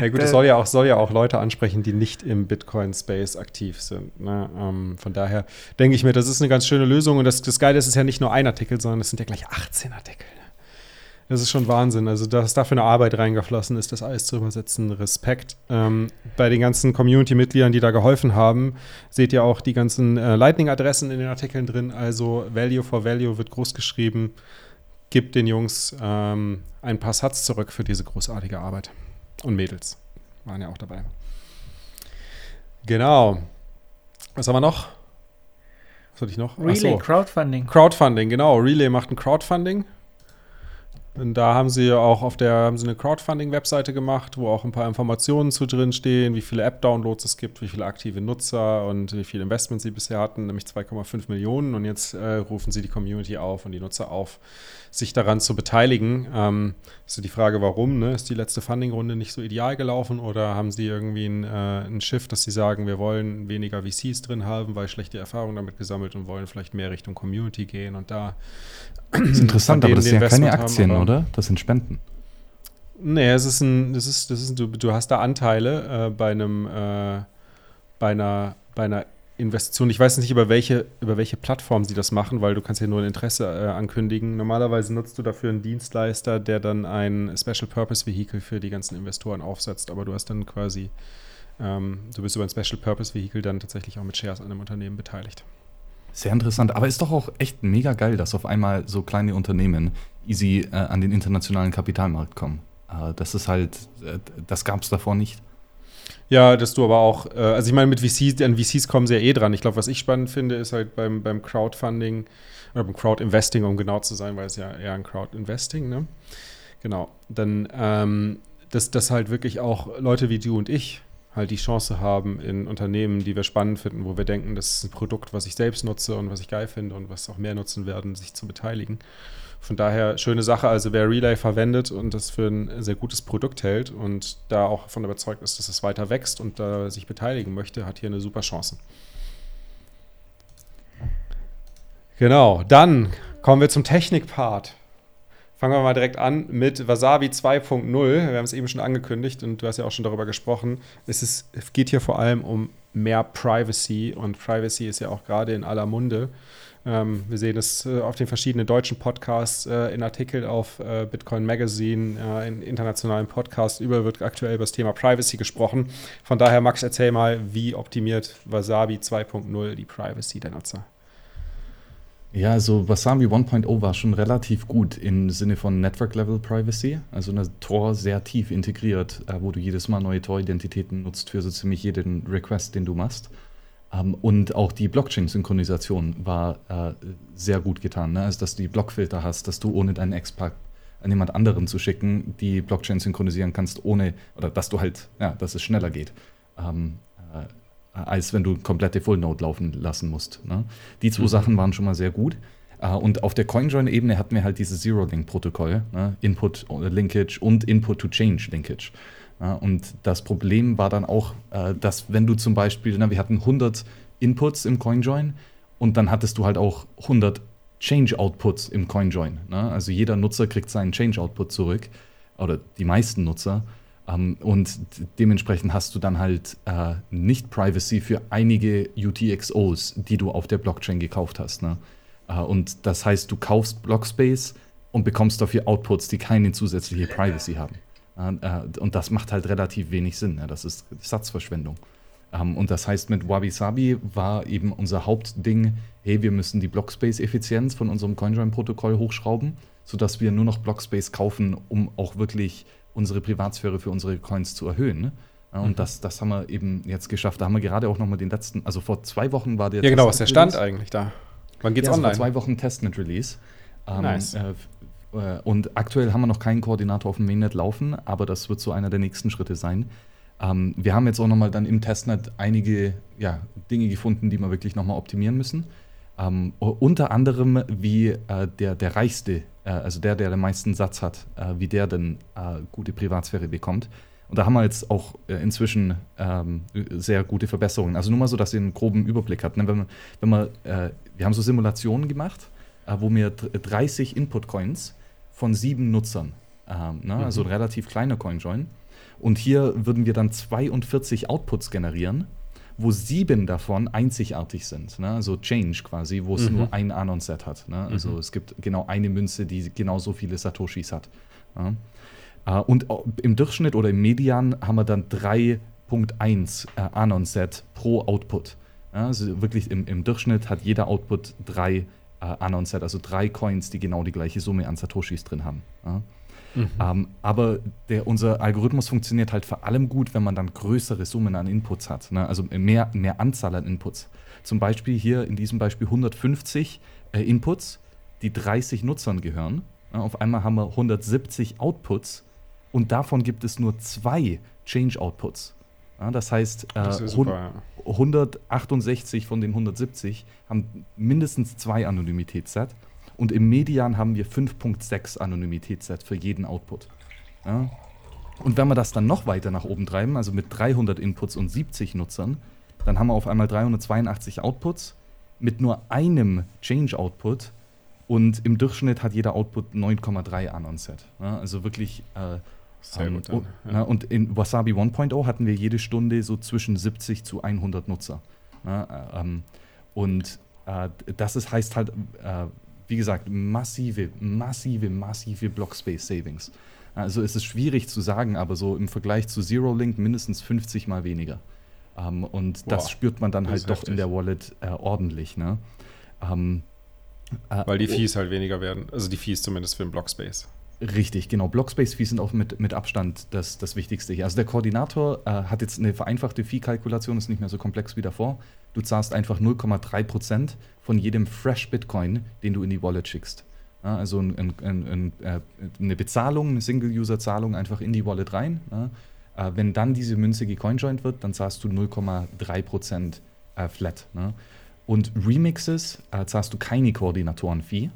ja gut, es soll ja, auch, soll ja auch Leute ansprechen, die nicht im Bitcoin-Space aktiv sind. Ne? Ähm, von daher denke ich mir, das ist eine ganz schöne Lösung. Und das, das Geile ist, es ist ja nicht nur ein Artikel, sondern es sind ja gleich 18 Artikel. Ne? Das ist schon Wahnsinn. Also, dass dafür eine Arbeit reingeflossen ist, das alles zu übersetzen, Respekt. Ähm, bei den ganzen Community-Mitgliedern, die da geholfen haben, seht ihr auch die ganzen äh, Lightning-Adressen in den Artikeln drin. Also, Value for Value wird groß geschrieben gibt den Jungs ähm, ein paar Satz zurück für diese großartige Arbeit. Und Mädels waren ja auch dabei. Genau. Was haben wir noch? Was hatte ich noch? Relay. Crowdfunding. Crowdfunding, genau. Relay macht ein Crowdfunding. Und da haben sie auch auf der haben sie eine Crowdfunding-Webseite gemacht, wo auch ein paar Informationen zu drin stehen, wie viele App-Downloads es gibt, wie viele aktive Nutzer und wie viele Investments sie bisher hatten, nämlich 2,5 Millionen. Und jetzt äh, rufen sie die Community auf und die Nutzer auf, sich daran zu beteiligen. Ähm, ist die Frage, warum? Ne? Ist die letzte Funding-Runde nicht so ideal gelaufen oder haben sie irgendwie ein, äh, ein Schiff, dass sie sagen, wir wollen weniger VCs drin haben, weil schlechte Erfahrungen damit gesammelt und wollen vielleicht mehr Richtung Community gehen und da das ist [CLEARS THROAT] interessant, aber das sind ja keine Aktien, haben, oder? Das sind Spenden. Nee, es ist ein, das ist, das ist, du, du hast da Anteile äh, bei einem, äh, bei einer, bei einer Investition. Ich weiß nicht, über welche, über welche Plattform sie das machen, weil du kannst ja nur ein Interesse äh, ankündigen. Normalerweise nutzt du dafür einen Dienstleister, der dann ein Special Purpose Vehicle für die ganzen Investoren aufsetzt. Aber du hast dann quasi, ähm, du bist über ein Special Purpose Vehicle dann tatsächlich auch mit Shares an einem Unternehmen beteiligt. Sehr interessant, aber ist doch auch echt mega geil, dass auf einmal so kleine Unternehmen easy äh, an den internationalen Kapitalmarkt kommen. Äh, das ist halt, äh, das gab es davor nicht. Ja, dass du aber auch, äh, also ich meine, mit VCs, an VCs kommen sie ja eh dran. Ich glaube, was ich spannend finde, ist halt beim, beim Crowdfunding oder beim Crowdinvesting, um genau zu sein, weil es ja eher ein Crowdinvesting, ne? Genau. Dann, ähm, dass, dass halt wirklich auch Leute wie du und ich halt die Chance haben, in Unternehmen, die wir spannend finden, wo wir denken, das ist ein Produkt, was ich selbst nutze und was ich geil finde und was auch mehr nutzen werden, sich zu beteiligen. Von daher schöne Sache. Also wer Relay verwendet und das für ein sehr gutes Produkt hält und da auch davon überzeugt ist, dass es weiter wächst und da sich beteiligen möchte, hat hier eine super Chance. Genau, dann kommen wir zum Technik-Part. Fangen wir mal direkt an mit Wasabi 2.0. Wir haben es eben schon angekündigt und du hast ja auch schon darüber gesprochen. Es, ist, es geht hier vor allem um mehr Privacy und Privacy ist ja auch gerade in aller Munde. Ähm, wir sehen es äh, auf den verschiedenen deutschen Podcasts, äh, in Artikeln auf äh, Bitcoin Magazine, äh, in internationalen Podcasts. Überall wird aktuell über das Thema Privacy gesprochen. Von daher, Max, erzähl mal, wie optimiert Wasabi 2.0 die Privacy der Nutzer? Ja, also Wasabi 1.0 war schon relativ gut im Sinne von Network-Level Privacy. Also eine Tor sehr tief integriert, äh, wo du jedes Mal neue Tor-Identitäten nutzt für so ziemlich jeden Request, den du machst. Ähm, und auch die Blockchain-Synchronisation war äh, sehr gut getan. Ne? Also, dass du die Blockfilter hast, dass du ohne deinen Ex-Pack an jemand anderen zu schicken, die Blockchain synchronisieren kannst, ohne, oder dass du halt, ja, dass es schneller geht. Ähm, äh, als wenn du komplette Full Node laufen lassen musst. Ne? Die zwei mhm. Sachen waren schon mal sehr gut. Uh, und auf der CoinJoin-Ebene hatten wir halt dieses Zero-Link-Protokoll, ne? Input-Linkage und Input-to-Change-Linkage. Ja, und das Problem war dann auch, äh, dass wenn du zum Beispiel, na, wir hatten 100 Inputs im CoinJoin und dann hattest du halt auch 100 Change-Outputs im CoinJoin. Ne? Also jeder Nutzer kriegt seinen Change-Output zurück oder die meisten Nutzer. Ähm, und dementsprechend hast du dann halt äh, nicht Privacy für einige UTXOs, die du auf der Blockchain gekauft hast. Ne? Äh, und das heißt, du kaufst Blockspace und bekommst dafür Outputs, die keine zusätzliche Privacy haben. Äh, und das macht halt relativ wenig Sinn. Ne? Das ist Satzverschwendung. Ähm, und das heißt, mit Wabi Sabi war eben unser Hauptding, hey, wir müssen die Blockspace-Effizienz von unserem CoinJoin-Protokoll hochschrauben, sodass wir nur noch Blockspace kaufen, um auch wirklich unsere Privatsphäre für unsere Coins zu erhöhen. Ne? Und mhm. das, das haben wir eben jetzt geschafft. Da haben wir gerade auch nochmal den letzten, also vor zwei Wochen war der. Ja, genau, was der Stand eigentlich da? Wann geht's ja, online? Also vor zwei Wochen Testnet Release. Ähm, nice. Äh, äh, und aktuell haben wir noch keinen Koordinator auf dem Mainnet laufen, aber das wird so einer der nächsten Schritte sein. Ähm, wir haben jetzt auch nochmal dann im Testnet einige ja, Dinge gefunden, die wir wirklich nochmal optimieren müssen. Ähm, unter anderem, wie äh, der, der Reichste, also der, der den meisten Satz hat, äh, wie der denn äh, gute Privatsphäre bekommt. Und da haben wir jetzt auch äh, inzwischen ähm, sehr gute Verbesserungen. Also nur mal so, dass ihr einen groben Überblick habt. Ne? Wenn man, wenn man, äh, wir haben so Simulationen gemacht, wo wir 30 Input-Coins von sieben Nutzern, ähm, ne? Mhm. also ein relativ kleiner Coin-Join. Und hier würden wir dann 42 Outputs generieren wo sieben davon einzigartig sind. Ne? Also Change quasi, wo es mhm. nur ein Anon-Set hat. Ne? Also mhm. es gibt genau eine Münze, die genauso viele Satoshis hat. Uh, und im Durchschnitt oder im Median haben wir dann 3.1 äh, Anon-Set pro Output. Also wirklich im, im, Durchschnitt hat jeder Output drei äh, Anon-Set, also drei Coins, die genau die gleiche Summe an Satoshis drin haben. Ja? Mhm. Ähm, aber der, unser Algorithmus funktioniert halt vor allem gut, wenn man dann größere Summen an Inputs hat. Ne? Also mehr, mehr Anzahl an Inputs. Zum Beispiel hier in diesem Beispiel 150 äh, Inputs, die 30 Nutzern gehören. Ja, auf einmal haben wir 170 Outputs und davon gibt es nur zwei Change-Outputs. Ja, das heißt, äh, das super, 168 von den 170 haben mindestens zwei Anonymitätsset. Und im Median haben wir 5.6 Anonymitätsset für jeden Output. Ja? Und wenn wir das dann noch weiter nach oben treiben, also mit 300 Inputs und 70 Nutzern, dann haben wir auf einmal 382 Outputs mit nur einem Change-Output und im Durchschnitt hat jeder Output 9,3 Anon-Set. Ja? Also wirklich. Äh, Sehr ähm, gut. Dann, ja. Und in Wasabi 1.0 hatten wir jede Stunde so zwischen 70 zu 100 Nutzer. Ja, ähm, und äh, das ist, heißt halt, äh, wie gesagt, massive, massive, massive Blockspace Savings. Also es ist schwierig zu sagen, aber so im Vergleich zu Zero Link mindestens 50 mal weniger. Ähm, und Boah, das spürt man dann halt doch heftig. in der Wallet äh, ordentlich. Ne? Ähm, äh, Weil die oh. Fees halt weniger werden. Also die Fees zumindest für den Blockspace. Richtig, genau. Blockspace-Fees sind auch mit, mit Abstand das, das Wichtigste hier. Also der Koordinator äh, hat jetzt eine vereinfachte Fee-Kalkulation, ist nicht mehr so komplex wie davor. Du zahlst einfach 0,3% von jedem Fresh Bitcoin, den du in die Wallet schickst. Ja, also ein, ein, ein, äh, eine Bezahlung, eine Single-User-Zahlung einfach in die Wallet rein. Ja. Äh, wenn dann diese Münze gecoinjoint wird, dann zahlst du 0,3% äh, flat. Ne? Und Remixes äh, zahlst du keine Koordinatoren-Fee.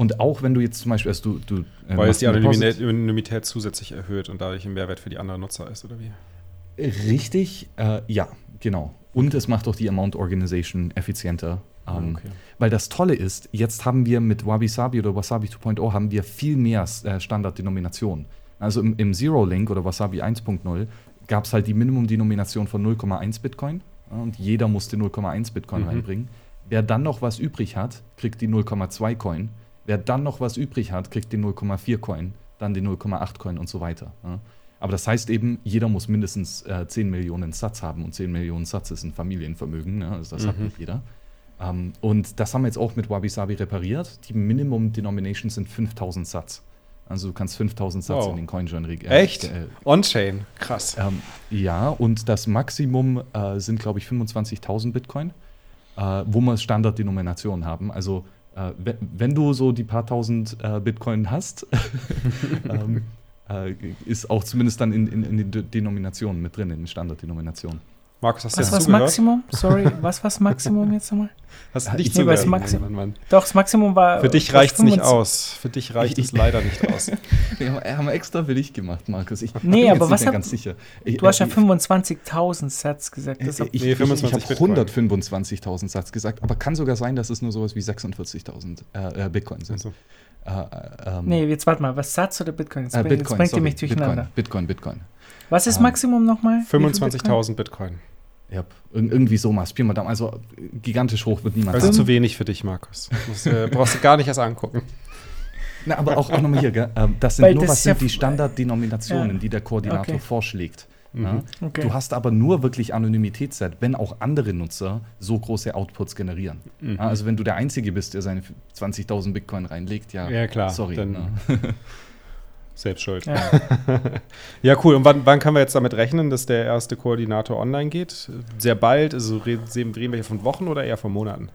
Und auch wenn du jetzt zum Beispiel, also du, du äh, weil es die Anonymität, Anonymität, zusätzlich erhöht und dadurch ein Mehrwert für die anderen Nutzer ist, oder wie? Richtig, äh, ja, genau. Und es macht auch die Amount Organization effizienter. Ähm, okay. Weil das Tolle ist, jetzt haben wir mit Wabi Sabi oder Wasabi 2.0 haben wir viel mehr äh, Standarddenominationen. Also im, im Zero Link oder Wasabi 1.0 gab es halt die Minimumdenomination von 0,1 Bitcoin ja, und jeder musste 0,1 Bitcoin mhm. reinbringen. Wer dann noch was übrig hat, kriegt die 0,2 Coin. Wer dann noch was übrig hat, kriegt den 0,4 Coin, dann den 0,8 Coin und so weiter. Ja. Aber das heißt eben, jeder muss mindestens äh, 10 Millionen Satz haben und 10 Millionen Satz ist ein Familienvermögen, ne? also das mhm. hat nicht jeder. Ähm, und das haben wir jetzt auch mit Wabi Sabi repariert. Die Minimum Denominations sind 5000 Satz. Also du kannst 5000 Satz wow. in den CoinJoin äh, Echt? Äh, On-Chain? Krass. Ähm, ja, und das Maximum äh, sind, glaube ich, 25.000 Bitcoin, äh, wo wir Standarddenominationen haben. Also äh, wenn du so die paar tausend äh, Bitcoin hast, [LAUGHS] ähm, äh, ist auch zumindest dann in, in, in den Denominationen mit drin, in den Standarddenominationen. Markus, hast du was das Maximum? [LAUGHS] Sorry, was war das Maximum jetzt nochmal? Hast du nicht nee, zugehört? Maximum, Mann, Mann. Doch, das Maximum war. Für dich reicht es nicht aus. Für dich reicht es leider nicht aus. [LAUGHS] nee, haben wir extra für dich gemacht, Markus. Ich nee, bin aber was hab, ganz sicher. Ich, du hast ja 25.000 Satz gesagt. Das ich nee, ich, ich habe 125.000 Satz gesagt, aber kann sogar sein, dass es nur sowas wie 46.000 äh, äh, Bitcoin sind. Also. Äh, ähm, nee, jetzt warte mal, was Satz oder Bitcoin? Jetzt, äh, Bitcoin, jetzt bringt ihr mich durcheinander. Bitcoin, Bitcoin. Bitcoin. Was ist ähm, Maximum nochmal? 25.000 Bitcoin. Ja, irgendwie so mal. Pi mal Daumen. Also gigantisch hoch wird niemand Das ist zu wenig für dich, Markus. Das äh, brauchst du gar nicht erst angucken. [LAUGHS] Na, aber auch, auch nochmal hier, gell? Ähm, das sind Weil nur das was sind ja die Standarddenominationen, ja. die der Koordinator okay. vorschlägt. Mhm. Okay. Du hast aber nur wirklich Anonymitätszeit, wenn auch andere Nutzer so große Outputs generieren. Mhm. Also wenn du der Einzige bist, der seine 20.000 Bitcoin reinlegt, ja, ja klar, sorry. Dann, ne? [LAUGHS] Selbst schuld. Ja. [LAUGHS] ja, cool. Und wann, wann können wir jetzt damit rechnen, dass der erste Koordinator online geht? Sehr bald? Also reden, reden wir hier von Wochen oder eher von Monaten?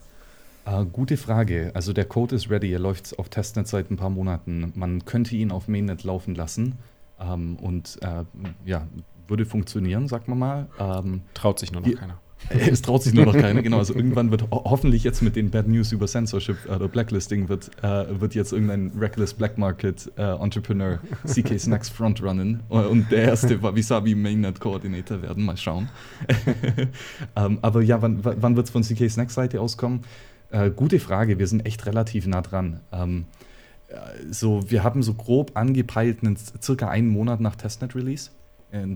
Uh, gute Frage. Also der Code ist ready. Er läuft auf Testnet seit ein paar Monaten. Man könnte ihn auf Mainnet laufen lassen. Um, ähm, und uh, ja, würde funktionieren, sagt man mal. Um, Traut sich nur noch die, keiner. [LAUGHS] Es traut sich nur noch keiner, genau. Also irgendwann wird ho hoffentlich jetzt mit den Bad News über Censorship oder Blacklisting wird, äh, wird jetzt irgendein Reckless Black Market äh, Entrepreneur CK Snacks frontrunnen und der erste [LAUGHS] Wabi-Sabi Mainnet Coordinator werden. Mal schauen. [LAUGHS] ähm, aber ja, wann, wann wird es von CK Snacks Seite auskommen? Äh, gute Frage. Wir sind echt relativ nah dran. Ähm, äh, so, wir haben so grob angepeilt, einen, circa einen Monat nach Testnet Release.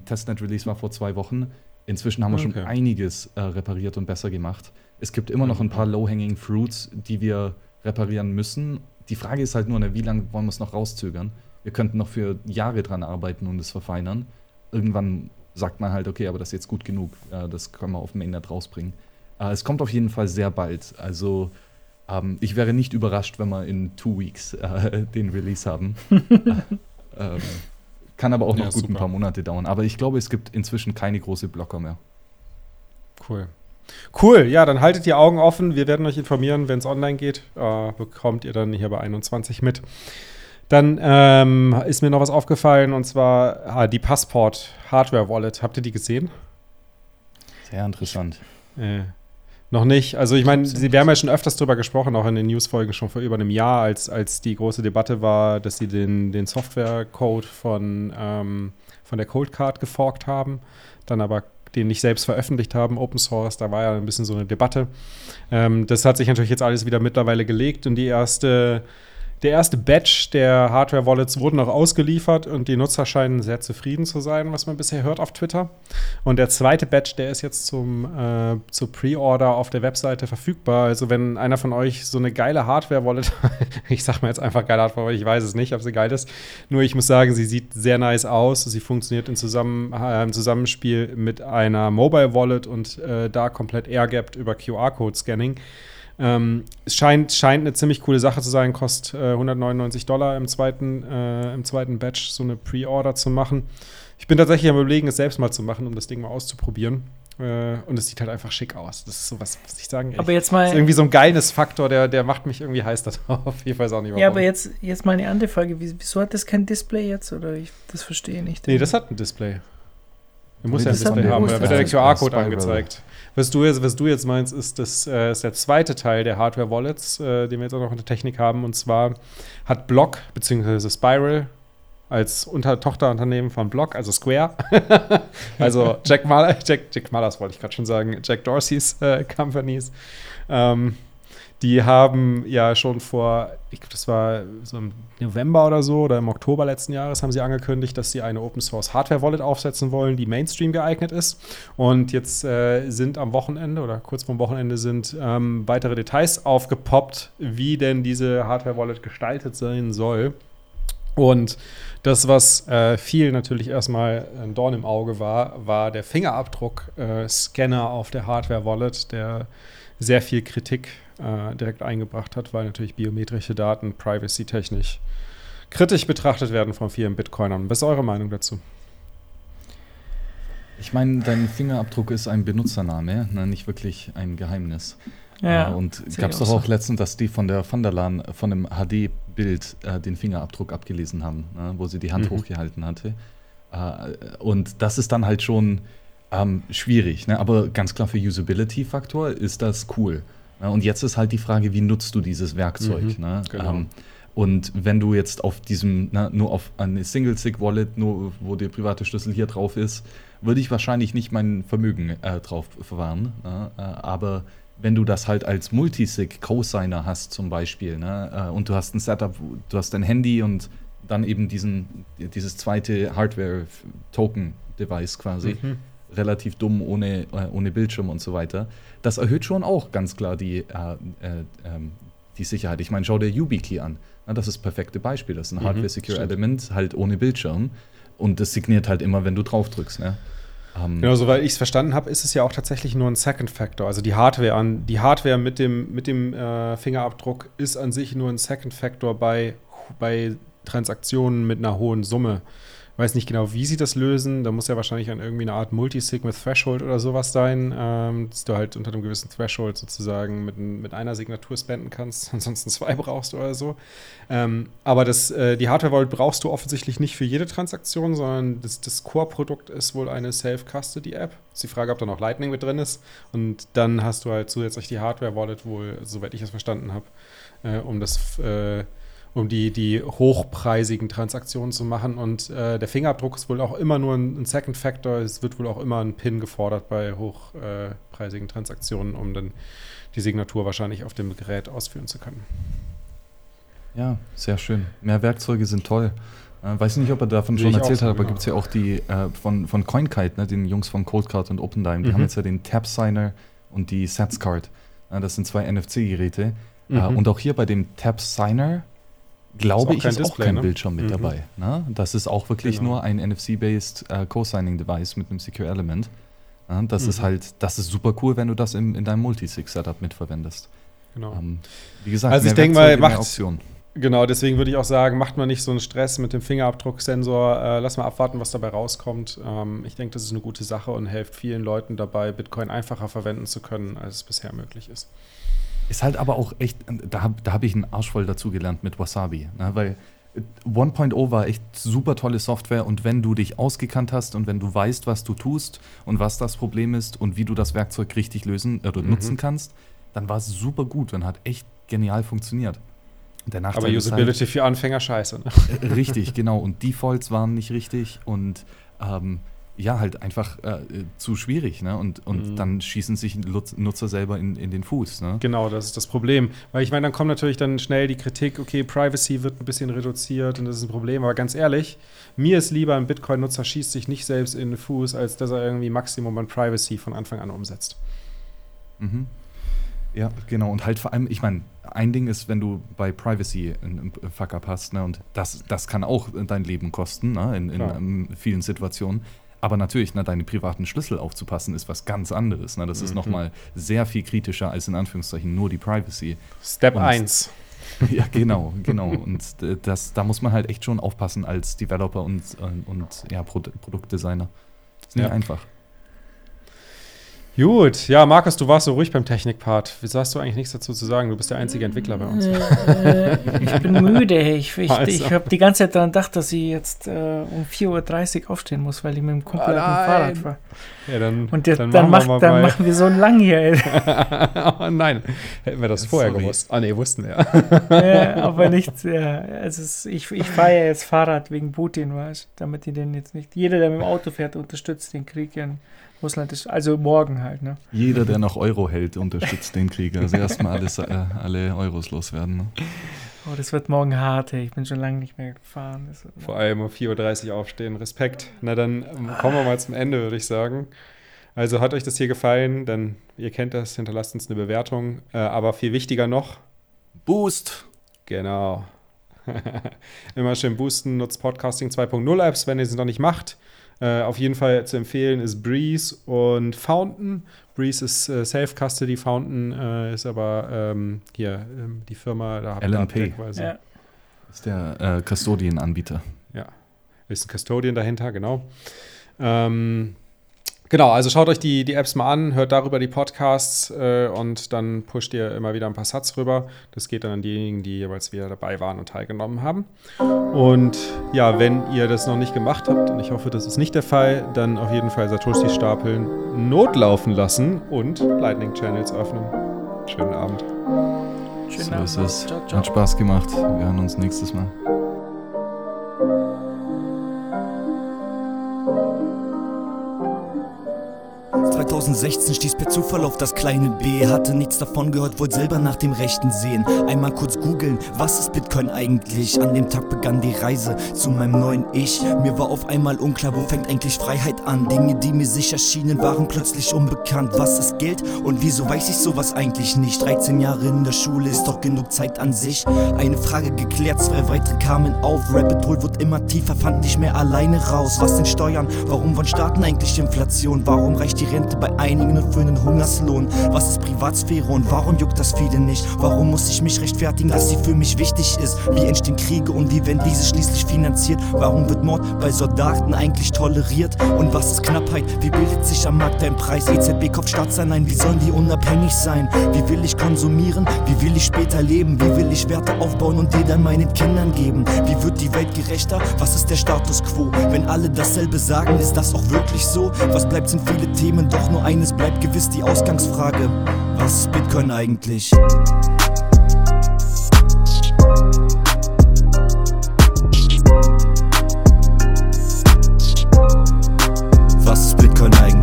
Testnet Release war vor zwei Wochen Inzwischen haben wir okay. schon einiges äh, repariert und besser gemacht. Es gibt immer noch ein paar Low-Hanging Fruits, die wir reparieren müssen. Die Frage ist halt nur, ne, wie lange wollen wir es noch rauszögern? Wir könnten noch für Jahre dran arbeiten und es verfeinern. Irgendwann sagt man halt, okay, aber das ist jetzt gut genug. Äh, das können wir auf dem Mainnet rausbringen. Äh, es kommt auf jeden Fall sehr bald. Also ähm, ich wäre nicht überrascht, wenn wir in two weeks äh, [LAUGHS] den Release haben. [LAUGHS] ähm, kann aber auch noch ja, gut super. ein paar Monate dauern. Aber ich glaube, es gibt inzwischen keine große Blocker mehr. Cool. Cool, ja, dann haltet die Augen offen. Wir werden euch informieren, wenn es online geht. Äh, bekommt ihr dann hier bei 21 mit. Dann ähm, ist mir noch was aufgefallen und zwar ah, die Passport Hardware Wallet. Habt ihr die gesehen? Sehr interessant. Äh, noch nicht. Also ich meine, wir haben ja schon öfters drüber gesprochen, auch in den Newsfolgen schon vor über einem Jahr, als, als die große Debatte war, dass sie den, den Software-Code von, ähm, von der Cold Card geforkt haben, dann aber den nicht selbst veröffentlicht haben, Open Source, da war ja ein bisschen so eine Debatte. Ähm, das hat sich natürlich jetzt alles wieder mittlerweile gelegt und die erste der erste Batch der Hardware-Wallets wurden noch ausgeliefert und die Nutzer scheinen sehr zufrieden zu sein, was man bisher hört auf Twitter. Und der zweite Batch, der ist jetzt zum, äh, zur Pre-Order auf der Webseite verfügbar. Also wenn einer von euch so eine geile Hardware-Wallet, [LAUGHS] ich sag mal jetzt einfach geile Hardware, ich weiß es nicht, ob sie geil ist. Nur ich muss sagen, sie sieht sehr nice aus. Sie funktioniert in Zusammen, äh, im Zusammenspiel mit einer Mobile-Wallet und äh, da komplett air-gapped über QR-Code-Scanning. Ähm, es scheint, scheint eine ziemlich coole Sache zu sein, kostet äh, 199 Dollar im zweiten, äh, im zweiten Batch so eine Pre-Order zu machen. Ich bin tatsächlich am überlegen, es selbst mal zu machen, um das Ding mal auszuprobieren. Äh, und es sieht halt einfach schick aus. Das ist so was, was ich sagen Aber jetzt mal. ist irgendwie so ein geiles Faktor, der, der macht mich irgendwie heiß [LAUGHS] darauf. Ich weiß auch nicht warum. Ja, aber jetzt, jetzt mal eine andere Frage. Wieso hat das kein Display jetzt? Oder ich das verstehe nicht. Nee, das hat ein Display. Du musst ja ein Display haben, da wird der QR-Code angezeigt. Was du, jetzt, was du jetzt meinst, ist, das äh, ist der zweite Teil der Hardware-Wallets, äh, den wir jetzt auch noch in der Technik haben. Und zwar hat Block bzw. Spiral als Unter Tochterunternehmen von Block, also Square, [LAUGHS] also Jack, Mal Jack, Jack Mallers wollte ich gerade schon sagen, Jack Dorseys äh, Companies, ähm, die haben ja schon vor, ich glaube, das war so im November oder so oder im Oktober letzten Jahres, haben sie angekündigt, dass sie eine Open Source Hardware Wallet aufsetzen wollen, die Mainstream geeignet ist. Und jetzt äh, sind am Wochenende oder kurz vorm Wochenende sind ähm, weitere Details aufgepoppt, wie denn diese Hardware Wallet gestaltet sein soll. Und das, was äh, viel natürlich erstmal ein Dorn im Auge war, war der Fingerabdruck-Scanner äh, auf der Hardware Wallet, der sehr viel Kritik äh, direkt eingebracht hat, weil natürlich biometrische Daten privacy-technisch kritisch betrachtet werden von vielen Bitcoinern. Was ist eure Meinung dazu? Ich meine, dein Fingerabdruck ist ein Benutzername, ne? nicht wirklich ein Geheimnis. Ja, äh, und gab es doch auch letztens, dass die von der Van der Laan von einem HD-Bild äh, den Fingerabdruck abgelesen haben, ne? wo sie die Hand mhm. hochgehalten hatte. Äh, und das ist dann halt schon ähm, schwierig, ne? aber ganz klar für Usability-Faktor ist das cool. Ne? Und jetzt ist halt die Frage, wie nutzt du dieses Werkzeug? Mhm, ne? genau. ähm, und wenn du jetzt auf diesem, na, nur auf eine Single-Sig-Wallet, nur wo der private Schlüssel hier drauf ist, würde ich wahrscheinlich nicht mein Vermögen äh, drauf verwahren. Ne? Äh, aber wenn du das halt als Multisig Co-Signer hast zum Beispiel, ne? Äh, und du hast ein Setup, du hast dein Handy und dann eben diesen, dieses zweite Hardware-Token-Device quasi, mhm relativ dumm ohne, äh, ohne Bildschirm und so weiter. Das erhöht schon auch ganz klar die, äh, äh, ähm, die Sicherheit. Ich meine, schau dir YubiKey an. Na, das ist das perfekte Beispiel. Das ist ein mhm, Hardware-Secure-Element, halt ohne Bildschirm. Und das signiert halt immer, wenn du drauf drückst. Ne? Um, genau, soweit ich es verstanden habe, ist es ja auch tatsächlich nur ein Second Factor. Also die Hardware an, die Hardware mit dem, mit dem äh, Fingerabdruck ist an sich nur ein Second Factor bei, bei Transaktionen mit einer hohen Summe. Weiß nicht genau, wie sie das lösen. Da muss ja wahrscheinlich an irgendwie eine Art Multisig mit Threshold oder sowas sein, ähm, dass du halt unter einem gewissen Threshold sozusagen mit, mit einer Signatur spenden kannst, [LAUGHS] ansonsten zwei brauchst oder so. Ähm, aber das, äh, die Hardware-Wallet brauchst du offensichtlich nicht für jede Transaktion, sondern das, das Core-Produkt ist wohl eine Self-Custody-App. Ist die Frage, ob da noch Lightning mit drin ist. Und dann hast du halt zusätzlich die Hardware-Wallet wohl, soweit ich es verstanden habe, äh, um das äh, um die, die hochpreisigen Transaktionen zu machen. Und äh, der Fingerabdruck ist wohl auch immer nur ein, ein, Second Factor. Es wird wohl auch immer ein PIN gefordert bei hochpreisigen äh, Transaktionen, um dann die Signatur wahrscheinlich auf dem Gerät ausführen zu können. Ja, sehr schön. Mehr Werkzeuge sind toll. Äh, weiß nicht, ob er davon schon erzählt so, hat, aber genau. gibt es ja auch die äh, von, von CoinKite, ne, den Jungs von Codecard und OpenDime, die mhm. haben jetzt ja den Tap Signer und die SatsCard. Äh, das sind zwei NFC-Geräte. Äh, mhm. und auch hier bei dem Tap Signer glaube ich, ist Display, auch kein ne? Bildschirm mit mhm. dabei. Ne? Das ist auch wirklich genau. nur ein NFC-based äh, Co-Signing-Device mit einem Secure Element. Ja, das mhm. ist halt, das ist super cool, wenn du das im, in deinem Multisig-Setup mitverwendest. Genau. Ähm, wie gesagt, also ich denke mal, macht, Genau, deswegen würde ich auch sagen, macht man nicht so einen Stress mit dem Fingerabdrucksensor. Äh, lass mal abwarten, was dabei rauskommt. Ähm, ich denke, das ist eine gute Sache und hilft vielen Leuten dabei, Bitcoin einfacher verwenden zu können, als es bisher möglich ist. Ist halt aber auch echt, da habe da hab ich einen Arsch voll dazugelernt mit Wasabi. Ne? Weil 1.0 war echt super tolle Software und wenn du dich ausgekannt hast und wenn du weißt, was du tust und was das Problem ist und wie du das Werkzeug richtig lösen oder mhm. nutzen kannst, dann war es super gut und hat echt genial funktioniert. aber Usability halt, für Anfänger scheiße. Ne? Richtig, genau. Und Defaults waren nicht richtig und ähm, ja, halt einfach äh, zu schwierig, ne? Und, und mhm. dann schießen sich Nutzer selber in, in den Fuß, ne? Genau, das ist das Problem. Weil ich meine, dann kommt natürlich dann schnell die Kritik, okay, Privacy wird ein bisschen reduziert und das ist ein Problem. Aber ganz ehrlich, mir ist lieber, ein Bitcoin-Nutzer schießt sich nicht selbst in den Fuß, als dass er irgendwie Maximum an Privacy von Anfang an umsetzt. Mhm. Ja, genau. Und halt vor allem, ich meine, ein Ding ist, wenn du bei Privacy einen Fuck-up hast, ne, und das, das kann auch dein Leben kosten, ne, in, in, in vielen Situationen. Aber natürlich, ne, deine privaten Schlüssel aufzupassen, ist was ganz anderes. Ne? Das mhm. ist nochmal sehr viel kritischer als in Anführungszeichen nur die Privacy. Step 1. [LAUGHS] Ja, genau, genau. Und das, da muss man halt echt schon aufpassen als Developer und, und ja, Produktdesigner. Ist nicht ja. einfach. Gut, ja, Markus, du warst so ruhig beim Technikpart. Wie sagst du eigentlich nichts dazu zu sagen? Du bist der einzige Entwickler bei uns. Äh, ich bin müde. Ich, ich, also. ich habe die ganze Zeit daran gedacht, dass ich jetzt äh, um 4.30 Uhr aufstehen muss, weil ich mit dem Kumpel oh, auf dem Fahrrad fahre. Ja, dann, Und der, dann, dann, macht, dann machen wir so ein lang hier. [LAUGHS] oh, nein, hätten wir das vorher Sorry. gewusst. Ah, nee, wussten wir. ja, [LAUGHS] aber nicht, ja, also ich, ich fahre ja jetzt Fahrrad wegen Putin, weißt damit die den jetzt nicht. Jeder, der mit dem Auto fährt, unterstützt den Krieg ja. Russland ist, also morgen halt, ne? Jeder, der noch Euro hält, unterstützt den Krieg. Also erstmal alles, äh, alle Euros loswerden. Ne? Oh, das wird morgen hart, ey. Ich bin schon lange nicht mehr gefahren. Vor allem um 4.30 Uhr aufstehen. Respekt. Na, dann ähm, kommen wir mal zum Ende, würde ich sagen. Also hat euch das hier gefallen, dann, ihr kennt das, hinterlasst uns eine Bewertung. Äh, aber viel wichtiger noch: Boost! Genau. [LAUGHS] Immer schön boosten, nutzt Podcasting 2.0 Apps, wenn ihr sie noch nicht macht. Äh, auf jeden Fall zu empfehlen ist Breeze und Fountain. Breeze ist äh, Self-Custody, Fountain äh, ist aber ähm, hier ähm, die Firma, da LNP. Ja. Ist der äh, Custodian-Anbieter. Ja, ist ein Custodian dahinter, genau. Ähm, Genau, also schaut euch die, die Apps mal an, hört darüber die Podcasts äh, und dann pusht ihr immer wieder ein paar Satz rüber. Das geht dann an diejenigen, die jeweils wieder dabei waren und teilgenommen haben. Und ja, wenn ihr das noch nicht gemacht habt, und ich hoffe, das ist nicht der Fall, dann auf jeden Fall Satoshi stapeln, notlaufen lassen und Lightning Channels öffnen. Schönen Abend. Schönen so Abend. ist es. Ciao, ciao. Hat Spaß gemacht. Wir hören uns nächstes Mal. 2016 stieß per Zufall auf das kleine B. Hatte nichts davon gehört, wollte selber nach dem Rechten sehen. Einmal kurz googeln, was ist Bitcoin eigentlich? An dem Tag begann die Reise zu meinem neuen Ich. Mir war auf einmal unklar, wo fängt eigentlich Freiheit an? Dinge, die mir sicher schienen, waren plötzlich unbekannt. Was ist Geld und wieso weiß ich sowas eigentlich nicht? 13 Jahre in der Schule ist doch genug Zeit an sich. Eine Frage geklärt, zwei weitere kamen auf. Rabbit Hole wird immer tiefer, fand nicht mehr alleine raus. Was sind Steuern? Warum wollen Staaten eigentlich Inflation? Warum reicht die Rente bei einigen und für einen Hungerslohn. Was ist Privatsphäre und warum juckt das viele nicht? Warum muss ich mich rechtfertigen, dass sie für mich wichtig ist? Wie entstehen Kriege und wie werden diese schließlich finanziert? Warum wird Mord bei Soldaten eigentlich toleriert? Und was ist Knappheit? Wie bildet sich am Markt ein Preis? EZB kauft Staatsanleihen, wie sollen die unabhängig sein? Wie will ich konsumieren? Wie will ich später leben? Wie will ich Werte aufbauen und die dann meinen Kindern geben? Wie wird die Welt gerechter? Was ist der Status quo? Wenn alle dasselbe sagen, ist das auch wirklich so? Was bleibt sind viele Themen, doch doch nur eines bleibt gewiss die Ausgangsfrage: Was ist Bitcoin eigentlich? Was ist Bitcoin eigentlich?